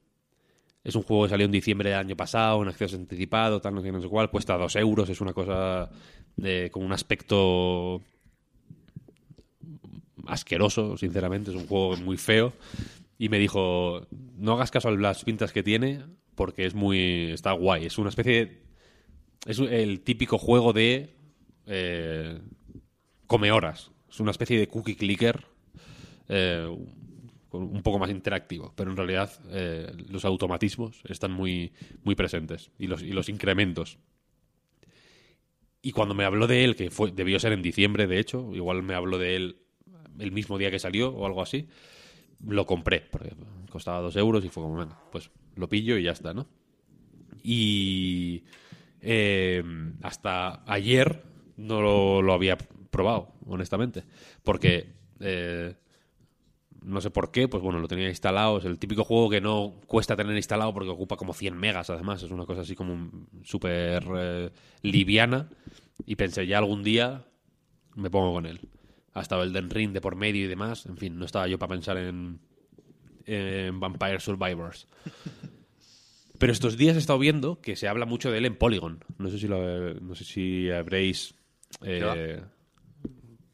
Es un juego que salió en diciembre del año pasado, en acceso anticipado, tal, no sé, no sé cuál. Cuesta dos euros, es una cosa con un aspecto asqueroso, sinceramente. Es un juego muy feo. Y me dijo, no hagas caso a las pintas que tiene porque es muy... está guay. Es una especie. Es el típico juego de... eh, come horas. Es una especie de cookie clicker eh, un poco más interactivo, pero en realidad eh, los automatismos están muy, muy presentes y los, y los incrementos. Y cuando me habló de él, que fue, debió ser en diciembre, de hecho, igual me habló de él el mismo día que salió o algo así, lo compré, porque costaba dos euros y fue como, bueno, pues lo pillo y ya está, ¿no? Y eh, hasta ayer no lo, lo había probado, honestamente, porque eh, no sé por qué, pues bueno, lo tenía instalado. Es el típico juego que no cuesta tener instalado porque ocupa como 100 megas, además. Es una cosa así como súper eh, liviana. Y pensé, ya algún día me pongo con él. Ha estado el Den Ring de por medio y demás. En fin, no estaba yo para pensar en, en Vampire Survivors. Pero estos días he estado viendo que se habla mucho de él en Polygon. No sé si, lo, no sé si habréis... eh,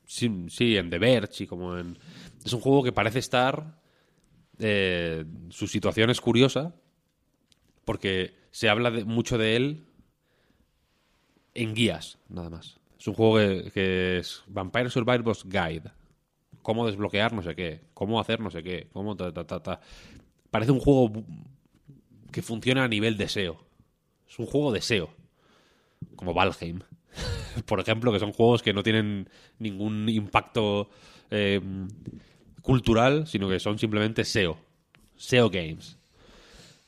sí, sí, en The Verge y como en... Es un juego que parece estar... eh, su situación es curiosa porque se habla mucho de él en guías, nada más. Es un juego que, es Vampire Survivors Guide. Cómo desbloquear no sé qué, cómo hacer no sé qué, cómo ta, ta, ta, ta. Parece un juego que funciona a nivel deseo. Es un juego deseo. Como Valheim. Por ejemplo, que son juegos que no tienen ningún impacto eh, cultural, sino que son simplemente SEO. SEO Games.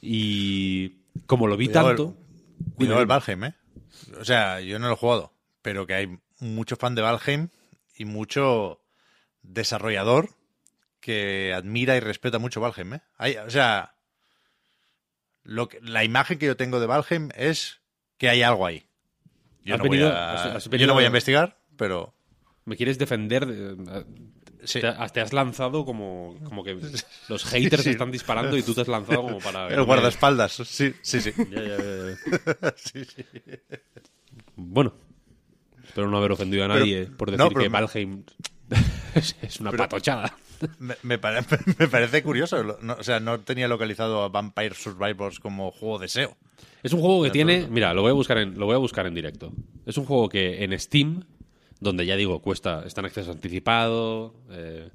Y como lo vi Cuidado el- tanto... Cuidado el Valheim, ¿eh? O sea, yo no lo he jugado, pero que hay mucho fan de Valheim y mucho desarrollador que admira y respeta mucho Valheim, ¿eh? Hay- o sea, lo que, la imagen que yo tengo de Valheim es que hay algo ahí. Yo, no, venido- voy a, has- has yo no voy a investigar, pero ¿Me quieres defender? Sí. Te, te has lanzado como, como que los haters Sí. están disparando y tú te has lanzado como para... el guardaespaldas, sí, sí, sí. Ya, ya, ya, ya. Sí, sí. Bueno, espero no haber ofendido a Pero- nadie por decir no, que Valheim es, es una patochada. Me, me pare- me parece curioso. no- o sea, no tenía localizado a Vampire Survivors como juego de SEO. Es un juego que tiene... Mira, lo voy a buscar en, lo voy a buscar en directo. Es un juego que en Steam, donde ya digo, cuesta, está en acceso anticipado, eh,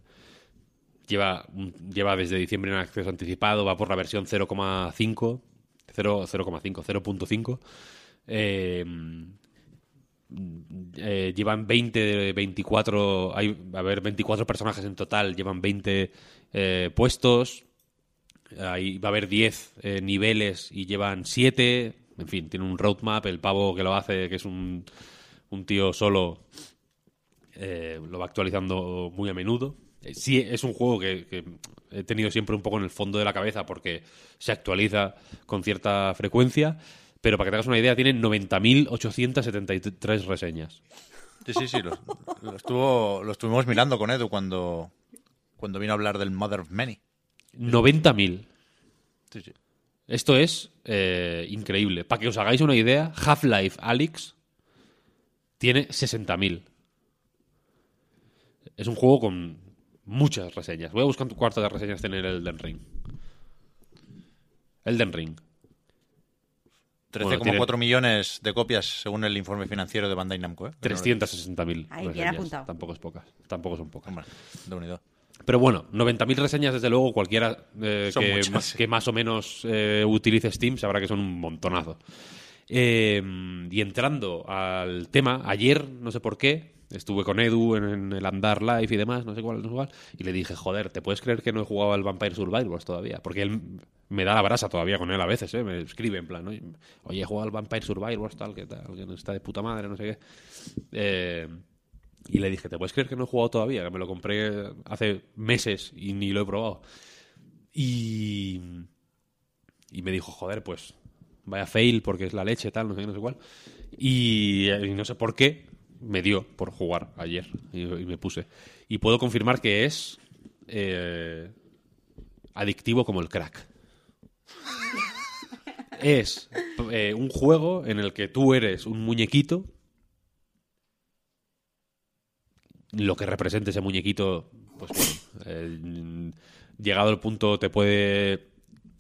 lleva, lleva desde diciembre en acceso anticipado, va por la versión 0,5, 0, 0,5, 0.5. Eh, eh, llevan 20, 24, hay, a ver, 24 personajes en total, llevan 20 eh, puestos, Ahí va a haber 10 eh, niveles y llevan 7. En fin, tiene un roadmap. El pavo que lo hace, que es un, un tío solo, eh, lo va actualizando muy a menudo. Eh, Sí, es un juego que, que he tenido siempre un poco en el fondo de la cabeza porque se actualiza con cierta frecuencia. Pero para que te hagas una idea, tiene 90.873 reseñas. Sí, sí, sí. Lo, lo estuvo, lo estuvimos mirando con Edu cuando, cuando vino a hablar del Mother of Many. 90.000. Sí, sí. Esto es eh, increíble. Para que os hagáis una idea, Half-Life Alyx tiene 60.000. Es un juego con muchas reseñas. Voy a buscar cuántas de reseñas tiene el Elden Ring. Elden Ring. 13,4 Bueno, tiene- millones de copias según el informe financiero de Bandai Namco. ¿eh? 360.000 Ahí, bien reseñas. apuntado. Tampoco es pocas. Tampoco son pocas. Hombre, de unido. Pero bueno, 90.000 reseñas, desde luego, cualquiera eh, Son que, muchas, ma- sí. que más o menos eh, utilice Steam sabrá que son un montonazo. Eh, y entrando al tema, ayer, no sé por qué, estuve con Edu en, el Andar Live y demás, no sé cuál, no sé cuál, y le dije, joder, ¿te puedes creer que no he jugado al Vampire Survivors todavía? Porque él me da la brasa todavía con él a veces, ¿eh? me escribe en plan, oye, oye, he jugado al Vampire Survivors, tal, que tal, que está de puta madre, no sé qué. Eh, y le dije, ¿te puedes creer que no he jugado todavía? Que me lo compré hace meses y ni lo he probado. Y, y me dijo, joder, pues vaya fail porque es la leche, tal, no sé qué, no sé cuál. Y, y no sé por qué me dio por jugar ayer y, me puse. Y puedo confirmar que es eh, adictivo como el crack. es eh, un juego en el que tú eres un muñequito lo que represente ese muñequito, pues eh, llegado el punto te puede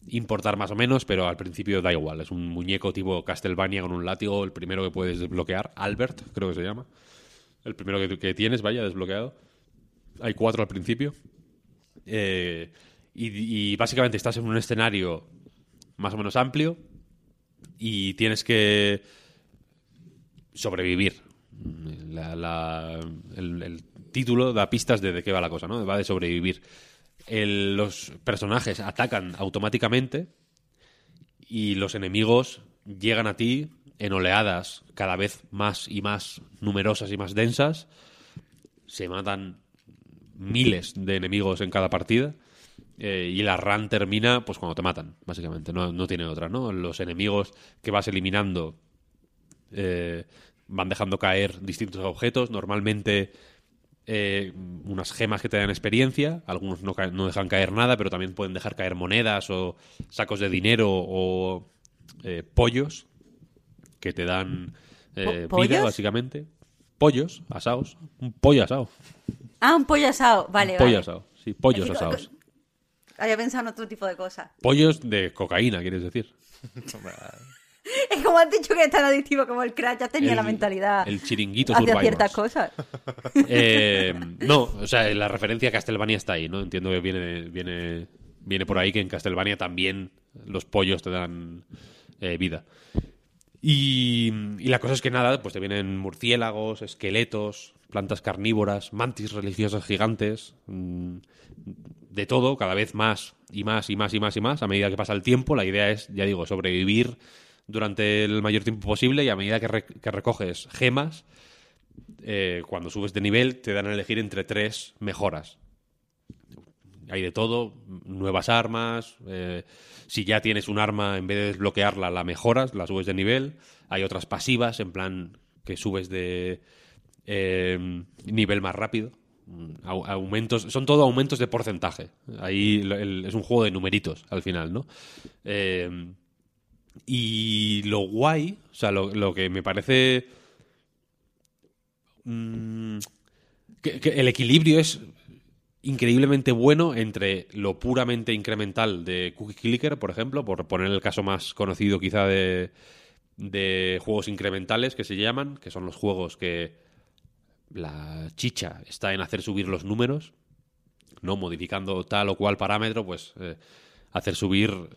importar más o menos, pero al principio da igual. Es un muñeco tipo Castlevania con un látigo, el primero que puedes desbloquear, Albert, creo que se llama. El primero que, tienes, vaya, desbloqueado. Hay cuatro al principio. Eh, y, básicamente estás en un escenario más o menos amplio y tienes que sobrevivir el, el título da pistas de, de qué va la cosa, ¿no? Va de sobrevivir. Los personajes atacan automáticamente y los enemigos llegan a ti en oleadas cada vez más y más numerosas y más densas. Se matan miles de enemigos en cada partida. eh, y la run termina pues cuando te matan, básicamente. No, no tiene otra, ¿no? Los enemigos que vas eliminando eh, van dejando caer distintos objetos. Normalmente eh, unas gemas que te dan experiencia. Algunos no, no dejan caer nada, pero también pueden dejar caer monedas o sacos de dinero o eh, pollos que te dan eh, ¿Po- vida, básicamente. Pollos asados. Un pollo asado. Ah, un pollo asado. Vale, pollo vale. asado. Sí, pollos Es que- asados. Había pensado en otro tipo de cosas. Pollos de cocaína, quieres decir. Es como has dicho que es tan adictivo como el crack, ya tenía El- la mentalidad el chiringuito hacia ciertas cosas. Eh, no, o sea, la referencia a Castlevania está ahí, ¿no? Entiendo que viene, viene, viene por ahí que en Castlevania también los pollos te dan eh, vida. Y, y la cosa es que nada, pues te vienen murciélagos, esqueletos, plantas carnívoras, mantis religiosas gigantes, mm, de todo, cada vez más y más y más y más y más a medida que pasa el tiempo. La idea es, ya digo, sobrevivir durante el mayor tiempo posible y a medida que, re- que recoges gemas, eh, cuando subes de nivel te dan a elegir entre tres mejoras. Hay de todo, nuevas armas, eh, si ya tienes un arma, en vez de desbloquearla, la mejoras, la subes de nivel. Hay otras pasivas, en plan que subes de eh, nivel más rápido. Mm, au- Aumentos, son todo aumentos de porcentaje. Ahí es un juego de numeritos al final, ¿no? Eh, y lo guay, o sea, lo, lo que me parece. mm, que, el equilibrio es increíblemente bueno entre lo puramente incremental de Cookie Clicker, por ejemplo, por poner el caso más conocido quizá de, de juegos incrementales que se llaman, que son los juegos que la chicha está en hacer subir los números, no modificando tal o cual parámetro, pues eh, hacer subir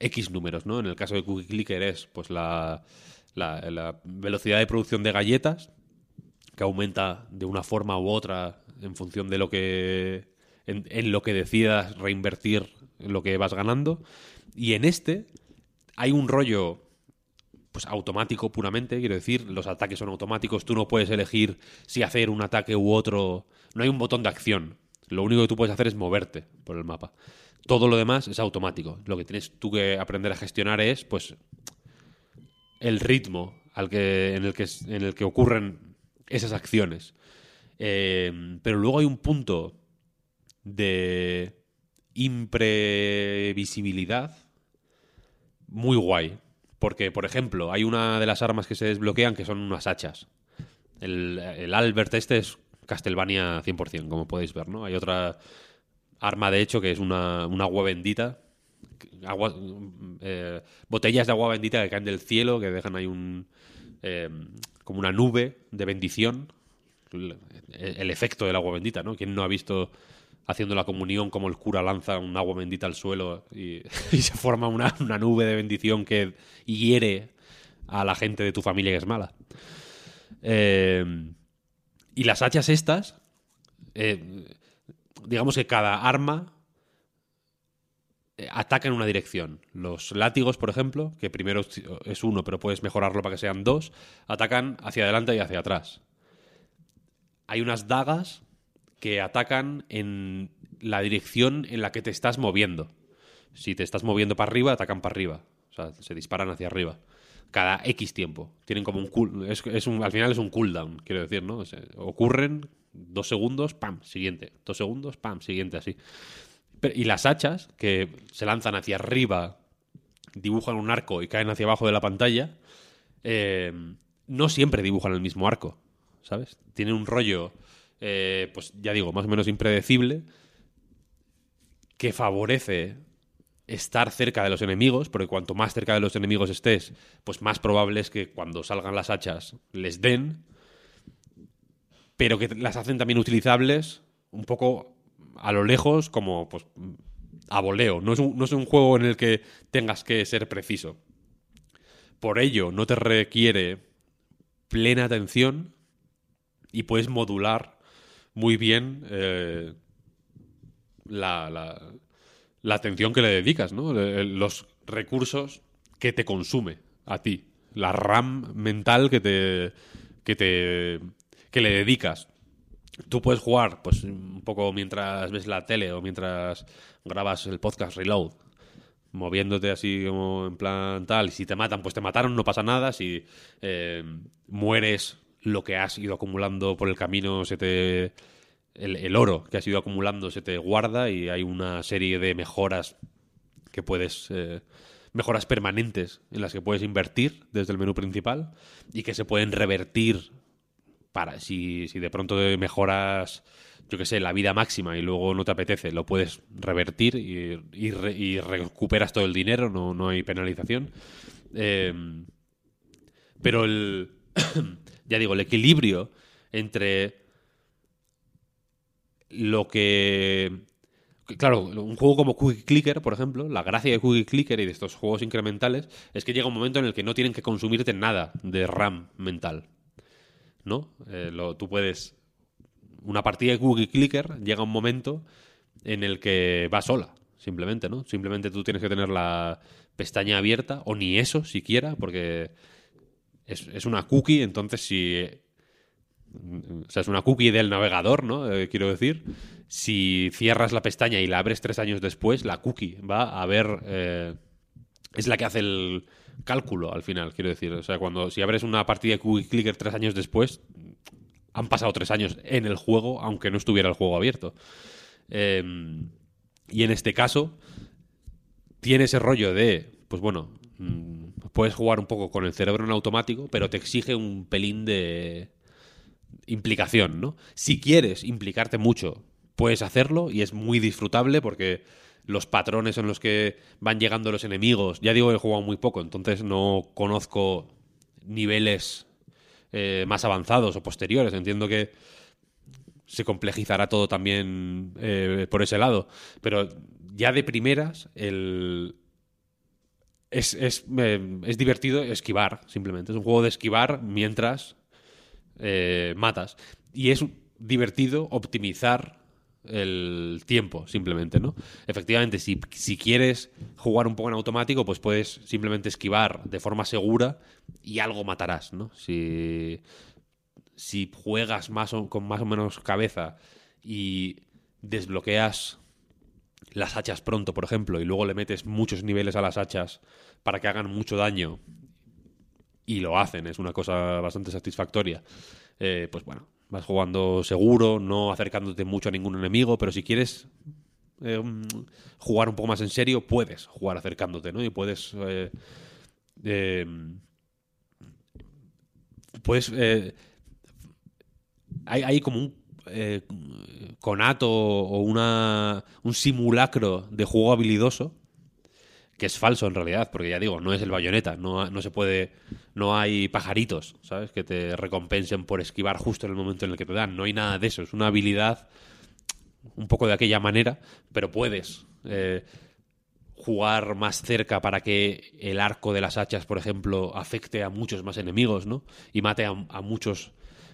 X números, ¿no? En el caso de Cookie Clicker es pues la, velocidad de producción de galletas, que aumenta de una forma u otra en función de lo que en, en lo que decidas reinvertir lo que vas ganando y en este hay un rollo pues automático puramente, quiero decir, los ataques son automáticos, tú no puedes elegir si hacer un ataque u otro, no hay un botón de acción. Lo único que tú puedes hacer es moverte por el mapa. Todo lo demás es automático. Lo que tienes tú que aprender a gestionar es pues el ritmo al que, en, el que, en el que ocurren esas acciones. Eh, pero luego hay un punto de imprevisibilidad muy guay. Porque, por ejemplo, hay una de las armas que se desbloquean que son unas hachas. El, el Albert este es Castlevania 100%, como podéis ver, ¿no? Hay otra arma, de hecho, que es una, un agua bendita. Eh, botellas de agua bendita que caen del cielo, que dejan ahí un... eh, como una nube de bendición. El, efecto del agua bendita, ¿no? ¿Quién no ha visto haciendo la comunión como el cura lanza un agua bendita al suelo y, y se forma una, una nube de bendición que hiere a la gente de tu familia que es mala? Eh, y las hachas estas, eh, digamos que cada arma eh, ataca en una dirección. Los látigos, por ejemplo, que primero es uno, pero puedes mejorarlo para que sean dos, atacan hacia adelante y hacia atrás. Hay unas dagas que atacan en la dirección en la que te estás moviendo. Si te estás moviendo para arriba, atacan para arriba. O sea, se disparan hacia arriba. Cada X tiempo. Tienen como un cool. Es, un, al final es un cooldown, quiero decir, ¿no? Ocurren dos segundos, pam, siguiente. Dos segundos, pam, siguiente, así. Y las hachas, que se lanzan hacia arriba, dibujan un arco y caen hacia abajo de la pantalla, eh, no siempre dibujan el mismo arco, ¿sabes? Tienen un rollo, eh, pues ya digo, más o menos impredecible, que favorece estar cerca de los enemigos, porque cuanto más cerca de los enemigos estés, pues más probable es que cuando salgan las hachas les den, pero que las hacen también utilizables un poco a lo lejos, como pues a voleo. No es un, no es un juego en el que tengas que ser preciso. Por ello, no te requiere plena atención y puedes modular muy bien eh, la, la, la atención que le dedicas, ¿no? Le- Los recursos que te consume a ti. La RAM mental que te. que te. Que le dedicas. Tú puedes jugar, pues, un poco mientras ves la tele o mientras grabas el podcast Reload. Moviéndote así como en plan tal. Y si te matan, pues te mataron, no pasa nada. Si eh, mueres, lo que has ido acumulando por el camino se te. El, oro que has ido acumulando se te guarda y hay una serie de mejoras que puedes. eh, mejoras permanentes en las que puedes invertir desde el menú principal y que se pueden revertir para si, si de pronto mejoras, yo que sé, la vida máxima y luego no te apetece, lo puedes revertir y, y re- y recuperas todo el dinero, no, no hay penalización. Eh, pero el, ya digo, el equilibrio entre lo que, Claro, un juego como Cookie Clicker, por ejemplo, la gracia de Cookie Clicker y de estos juegos incrementales es que llega un momento en el que no tienen que consumirte nada de RAM mental. ¿No? Eh, lo- tú puedes. Una partida de Cookie Clicker llega un momento en el que va sola, simplemente, ¿no? Simplemente tú tienes que tener la pestaña abierta, o ni eso siquiera, porque es, es una cookie, entonces si o sea, es una cookie del navegador, ¿no? Eh, quiero decir, si cierras la pestaña y la abres tres años después, la cookie va a ver... eh, es la que hace el cálculo al final, quiero decir. O sea, cuando si abres una partida de Cookie Clicker tres años después, han pasado tres años en el juego, aunque no estuviera el juego abierto. Eh, y en este caso, tiene ese rollo de, pues bueno, mm, puedes jugar un poco con el cerebro en automático, pero te exige un pelín de implicación, ¿no? Si quieres implicarte mucho, puedes hacerlo y es muy disfrutable porque los patrones en los que van llegando los enemigos, ya digo he jugado muy poco, entonces no conozco niveles eh, más avanzados o posteriores. Entiendo que se complejizará todo también eh, por ese lado, pero ya de primeras el, es, es, es divertido esquivar, simplemente. Es un juego de esquivar mientras eh, matas. Y es divertido optimizar el tiempo, simplemente, ¿no? Efectivamente, si, si quieres jugar un poco en automático, pues puedes simplemente esquivar de forma segura y algo matarás, ¿no? Si, si juegas más o- con más o menos cabeza y desbloqueas las hachas pronto, por ejemplo, y luego le metes muchos niveles a las hachas para que hagan mucho daño y lo hacen, es una cosa bastante satisfactoria. Eh, pues bueno, vas jugando seguro, no acercándote mucho a ningún enemigo, pero si quieres eh, mm, jugar un poco más en serio, puedes jugar acercándote, ¿no? Y puedes... eh, eh, puedes... hay, hay como un conato o una, un simulacro de juego habilidoso que es falso en realidad, porque ya digo, no es el bayoneta, no, no se puede, no hay pajaritos, ¿sabes? Que te recompensen por esquivar justo en el momento en el que te dan, no hay nada de eso, es una habilidad un poco de aquella manera, pero puedes eh, jugar más cerca para que el arco de las hachas, por ejemplo, afecte a muchos más enemigos, ¿no? Y mate a, muchos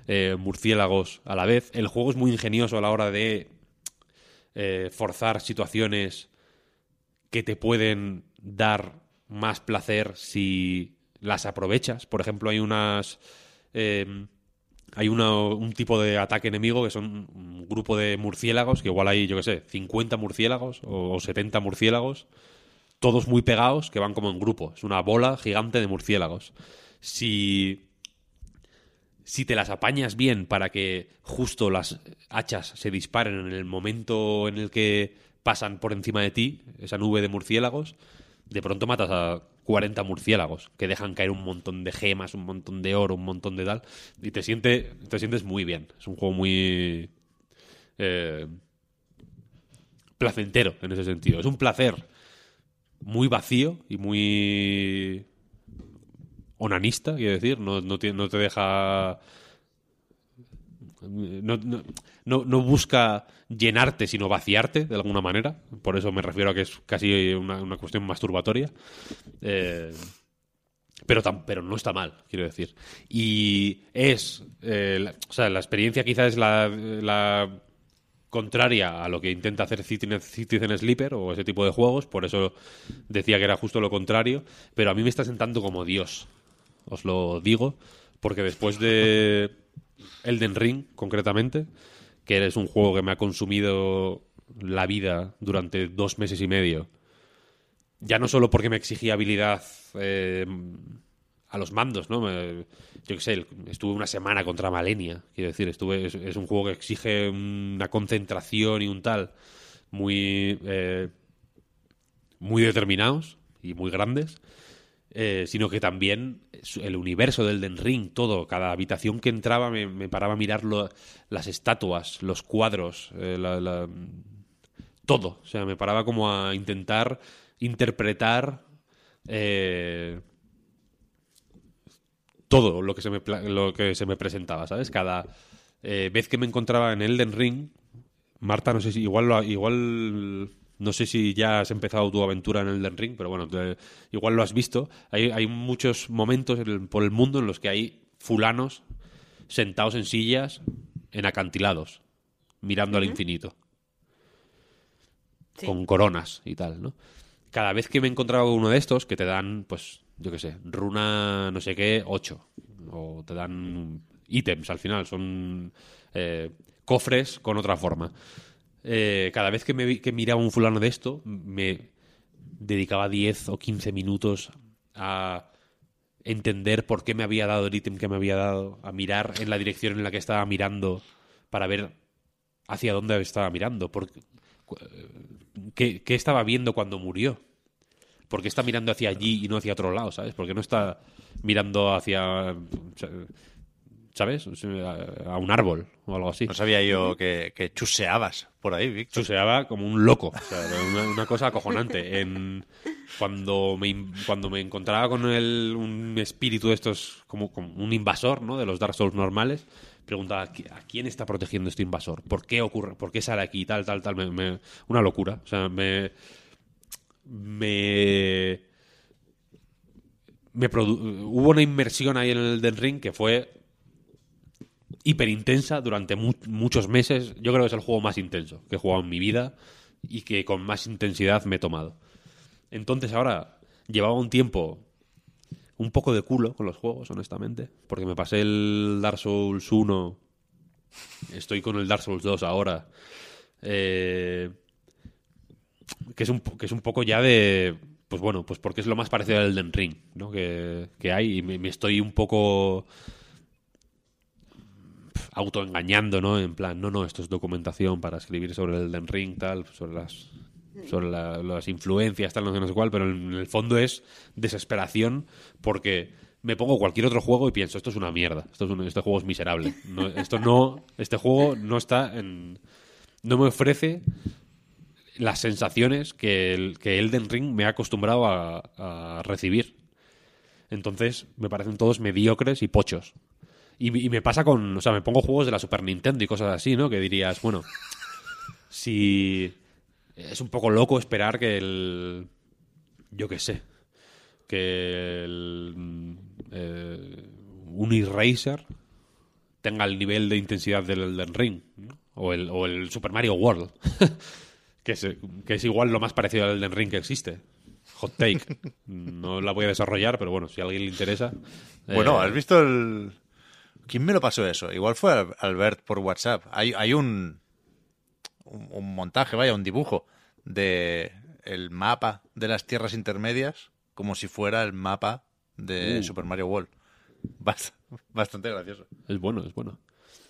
eh, murciélagos a la vez. El juego es muy ingenioso a la hora de eh, forzar situaciones que te pueden dar más placer si las aprovechas. Por ejemplo, hay unas. eh, hay una- un tipo de ataque enemigo que son un grupo de murciélagos, que igual hay, yo qué sé, 50 murciélagos o, o 70 murciélagos, todos muy pegados, que van como en grupo. Es una bola gigante de murciélagos. Si si te las apañas bien para que justo las hachas se disparen en el momento en el que pasan por encima de ti, esa nube de murciélagos, de pronto matas a 40 murciélagos que dejan caer un montón de gemas, un montón de oro, un montón de tal, y te, siente, te sientes muy bien. Es un juego muy eh, placentero en ese sentido. Es un placer muy vacío y muy onanista, quiero decir, no, no, no te deja... No, no, no, busca llenarte, sino vaciarte de alguna manera. Por eso me refiero a que es casi una, una cuestión masturbatoria. Eh, pero, tam- pero no está mal, quiero decir. Y es. eh, la- o sea, la experiencia quizás es la, la contraria a lo que intenta hacer Citizen Sleeper o ese tipo de juegos, por eso decía que era justo lo contrario, pero a mí me está sentando como Dios, os lo digo, porque después de Elden Ring, concretamente, que es un juego que me ha consumido la vida durante dos meses y medio, ya no solo porque me exigía habilidad eh, a los mandos, ¿no? Me- yo qué sé, estuve una semana contra Malenia, quiero decir, estuve, es, un juego que exige una concentración y un tal muy, eh, muy determinados y muy grandes, eh, sino que también el universo del Den Ring, todo, cada habitación que entraba me, paraba a mirar las estatuas, los cuadros, eh, todo. O sea, me paraba como a intentar interpretar eh, todo lo que se me lo que se me presentaba, ¿sabes? Cada eh, vez que me encontraba en Elden Ring, Marta, no sé si igual igual no sé si ya has empezado tu aventura en Elden Ring, pero bueno, te- igual lo has visto. Hay, hay muchos momentos en el- por el mundo en los que hay fulanos sentados en sillas en acantilados, mirando al infinito Sí. con coronas y tal, ¿no? Cada vez que me encontraba con uno de estos, que te dan, pues, yo qué sé, runa no sé qué, 8. O te dan ítems al final, son eh, cofres con otra forma. Eh, cada vez que, me, que miraba un fulano de esto, me dedicaba 10 o 15 minutos a entender por qué me había dado el ítem que me había dado, a mirar en la dirección en la que estaba mirando para ver hacia dónde estaba mirando, por, qué, qué estaba viendo cuando murió. ¿Por qué está mirando hacia allí y no hacia otro lado, sabes? ¿Por qué no está mirando hacia, ¿sabes? A un árbol o algo así. No sabía yo que, que chuseabas por ahí, Víctor. Chuseaba como un loco. O sea, una, una cosa acojonante. En, cuando, me, cuando me encontraba con el, un espíritu de estos, como, como un invasor, ¿no? De los Dark Souls normales, preguntaba ¿a qui- a quién está protegiendo este invasor, por qué ocurre, por qué sale aquí, tal, tal, tal. Me- me- una locura. O sea, me. Me. me produ- hubo una inmersión ahí en el Den Ring que fue hiper intensa durante mu- muchos meses. Yo creo que es el juego más intenso que he jugado en mi vida y que con más intensidad me he tomado. Entonces ahora llevaba un tiempo un poco de culo con los juegos, honestamente, porque me pasé el Dark Souls 1, estoy con el Dark Souls 2 ahora, eh, que, es un, que es un poco ya de... Pues bueno, pues porque es lo más parecido al Elden Ring, ¿no? Que, hay y me estoy un poco autoengañando, ¿no? En plan, no, no, esto es documentación para escribir sobre el Elden Ring, tal, sobre las sobre la- las influencias, tal, no sé, no sé cuál, pero en el fondo es desesperación porque me pongo cualquier otro juego y pienso, esto es una mierda, esto es un- este juego es miserable. Esto no, este juego no está en... no me ofrece las sensaciones que, el, que Elden Ring me ha acostumbrado a recibir. Entonces me parecen todos mediocres y pochos. Y, y me pasa con, o sea, me pongo juegos de la Super Nintendo y cosas así, ¿no? Que dirías, bueno, si es un poco loco esperar que el, yo qué sé, que el eh, un Eraser tenga el nivel de intensidad del Elden Ring, ¿no? o, el, o el Super Mario World, que, es, que es igual lo más parecido al Elden Ring que existe. Hot take. No la voy a desarrollar, pero bueno, si a alguien le interesa. Bueno, eh, ¿has visto el...? ¿Quién me lo pasó eso? Igual fue Al- Albert por WhatsApp. Hay, hay un, un, un montaje, vaya, un dibujo de el mapa de las tierras intermedias como si fuera el mapa de Uh. Super Mario World. Bast- Bastante gracioso. Es bueno, es bueno.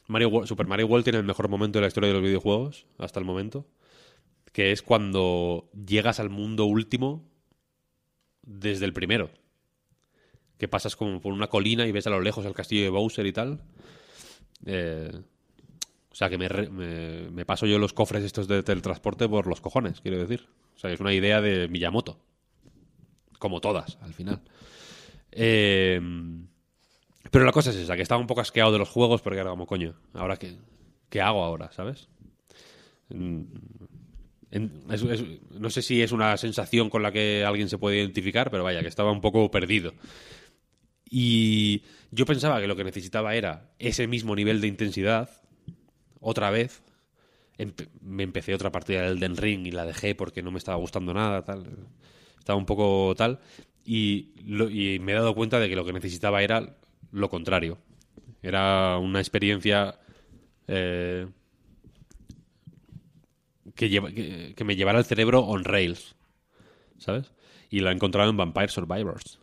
Mario Super Mario World tiene el mejor momento de la historia de los videojuegos hasta el momento, que es cuando llegas al mundo último desde el primero. Que pasas como por una colina y ves a lo lejos el castillo de Bowser y tal. Eh, o sea, que me, me, me paso yo los cofres estos de teletransporte por los cojones, quiero decir. O sea, es una idea de Miyamoto. Como todas, al final. Eh, pero la cosa es esa, que estaba un poco asqueado de los juegos porque era como, coño, ¿ahora qué, qué hago ahora, sabes? Mm, no sé si es una sensación con la que alguien se puede identificar, pero vaya, que estaba un poco perdido. Y yo pensaba que lo que necesitaba era ese mismo nivel de intensidad, otra vez. Me empecé otra partida del Den Ring y la dejé porque no me estaba gustando nada, tal. Estaba un poco tal. Y, me he dado cuenta de que lo que necesitaba era lo contrario. Era una experiencia eh, que, que, me llevara el cerebro on rails, ¿sabes? Y lo he encontrado en Vampire Survivors,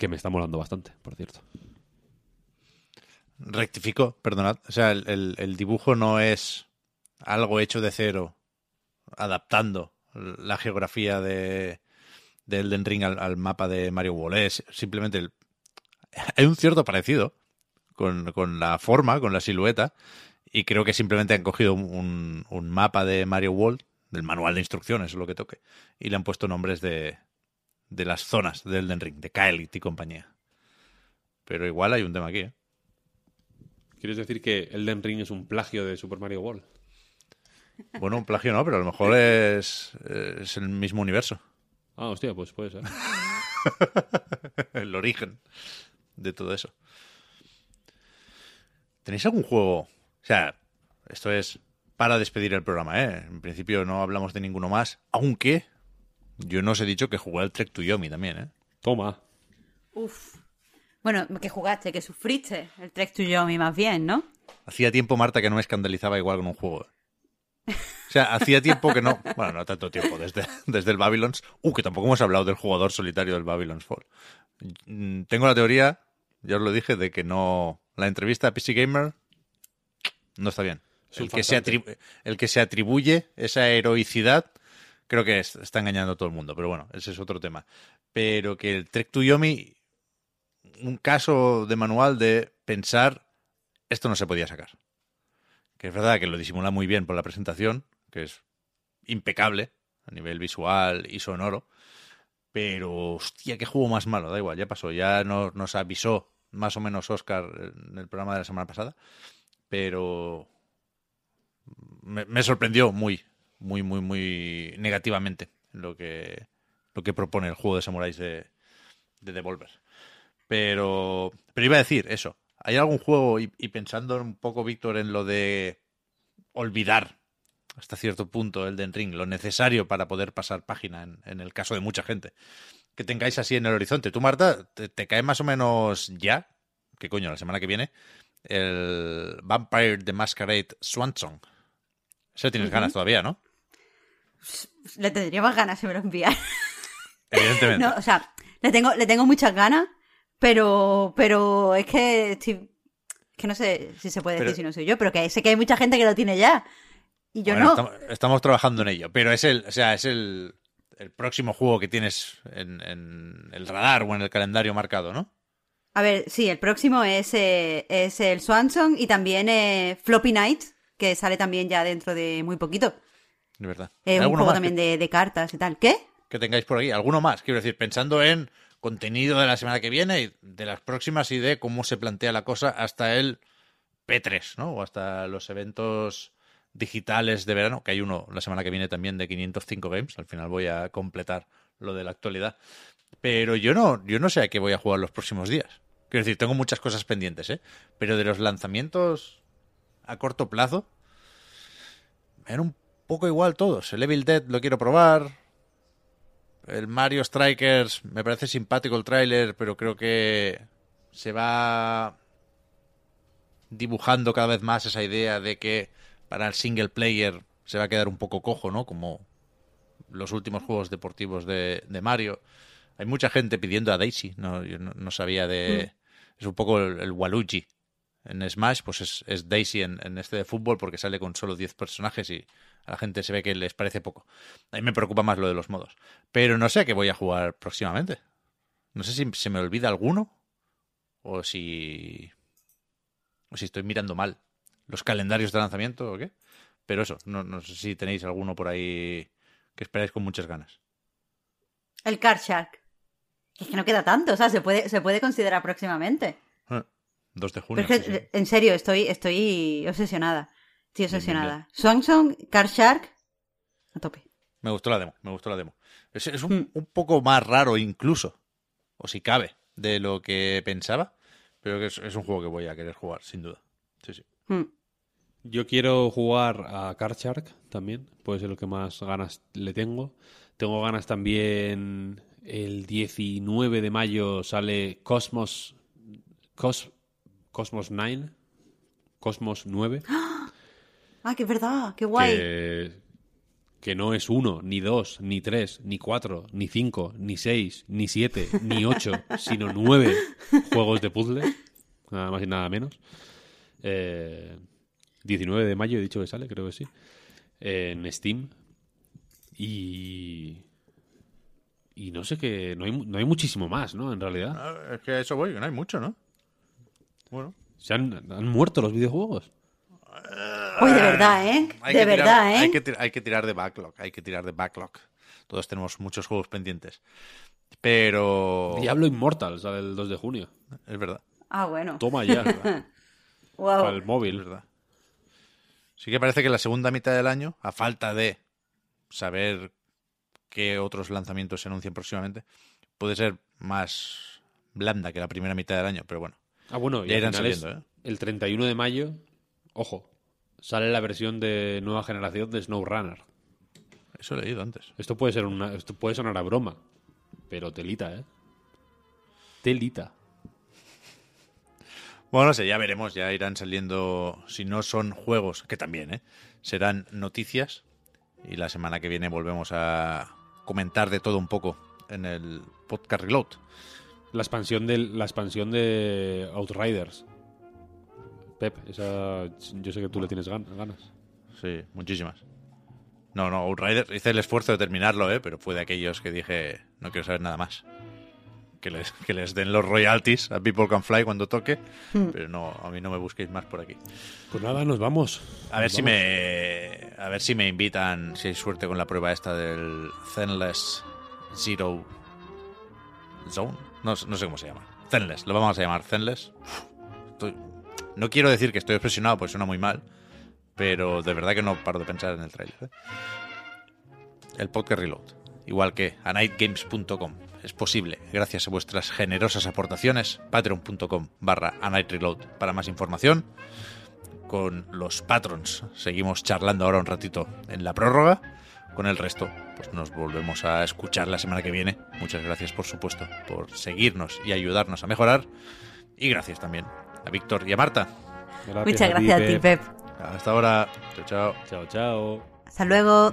que me está molando bastante, por cierto. Rectifico, perdonad. O sea, el, dibujo no es algo hecho de cero, adaptando la geografía de, de Elden Ring al, mapa de Mario World. Simplemente el- hay un cierto parecido con, la forma, con la silueta, y creo que simplemente han cogido un, mapa de Mario World, del manual de instrucciones, lo que toque, y le han puesto nombres de, de las zonas de Elden Ring, de Kaelit y compañía. Pero igual hay un tema aquí, ¿eh? ¿Quieres decir que Elden Ring es un plagio de Super Mario World? Bueno, un plagio no, pero a lo mejor es, es el mismo universo. Ah, hostia, pues puede ser. el origen de todo eso. ¿Tenéis algún juego? O sea, esto es para despedir el programa, ¿eh? En principio no hablamos de ninguno más, aunque yo no os he dicho que jugué al Trek to Yomi también, ¿eh? Toma. Uf. Bueno, que jugaste, que sufriste el Trek to Yomi más bien, ¿no? Hacía tiempo, Marta, que no me escandalizaba igual con un juego. O sea, hacía tiempo que no. Bueno, no tanto tiempo, desde, desde el Babylon's. Uh, que tampoco hemos hablado del jugador solitario del Babylon's Fall. Mm, Tengo la teoría, ya os lo dije, de que no. La entrevista a PC Gamer no está bien. El que, se el que se atribuye esa heroicidad, creo que es- está engañando a todo el mundo. Pero bueno, ese es otro tema. Pero que el Trek to Yomi, un caso de manual de pensar, esto no se podía sacar que es verdad que lo disimula muy bien por la presentación, que es impecable a nivel visual y sonoro, pero hostia, qué juego más malo, da igual, ya pasó, ya no- nos avisó más o menos Oscar en el programa de la semana pasada, pero me sorprendió muy, muy, muy, muy negativamente lo que, lo que propone el juego de samuráis de, de Devolver. Pero, pero iba a decir eso. ¿Hay algún juego, y, y pensando un poco, Víctor, en lo de olvidar hasta cierto punto el Den Ring, lo necesario para poder pasar página en, en el caso de mucha gente, que tengáis así en el horizonte? ¿Tú, Marta, te, te cae más o menos ya, qué coño, la semana que viene, el Vampire the Masquerade Swan Song? Ese tienes ganas todavía, ¿no? Le tendría más ganas si me lo envían. Evidentemente. No, o sea, le tengo, le tengo muchas ganas, pero, pero es que estoy- es que no sé si se puede Pero- decir si no soy yo, pero que sé que hay mucha gente que lo tiene ya. Y yo Bueno, no. Estamos, estamos trabajando en ello, pero es el, o sea, es el, el próximo juego que tienes en, en el radar o en el calendario marcado, ¿no? A ver, sí, el próximo es, eh, es el Swanson y también eh, Floppy Night, que sale también ya dentro de muy poquito. De verdad. Eh, ¿Hay un juego también que, de, de cartas y tal. ¿Qué? que tengáis por ahí? ¿Alguno más? Quiero decir, pensando en contenido de la semana que viene y de las próximas y de cómo se plantea la cosa hasta el P3, ¿no? O hasta los eventos digitales de verano, que hay uno la semana que viene también de 505 Games. Al final voy a completar lo de la actualidad. Pero yo no, yo no sé a qué voy a jugar los próximos días. Quiero decir, tengo muchas cosas pendientes, ¿eh? Pero de los lanzamientos a corto plazo, me dan un poco igual todos. El Evil Dead lo quiero probar. El Mario Strikers me parece simpático el tráiler, pero creo que se va dibujando cada vez más esa idea de que para el single player se va a quedar un poco cojo, ¿no? Como los últimos juegos deportivos de, de Mario. Hay mucha gente pidiendo a Daisy, no, yo no, no sabía de... Es un poco el, el Waluigi en Smash, pues es, es Daisy en, en este de fútbol porque sale con solo 10 personajes y a la gente se ve que les parece poco. A mí me preocupa más lo de los modos. Pero no sé a qué voy a jugar próximamente. No sé si se me olvida alguno o si... o si estoy mirando mal los calendarios de lanzamiento o qué. Pero eso, no, no sé si tenéis alguno por ahí que esperáis con muchas ganas. El Shark. Es que no queda tanto, o sea, se puede, se puede considerar próximamente. Ah, 2 de junio. Pero es sí, que, sí. en serio, estoy, estoy obsesionada. Estoy obsesionada. Swansong, Card Shark, a tope. Me gustó la demo, me gustó la demo. Es, es Hmm. un, un poco más raro incluso, o si cabe, de lo que pensaba, pero que es, es un juego que voy a querer jugar, sin duda. Sí, sí. Hmm. Yo quiero jugar a Card Shark también, puede ser lo que más ganas le tengo. Tengo ganas también. El 19 de mayo sale Cosmos. Cos- Cosmos 9. Cosmos 9. Ah, que es verdad, qué guay. Que, que no es uno, ni dos, ni tres, ni cuatro, ni cinco, ni seis, ni siete, ni ocho, sino nueve juegos de puzzle. Nada más y nada menos. Eh, 19 de mayo he dicho que sale, creo que sí. En Steam. Y. Y no sé qué. No hay, no hay muchísimo más, ¿no? En realidad. Ah, Es que a eso voy, que no hay mucho, ¿no? Bueno. Se han, han muerto los videojuegos. Uy, de verdad, ¿eh? Hay de que tirar- verdad, ¿eh? Hay que, tir- hay que tirar de backlog, hay que tirar de backlog. Todos tenemos muchos juegos pendientes. Pero... Diablo Immortal sale el 2 de junio. Es verdad. Ah, bueno. Toma ya. Wow. Para el móvil. Verdad. Sí que parece que la segunda mitad del año, a falta de saber qué otros lanzamientos se anuncian próximamente, puede ser más blanda que la primera mitad del año, pero bueno. Ah, bueno, Ya irán saliendo, ¿eh? el 31 de mayo, ojo, sale la versión de nueva generación de SnowRunner. Eso he leído antes. Esto puede ser una, esto puede sonar a broma, pero telita, ¿eh? Telita. Bueno, no sé, ya veremos, ya irán saliendo, si no son juegos, que también, ¿eh? serán noticias. Y la semana que viene volvemos a comentar de todo un poco en el podcast Reload. La expansión de la expansión de Outriders. Pep, esa yo sé que tú le tienes gan- ganas. Sí, muchísimas. No, no, Outriders, hice el esfuerzo de terminarlo, ¿eh? pero fue de aquellos que dije, no quiero saber nada más. Que les, que les den los royalties a People Can Fly cuando toque, pero no, a mí no me busquéis más por aquí. Pues nada, nos vamos. A ver si vamos. me a ver si me invitan, si hay suerte con la prueba esta del Zenless Zero Zone. No, no sé cómo se llama. Zenless, lo vamos a llamar Zenless. Estoy- no quiero decir que estoy obsesionado porque suena muy mal, pero de verdad que no paro de pensar en el trailer. ¿eh? El podcast Reload, igual que a nightgames.com. Es posible, gracias a vuestras generosas aportaciones, patreon.com barra a Night Reload para más información con los patrons. Seguimos charlando ahora un ratito en la prórroga. Con el resto, pues nos volvemos a escuchar la semana que viene. Muchas gracias, por supuesto, por seguirnos y ayudarnos a mejorar. Y gracias también a Víctor y a Marta. Muchas gracias a ti, Pep. Hasta ahora. Chao, chao. Chao, chao. Hasta luego.